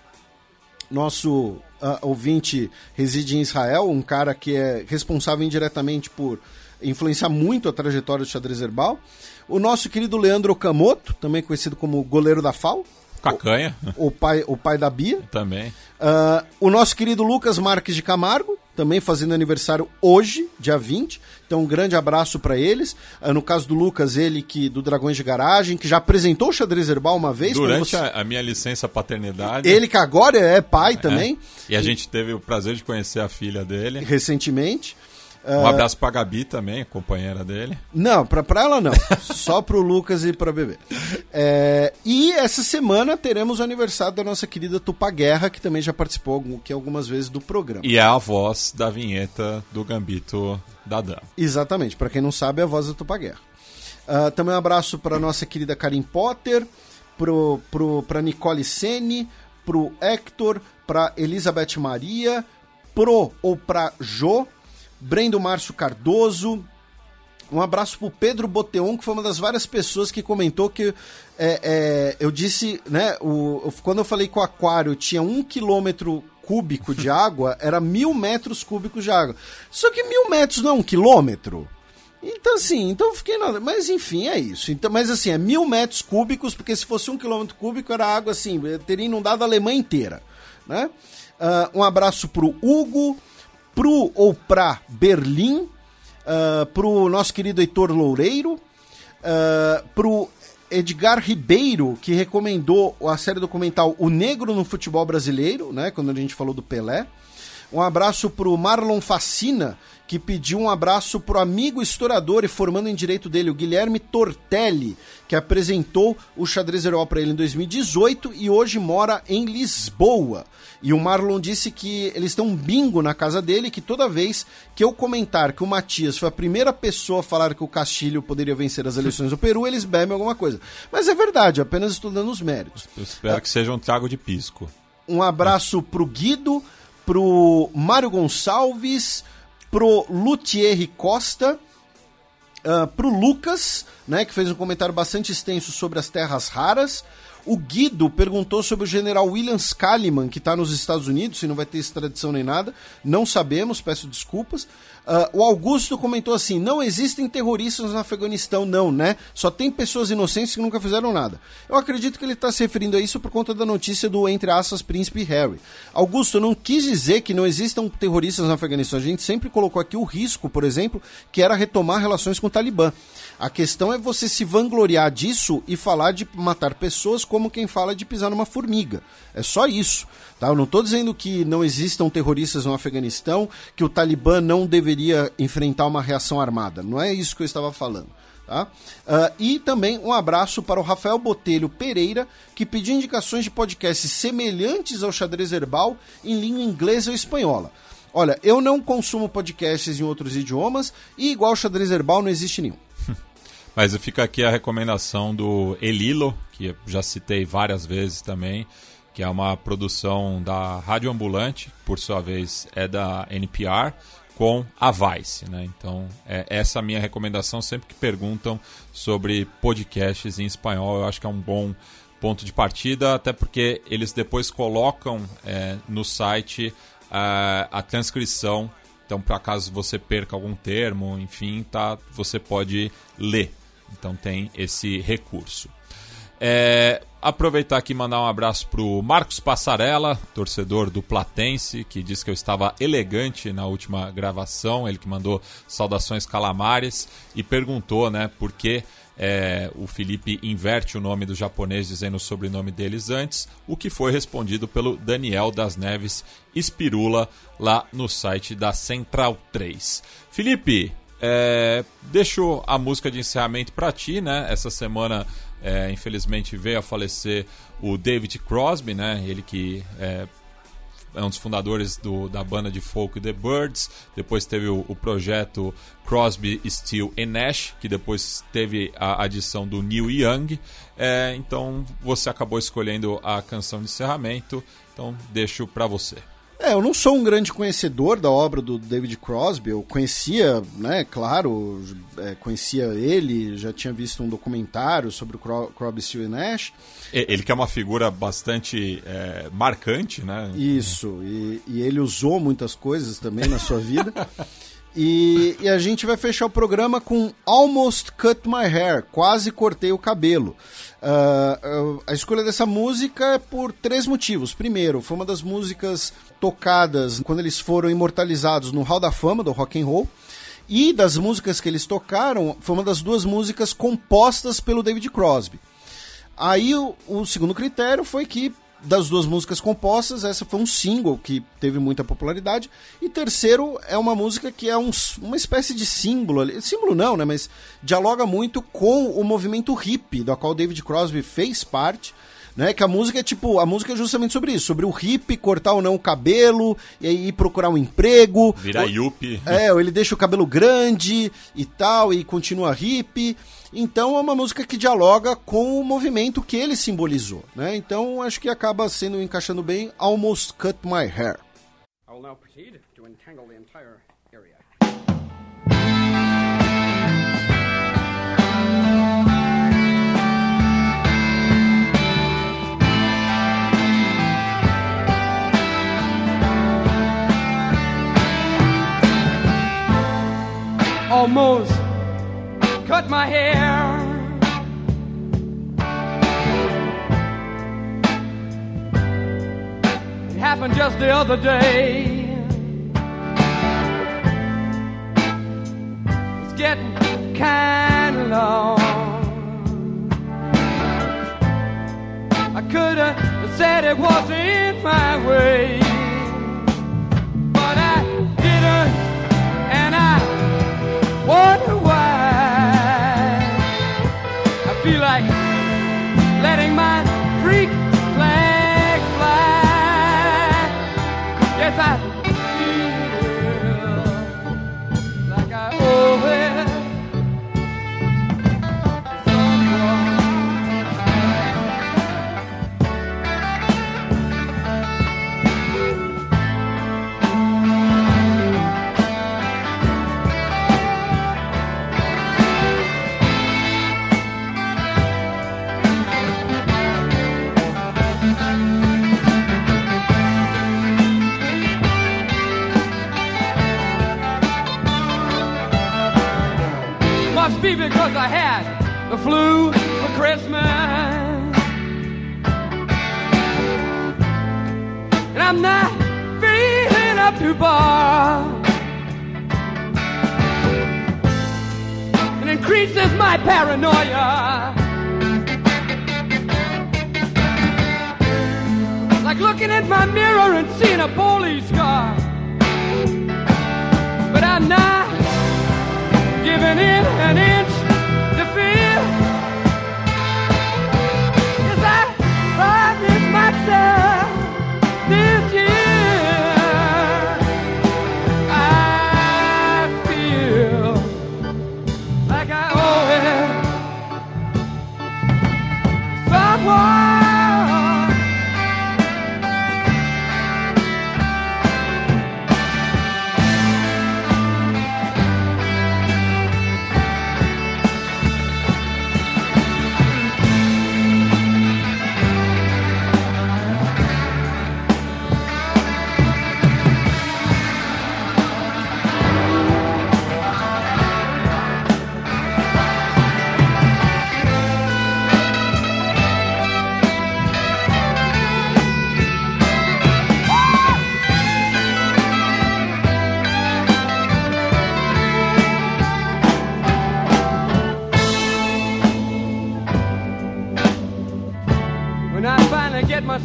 nosso uh, ouvinte reside em Israel, um cara que é responsável indiretamente por influenciar muito a trajetória do xadrez herbal. O nosso querido Leandro Okamoto, também conhecido como goleiro da FAO. Cacanha. O, o pai, o pai da Bia. Também. Uh, o nosso querido Lucas Marques de Camargo, também fazendo aniversário hoje, dia 20. Então, um grande abraço para eles. Uh, no caso do Lucas, ele que do Dragões de Garagem, que já apresentou o xadrez herbal uma vez. Durante você... a, minha licença paternidade. Ele que agora é pai também. É. E a e... gente teve o prazer de conhecer a filha dele. Recentemente. Um abraço pra Gabi também, companheira dele. Não, pra, pra ela não. Só pro Lucas e pra bebê. É, e essa semana teremos o aniversário da nossa querida Tupa Guerra, que também já participou que algumas vezes do programa. E é a voz da vinheta do Gambito da Dama. Exatamente, para quem não sabe, é a voz da Tupa Guerra. Uh, também um abraço pra nossa querida Karim Potter, pro, pro, pra Nicole Sene, pro Hector, pra Elizabeth Maria, pro ou pra Jo, Brendo Márcio Cardoso. Um abraço pro Pedro Boteon, que foi uma das várias pessoas que comentou que é, é, eu disse, né? O, quando eu falei que o aquário tinha um quilômetro cúbico de água, era mil metros cúbicos de água. Só que mil metros não é um quilômetro. Então, assim, então eu fiquei nada. Mas enfim, é isso. Então, mas assim, é mil metros cúbicos, porque se fosse um quilômetro cúbico, era água assim, teria inundado a Alemanha inteira. Né? Uh, um abraço pro Hugo pro ou pra Berlim, uh, pro nosso querido Heitor Loureiro, uh, pro Edgar Ribeiro, que recomendou a série documental O Negro no Futebol Brasileiro, né, quando a gente falou do Pelé. Um abraço pro Marlon Facina, que pediu um abraço pro amigo historiador e formando em direito dele, o Guilherme Tortelli, que apresentou o xadrez herói para ele em 2018 e hoje mora em Lisboa. E o Marlon disse que eles têm um bingo na casa dele, que toda vez que eu comentar que o Matias foi a primeira pessoa a falar que o Castilho poderia vencer as eleições do Peru, eles bebem alguma coisa. Mas é verdade, apenas estou dando os méritos. Eu espero é. que seja um trago de pisco. Um abraço pro Guido, pro Mário Gonçalves, pro Luthier Costa, uh, pro Lucas, né, que fez um comentário bastante extenso sobre as terras raras. O Guido perguntou sobre o general William Scaliman, que está nos Estados Unidos, se não vai ter extradição nem nada. Não sabemos, peço desculpas. Uh, o Augusto comentou assim: não existem terroristas no Afeganistão, não, né? Só tem pessoas inocentes que nunca fizeram nada. Eu acredito que ele está se referindo a isso por conta da notícia do, entre aspas, príncipe Harry. Augusto, não quis dizer que não existam terroristas no Afeganistão. A gente sempre colocou aqui o risco, por exemplo, que era retomar relações com o Talibã. A questão é você se vangloriar disso e falar de matar pessoas como quem fala de pisar numa formiga. É só isso. Tá? Eu não estou dizendo que não existam terroristas no Afeganistão, que o Talibã não deveria enfrentar uma reação armada. Não é isso que eu estava falando. Tá? Uh, e também um abraço para o Rafael Botelho Pereira, que pediu indicações de podcasts semelhantes ao xadrez herbal em língua inglesa ou espanhola. Olha, eu não consumo podcasts em outros idiomas e igual xadrez herbal não existe nenhum. Mas fica aqui a recomendação do Elilo, que já citei várias vezes também, que é uma produção da Rádio Ambulante, por sua vez é da NPR, com a Vice. Né? Então, é essa minha recomendação sempre que perguntam sobre podcasts em espanhol. Eu acho que é um bom ponto de partida, até porque eles depois colocam é, no site a, a transcrição. Então, para caso você perca algum termo, enfim, tá, você pode ler então tem esse recurso. É, aproveitar aqui e mandar um abraço para o Marcos Passarella, torcedor do Platense, que disse que eu estava elegante na última gravação. Ele que mandou saudações calamares e perguntou né, por que é, o Felipe inverte o nome do japonês dizendo o sobrenome deles antes, o que foi respondido pelo Daniel das Neves Espirula lá no site da Central 3. Felipe, é, deixo a música de encerramento para ti, né? Essa semana, é, infelizmente, veio a falecer o David Crosby, né? Ele que é, é um dos fundadores do, da banda de folk The Birds. Depois teve o, o projeto Crosby, Steel e Nash, que depois teve a adição do Neil Young. É, então você acabou escolhendo a canção de encerramento. Então deixo para você. É, eu não sou um grande conhecedor da obra do David Crosby. Eu conhecia, né, claro, é, conhecia ele, já tinha visto um documentário sobre o Cro Crosby, Still Nash. Ele que é uma figura bastante é, marcante, né? Isso, e, e ele usou muitas coisas também na sua vida. E, e, a gente vai fechar o programa com Almost Cut My Hair, quase cortei o cabelo. Uh, uh, a escolha dessa música é por três motivos. Primeiro, foi uma das músicas tocadas quando eles foram imortalizados no Hall da Fama do Rock and Roll. E das músicas que eles tocaram, foi uma das duas músicas compostas pelo David Crosby. Aí o, o segundo critério foi que das duas músicas compostas, essa foi um single que teve muita popularidade. E terceiro, é uma música que é um, uma espécie de símbolo. Símbolo não, né? Mas dialoga muito com o movimento hippie, da qual David Crosby fez parte. Né, que a música é tipo, a música é justamente sobre isso, sobre o hippie cortar ou não o cabelo, e aí procurar um emprego. Virar yuppie. É, ou ele deixa o cabelo grande e tal, e continua hippie. Então é uma música que dialoga com o movimento que ele simbolizou, né? Então acho que acaba sendo encaixando bem Almost Cut My Hair. I will now proceed to entangle the entire area. Almost cut my hair. It happened just the other day. It's getting kind of long. I could have said it wasn't my way. But I didn't, and I wonder why the flu for Christmas. And I'm not feeling up to bar. It increases my paranoia. Like looking at my mirror and seeing a police car. But I'm not giving in an inch sir.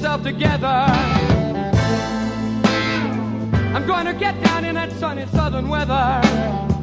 Together, I'm going to get down in that sunny southern weather.